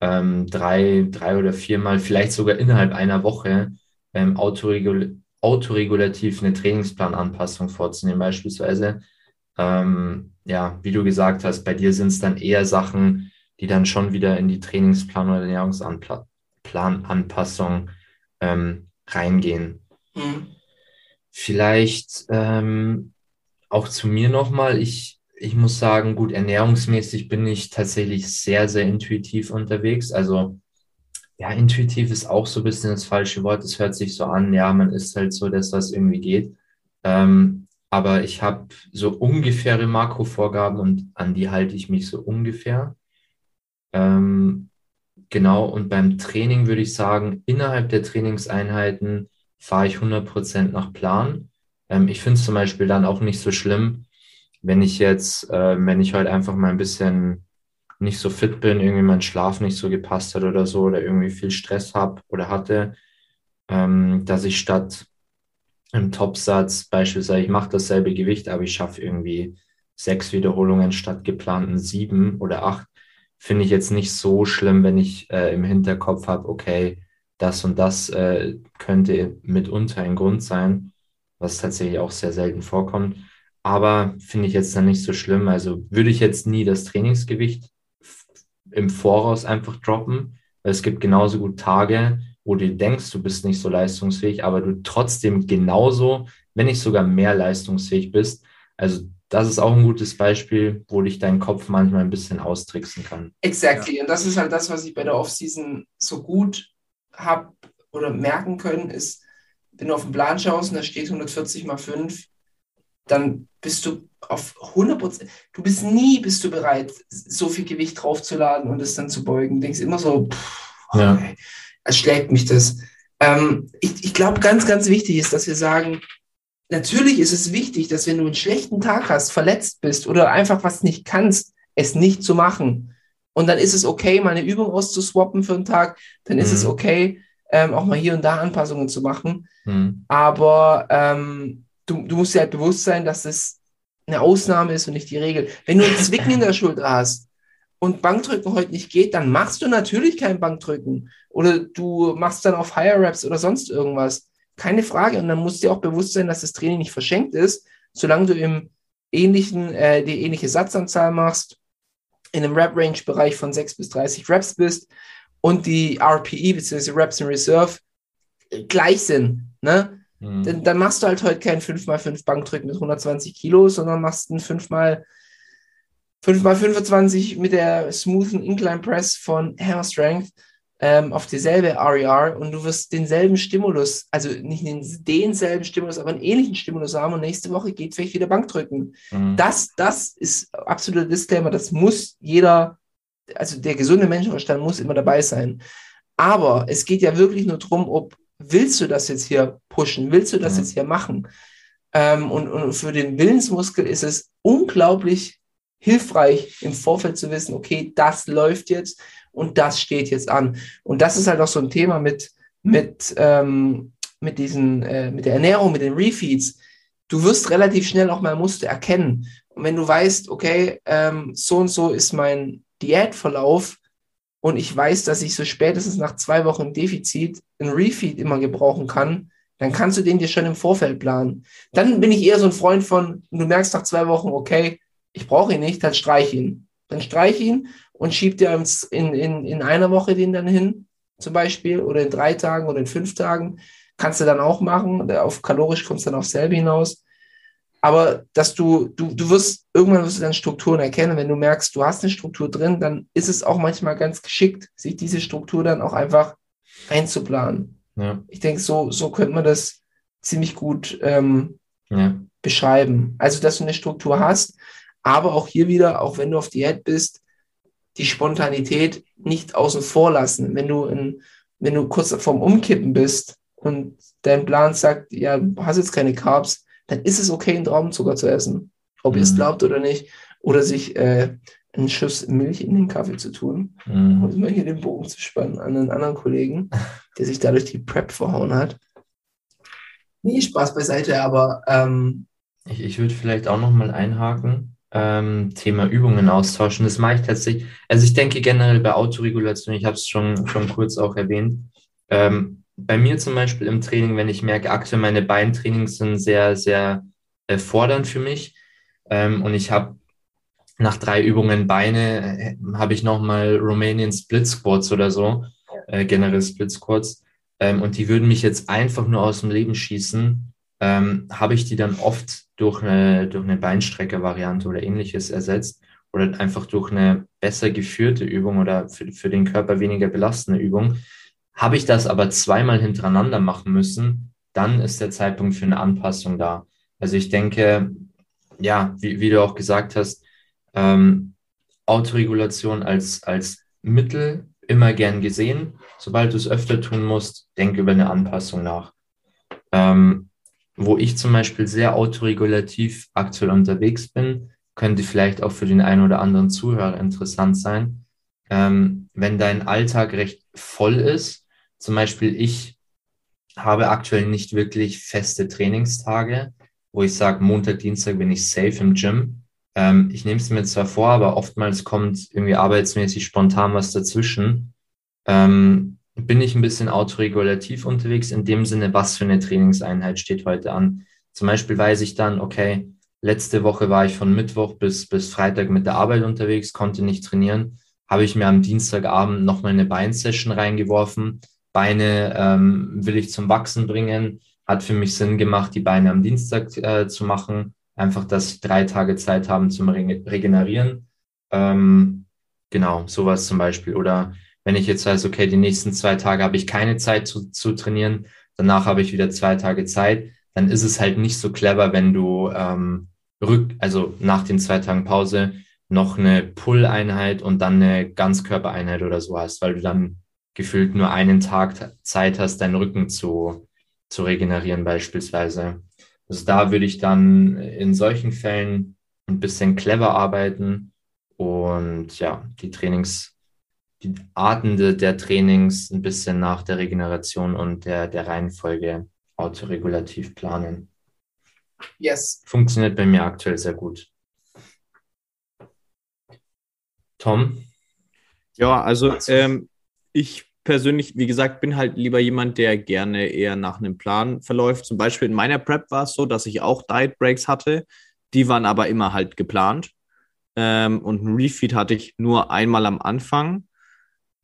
Speaker 7: ähm, drei, drei oder viermal, vielleicht sogar innerhalb einer Woche, ähm, autoregul autoregulativ eine Trainingsplananpassung vorzunehmen, beispielsweise. Ähm, ja, wie du gesagt hast, bei dir sind es dann eher Sachen, die dann schon wieder in die Trainingsplan- oder Ernährungsplananpassung ähm, reingehen.
Speaker 1: Mhm.
Speaker 7: Vielleicht ähm, auch zu mir nochmal. Ich, ich muss sagen, gut, ernährungsmäßig bin ich tatsächlich sehr, sehr intuitiv unterwegs. Also, ja, intuitiv ist auch so ein bisschen das falsche Wort. Es hört sich so an, ja, man ist halt so, dass das irgendwie geht. Ähm, aber ich habe so ungefähre Makrovorgaben und an die halte ich mich so ungefähr. Ähm, genau, und beim Training würde ich sagen, innerhalb der Trainingseinheiten fahre ich 100% nach Plan. Ähm, ich finde es zum Beispiel dann auch nicht so schlimm, wenn ich jetzt, äh, wenn ich heute einfach mal ein bisschen nicht so fit bin, irgendwie mein Schlaf nicht so gepasst hat oder so, oder irgendwie viel Stress habe oder hatte, ähm, dass ich statt im Topsatz beispielsweise, ich mache dasselbe Gewicht, aber ich schaffe irgendwie sechs Wiederholungen statt geplanten sieben oder acht, finde ich jetzt nicht so schlimm, wenn ich äh, im Hinterkopf habe, okay, das und das äh, könnte mitunter ein Grund sein, was tatsächlich auch sehr selten vorkommt. Aber finde ich jetzt dann nicht so schlimm. Also würde ich jetzt nie das Trainingsgewicht im Voraus einfach droppen, weil es gibt genauso gut Tage, wo du denkst, du bist nicht so leistungsfähig, aber du trotzdem genauso, wenn nicht sogar mehr leistungsfähig bist. Also das ist auch ein gutes Beispiel, wo dich dein Kopf manchmal ein bisschen austricksen kann.
Speaker 1: Exactly. Und das ist halt das, was ich bei der Offseason so gut habe oder merken können, ist, wenn du auf den Plan schaust und da steht 140 mal 5, dann bist du auf 100 Prozent, du bist nie bist du bereit, so viel Gewicht draufzuladen und es dann zu beugen. Du denkst immer so, pff,
Speaker 7: Ja.
Speaker 1: okay, es schlägt mich das. Ähm, ich ich glaube, ganz, ganz wichtig ist, dass wir sagen, natürlich ist es wichtig, dass wenn du einen schlechten Tag hast, verletzt bist oder einfach was nicht kannst, es nicht zu machen. Und dann ist es okay, mal eine Übung auszuswappen für einen Tag. Dann ist
Speaker 7: Mhm.
Speaker 1: es okay, ähm, auch mal hier und da Anpassungen zu machen.
Speaker 7: Hm.
Speaker 1: Aber ähm, du, du musst dir halt bewusst sein, dass es eine Ausnahme ist und nicht die Regel. Wenn du einen Zwicken in der Schulter hast und Bankdrücken heute nicht geht, dann machst du natürlich kein Bankdrücken. Oder du machst dann auf Higher Reps oder sonst irgendwas. Keine Frage. Und dann musst du dir auch bewusst sein, dass das Training nicht verschenkt ist, solange du im ähnlichen, äh, die ähnliche Satzanzahl machst, in einem Rep-Range-Bereich von 6 bis 30 Reps bist und die RPE bzw. Reps in Reserve gleich sind. Ne?
Speaker 7: Hm.
Speaker 1: Dann, dann machst du halt heute kein 5x5 Bankdrücken mit 120 Kilo, sondern machst ein 5x, 5x25 mit der smoothen Incline Press von Hammer Strength ähm, auf dieselbe RER und du wirst denselben Stimulus, also nicht den, denselben Stimulus, aber einen ähnlichen Stimulus haben und nächste Woche geht vielleicht wieder Bankdrücken.
Speaker 7: Hm.
Speaker 1: Das, das ist absoluter Disclaimer, das muss jeder, also der gesunde Menschenverstand muss immer dabei sein. Aber es geht ja wirklich nur darum, ob willst du das jetzt hier pushen, willst du das
Speaker 7: Ja.
Speaker 1: jetzt hier machen? Ähm, und, und für den Willensmuskel ist es unglaublich hilfreich, im Vorfeld zu wissen, okay, das läuft jetzt und das steht jetzt an. Und das ist halt auch so ein Thema mit, mit, ähm, mit, diesen, äh, mit der Ernährung, mit den Refeeds. Du wirst relativ schnell auch mal Muster erkennen. Und wenn du weißt, okay, ähm, so und so ist mein Diätverlauf und ich weiß, dass ich so spätestens nach zwei Wochen Defizit ein Refeed immer gebrauchen kann, dann kannst du den dir schon im Vorfeld planen. Dann bin ich eher so ein Freund von, du merkst nach zwei Wochen, okay, ich brauche ihn nicht, dann streich ihn. Dann streich ihn und schieb dir in, in, in einer Woche den dann hin, zum Beispiel, oder in drei Tagen oder in fünf Tagen. kannst du dann auch machen. Auf kalorisch kommst du dann auf selbe hinaus. Aber dass du, du, du wirst, irgendwann wirst du dann Strukturen erkennen. Wenn du merkst, du hast eine Struktur drin, dann ist es auch manchmal ganz geschickt, sich diese Struktur dann auch einfach einzuplanen.
Speaker 7: Ja.
Speaker 1: Ich denke, so, so könnte man das ziemlich gut ähm,
Speaker 7: Ja.
Speaker 1: beschreiben. Also, dass du eine Struktur hast, aber auch hier wieder, auch wenn du auf Diät bist, die Spontanität nicht außen vor lassen. Wenn du, in, wenn du kurz vorm Umkippen bist und dein Plan sagt, ja, du hast jetzt keine Carbs, dann ist es okay, einen Traubenzucker zu essen. Ob ihr es
Speaker 7: Mhm.
Speaker 1: glaubt oder nicht. Oder sich äh, einen Schuss Milch in den Kaffee zu tun.
Speaker 7: Mhm.
Speaker 1: Um immer hier den Bogen zu spannen an einen anderen Kollegen, der sich dadurch die Prep verhauen hat. Nee, Spaß beiseite, aber ähm,
Speaker 7: Ich, ich würde vielleicht auch nochmal einhaken. Ähm, Thema Übungen austauschen. Das mache ich tatsächlich. Also ich denke generell bei Autoregulation, ich habe es schon, schon kurz auch erwähnt. Ähm, bei mir zum Beispiel im Training, wenn ich merke, aktuell meine Beintrainings sind sehr, sehr äh, fordernd für mich. Ähm, und ich habe nach drei Übungen Beine, äh, habe ich nochmal Romanian Split Squats oder so, äh, generell Split Squats. Ähm, und die würden mich jetzt einfach nur aus dem Leben schießen ähm, habe ich die dann oft durch eine, durch eine Beinstrecker-Variante oder ähnliches ersetzt oder einfach durch eine besser geführte Übung oder für, für den Körper weniger belastende Übung. Habe ich das aber zweimal hintereinander machen müssen, dann ist der Zeitpunkt für eine Anpassung da. Also ich denke, ja, wie, wie du auch gesagt hast, ähm, Autoregulation als, als Mittel immer gern gesehen. Sobald du es öfter tun musst, denk über eine Anpassung nach. Ähm, wo ich zum Beispiel sehr autoregulativ aktuell unterwegs bin, könnte vielleicht auch für den einen oder anderen Zuhörer interessant sein. Ähm, wenn dein Alltag recht voll ist, zum Beispiel ich habe aktuell nicht wirklich feste Trainingstage, wo ich sage, Montag, Dienstag bin ich safe im Gym. Ähm, ich nehme es mir zwar vor, aber oftmals kommt irgendwie arbeitsmäßig spontan was dazwischen. Ähm, bin ich ein bisschen autoregulativ unterwegs, in dem Sinne, was für eine Trainingseinheit steht heute an. Zum Beispiel weiß ich dann, okay, letzte Woche war ich von Mittwoch bis, bis Freitag mit der Arbeit unterwegs, konnte nicht trainieren, habe ich mir am Dienstagabend nochmal eine Beinsession reingeworfen. Beine ähm, will ich zum Wachsen bringen, hat für mich Sinn gemacht, die Beine am Dienstag äh, zu machen, einfach, dass ich drei Tage Zeit haben zum Rege- Regenerieren. Ähm, genau, sowas zum Beispiel. Oder wenn ich jetzt weiß, okay, die nächsten zwei Tage habe ich keine Zeit zu, zu trainieren, danach habe ich wieder zwei Tage Zeit, dann ist es halt nicht so clever, wenn du ähm, rück, also nach den zwei Tagen Pause noch eine Pull-Einheit und dann eine Ganzkörpereinheit oder so hast, weil du dann gefühlt nur einen Tag Zeit hast, deinen Rücken zu, zu regenerieren beispielsweise. Also da würde ich dann in solchen Fällen ein bisschen clever arbeiten und ja, die Trainings, die Arten de, der Trainings ein bisschen nach der Regeneration und der, der Reihenfolge autoregulativ planen.
Speaker 1: yes.
Speaker 7: Funktioniert bei mir aktuell sehr gut. Tom?
Speaker 8: Ja, also ähm, ich persönlich, wie gesagt, bin halt lieber jemand, der gerne eher nach einem Plan verläuft. Zum Beispiel in meiner Prep war es so, dass ich auch Diet Breaks hatte. Die waren aber immer halt geplant. Ähm, und einen Refeed hatte ich nur einmal am Anfang.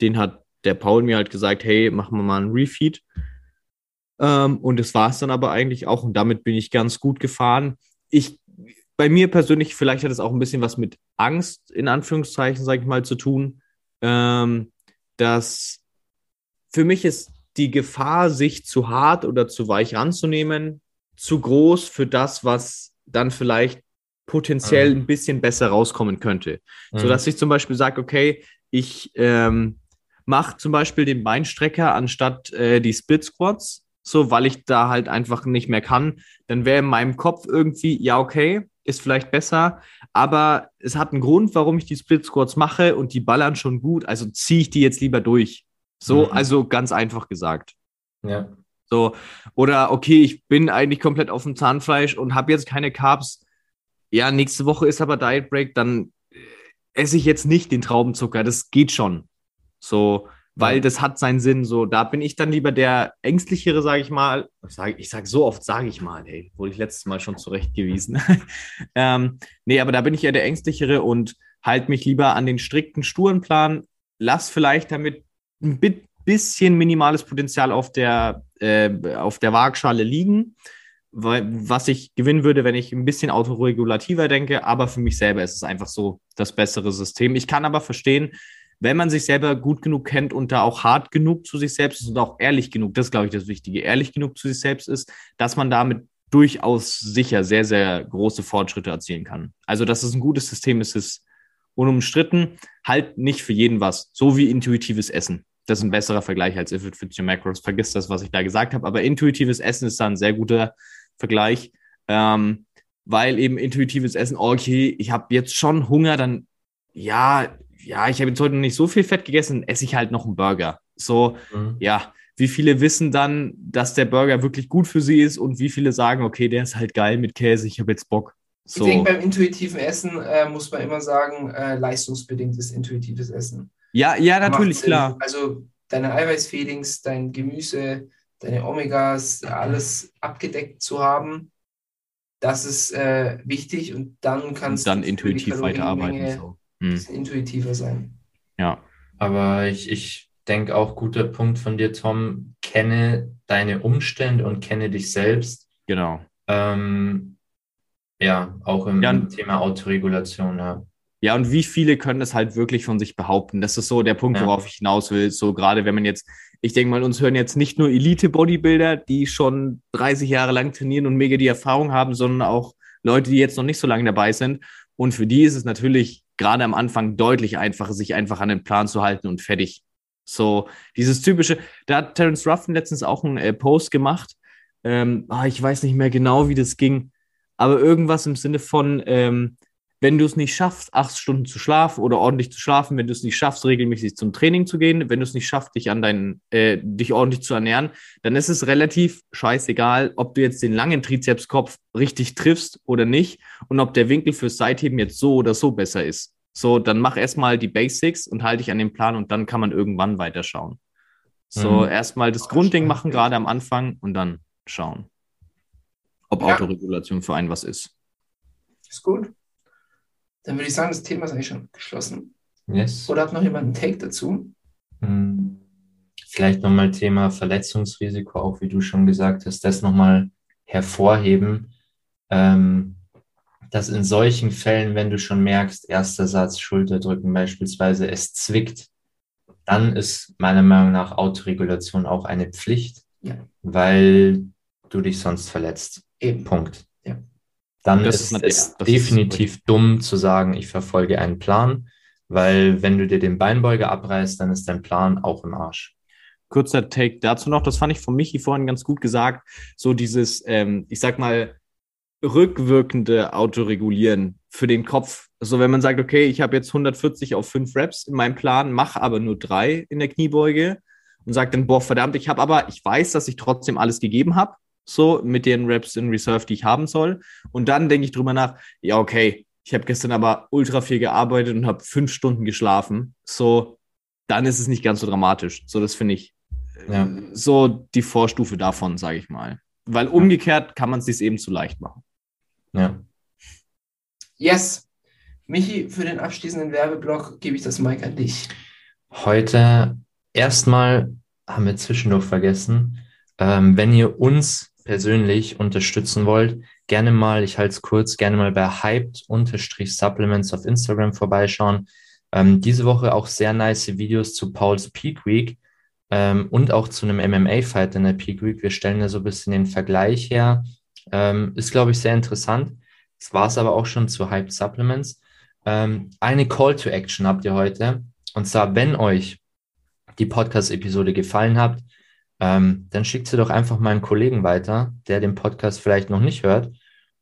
Speaker 8: Den hat der Paul mir halt gesagt, hey, machen wir mal einen Refeed. Ähm, und das war es dann aber eigentlich auch. Und damit bin ich ganz gut gefahren. Ich, bei mir persönlich, vielleicht hat es auch ein bisschen was mit Angst, in Anführungszeichen, sage ich mal, zu tun. Ähm, dass für mich ist die Gefahr, sich zu hart oder zu weich ranzunehmen, zu groß für das, was dann vielleicht potenziell
Speaker 7: Mhm.
Speaker 8: ein bisschen besser rauskommen könnte.
Speaker 7: Mhm.
Speaker 8: So dass ich zum Beispiel sage, okay, ich ähm, mache zum Beispiel den Beinstrecker anstatt äh, die Split Squats, so weil ich da halt einfach nicht mehr kann. Dann wäre in meinem Kopf irgendwie, ja, okay, ist vielleicht besser, aber es hat einen Grund, warum ich die Split Squats mache und die ballern schon gut, also ziehe ich die jetzt lieber durch. So,
Speaker 7: Mhm.
Speaker 8: also ganz einfach gesagt.
Speaker 7: Ja.
Speaker 8: So, oder okay, ich bin eigentlich komplett auf dem Zahnfleisch und habe jetzt keine Carbs. Ja, nächste Woche ist aber Diet Break, dann äh, esse ich jetzt nicht den Traubenzucker. Das geht schon. So, weil
Speaker 7: Ja.
Speaker 8: das hat seinen Sinn. So, da bin ich dann lieber der ängstlichere, sage ich mal. Ich sage ich sag so oft, sage ich mal, hey, wurde ich letztes Mal schon zurechtgewiesen. ähm, nee, aber da bin ich eher der ängstlichere und halte mich lieber an den strikten, sturen Plan. Lass vielleicht damit ein bit bisschen minimales Potenzial auf der äh, auf der Waagschale liegen, weil, was ich gewinnen würde, wenn ich ein bisschen autoregulativer denke. Aber für mich selber ist es einfach so das bessere System. Ich kann aber verstehen, wenn man sich selber gut genug kennt und da auch hart genug zu sich selbst ist und auch ehrlich genug, das ist, glaube ich, das Wichtige, ehrlich genug zu sich selbst ist, dass man damit durchaus sicher sehr, sehr große Fortschritte erzielen kann. Also, dass es ein gutes System ist, ist unumstritten. Halt nicht für jeden was. So wie intuitives Essen. Das ist ein besserer Vergleich als If It Fits Your Macros. Vergiss das, was ich da gesagt habe. Aber intuitives Essen ist da ein sehr guter Vergleich. Ähm, weil eben intuitives Essen, okay, ich habe jetzt schon Hunger, dann ja, ja, ich habe jetzt heute noch nicht so viel Fett gegessen, esse ich halt noch einen Burger. So, mhm. ja, wie viele wissen dann, dass der Burger wirklich gut für sie ist und wie viele sagen, okay, der ist halt geil mit Käse, ich habe jetzt Bock.
Speaker 1: So. Ich denke, beim intuitiven Essen äh, muss man immer sagen, äh, leistungsbedingtes intuitives Essen.
Speaker 8: Ja, ja, natürlich, klar.
Speaker 1: Also deine Eiweißfeelings, dein Gemüse, deine Omegas, alles abgedeckt zu haben, das ist äh, wichtig und dann kannst
Speaker 8: und dann du intuitiv weiterarbeiten. So.
Speaker 1: Hm. intuitiver sein.
Speaker 8: Ja.
Speaker 7: Aber ich, ich denke auch, guter Punkt von dir, Tom, kenne deine Umstände und kenne dich selbst.
Speaker 8: Genau.
Speaker 7: Ähm, ja, auch im ja, Thema Autoregulation, ja.
Speaker 8: Ja, und wie viele können das halt wirklich von sich behaupten? Das ist so der Punkt, ja. worauf ich hinaus will. So gerade wenn man jetzt, ich denke mal, uns hören jetzt nicht nur Elite-Bodybuilder, die schon 30 Jahre lang trainieren und mega die Erfahrung haben, sondern auch Leute, die jetzt noch nicht so lange dabei sind. Und für die ist es natürlich gerade am Anfang deutlich einfacher, sich einfach an den Plan zu halten und fertig. So, dieses typische, da hat Terence Ruffin letztens auch einen äh, Post gemacht. Ähm, ah, ich weiß nicht mehr genau, wie das ging, aber irgendwas im Sinne von, ähm, wenn du es nicht schaffst, acht Stunden zu schlafen oder ordentlich zu schlafen, wenn du es nicht schaffst, regelmäßig zum Training zu gehen, wenn du es nicht schaffst, dich an deinen, äh, dich ordentlich zu ernähren, dann ist es relativ scheißegal, ob du jetzt den langen Trizepskopf richtig triffst oder nicht und ob der Winkel fürs Seitheben jetzt so oder so besser ist. So, dann mach erstmal die Basics und halte dich an den Plan und dann kann man irgendwann weiterschauen. So, mhm. erstmal das Grundding machen, gerade am Anfang und dann schauen, ob ja. Autoregulation für einen was ist.
Speaker 1: Ist gut. Dann würde ich sagen, das Thema ist eigentlich schon geschlossen.
Speaker 7: Yes.
Speaker 1: Oder hat noch jemand einen Take dazu?
Speaker 7: Hm. Vielleicht nochmal Thema Verletzungsrisiko, auch wie du schon gesagt hast, das nochmal hervorheben, ähm, dass in solchen Fällen, wenn du schon merkst, erster Satz, Schulterdrücken beispielsweise, es zwickt, dann ist meiner Meinung nach Autoregulation auch eine Pflicht, ja. weil du dich sonst verletzt. Eben. Punkt dann das ist es definitiv ist dumm zu sagen, ich verfolge einen Plan, weil wenn du dir den Beinbeuger abreißt, dann ist dein Plan auch im Arsch.
Speaker 8: Kurzer Take dazu noch, das fand ich von Michi vorhin ganz gut gesagt, so dieses, ähm, ich sag mal, rückwirkende Autoregulieren für den Kopf. Also wenn man sagt, okay, ich habe jetzt 140 auf 5 Reps in meinem Plan, mache aber nur drei in der Kniebeuge und sagt dann, boah, verdammt, ich habe aber, ich weiß, dass ich trotzdem alles gegeben habe, so mit den Raps in Reserve, die ich haben soll. Und dann denke ich drüber nach, ja, okay, ich habe gestern aber ultra viel gearbeitet und habe fünf Stunden geschlafen. So, dann ist es nicht ganz so dramatisch. So, das finde ich ja. so die Vorstufe davon, sage ich mal. Weil umgekehrt kann man es sich eben zu leicht machen.
Speaker 7: Ja.
Speaker 1: Yes. Michi, für den abschließenden Werbeblock gebe ich das Mic an dich.
Speaker 7: Heute erstmal haben wir zwischendurch vergessen, ähm, wenn ihr uns persönlich unterstützen wollt, gerne mal, ich halte es kurz, gerne mal bei hyped-supplements auf Instagram vorbeischauen. Ähm, diese Woche auch sehr nice Videos zu Pauls Peak Week ähm, und auch zu einem MMA-Fight in der Peak Week. Wir stellen da so ein bisschen den Vergleich her. Ähm, ist, glaube ich, sehr interessant. Das war es aber auch schon zu Hyped Supplements. Ähm, eine Call to Action habt ihr heute. Und zwar, wenn euch die Podcast-Episode gefallen hat, ähm, dann schickt sie doch einfach mal einen Kollegen weiter, der den Podcast vielleicht noch nicht hört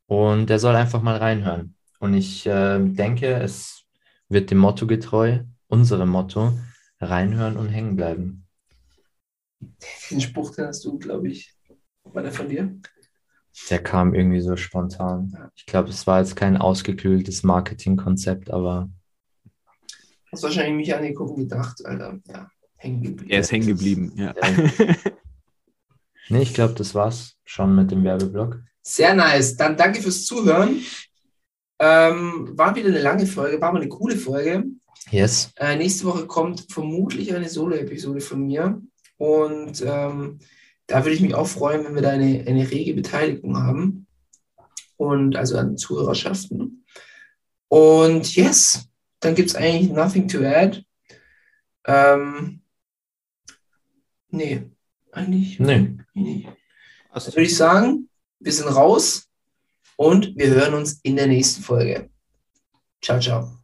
Speaker 7: und der soll einfach mal reinhören. Und ich äh, denke, es wird dem Motto getreu, unserem Motto, reinhören und hängen bleiben.
Speaker 1: Den Spruch, den hast du, glaube ich, war der von dir?
Speaker 7: Der kam irgendwie so spontan. Ich glaube, es war jetzt kein ausgekühltes Marketingkonzept, aber.
Speaker 1: Hast wahrscheinlich mich angeguckt und gedacht, Alter, ja
Speaker 8: hängen geblieben. Er ist hängen geblieben, ja.
Speaker 7: nee, ich glaube, das war's schon mit dem Werbeblock.
Speaker 1: Sehr nice. Dann danke fürs Zuhören. Ähm, war wieder eine lange Folge, war mal eine coole Folge.
Speaker 7: Yes.
Speaker 1: Äh, nächste Woche kommt vermutlich eine Solo-Episode von mir. Und ähm, da würde ich mich auch freuen, wenn wir da eine, eine rege Beteiligung haben. Und also an Zuhörerschaften. Und yes, dann gibt es eigentlich nothing to add. Ähm, nee, eigentlich
Speaker 7: Nee.
Speaker 1: nicht. Dann würde ich sagen, wir sind raus und wir hören uns in der nächsten Folge. Ciao, ciao.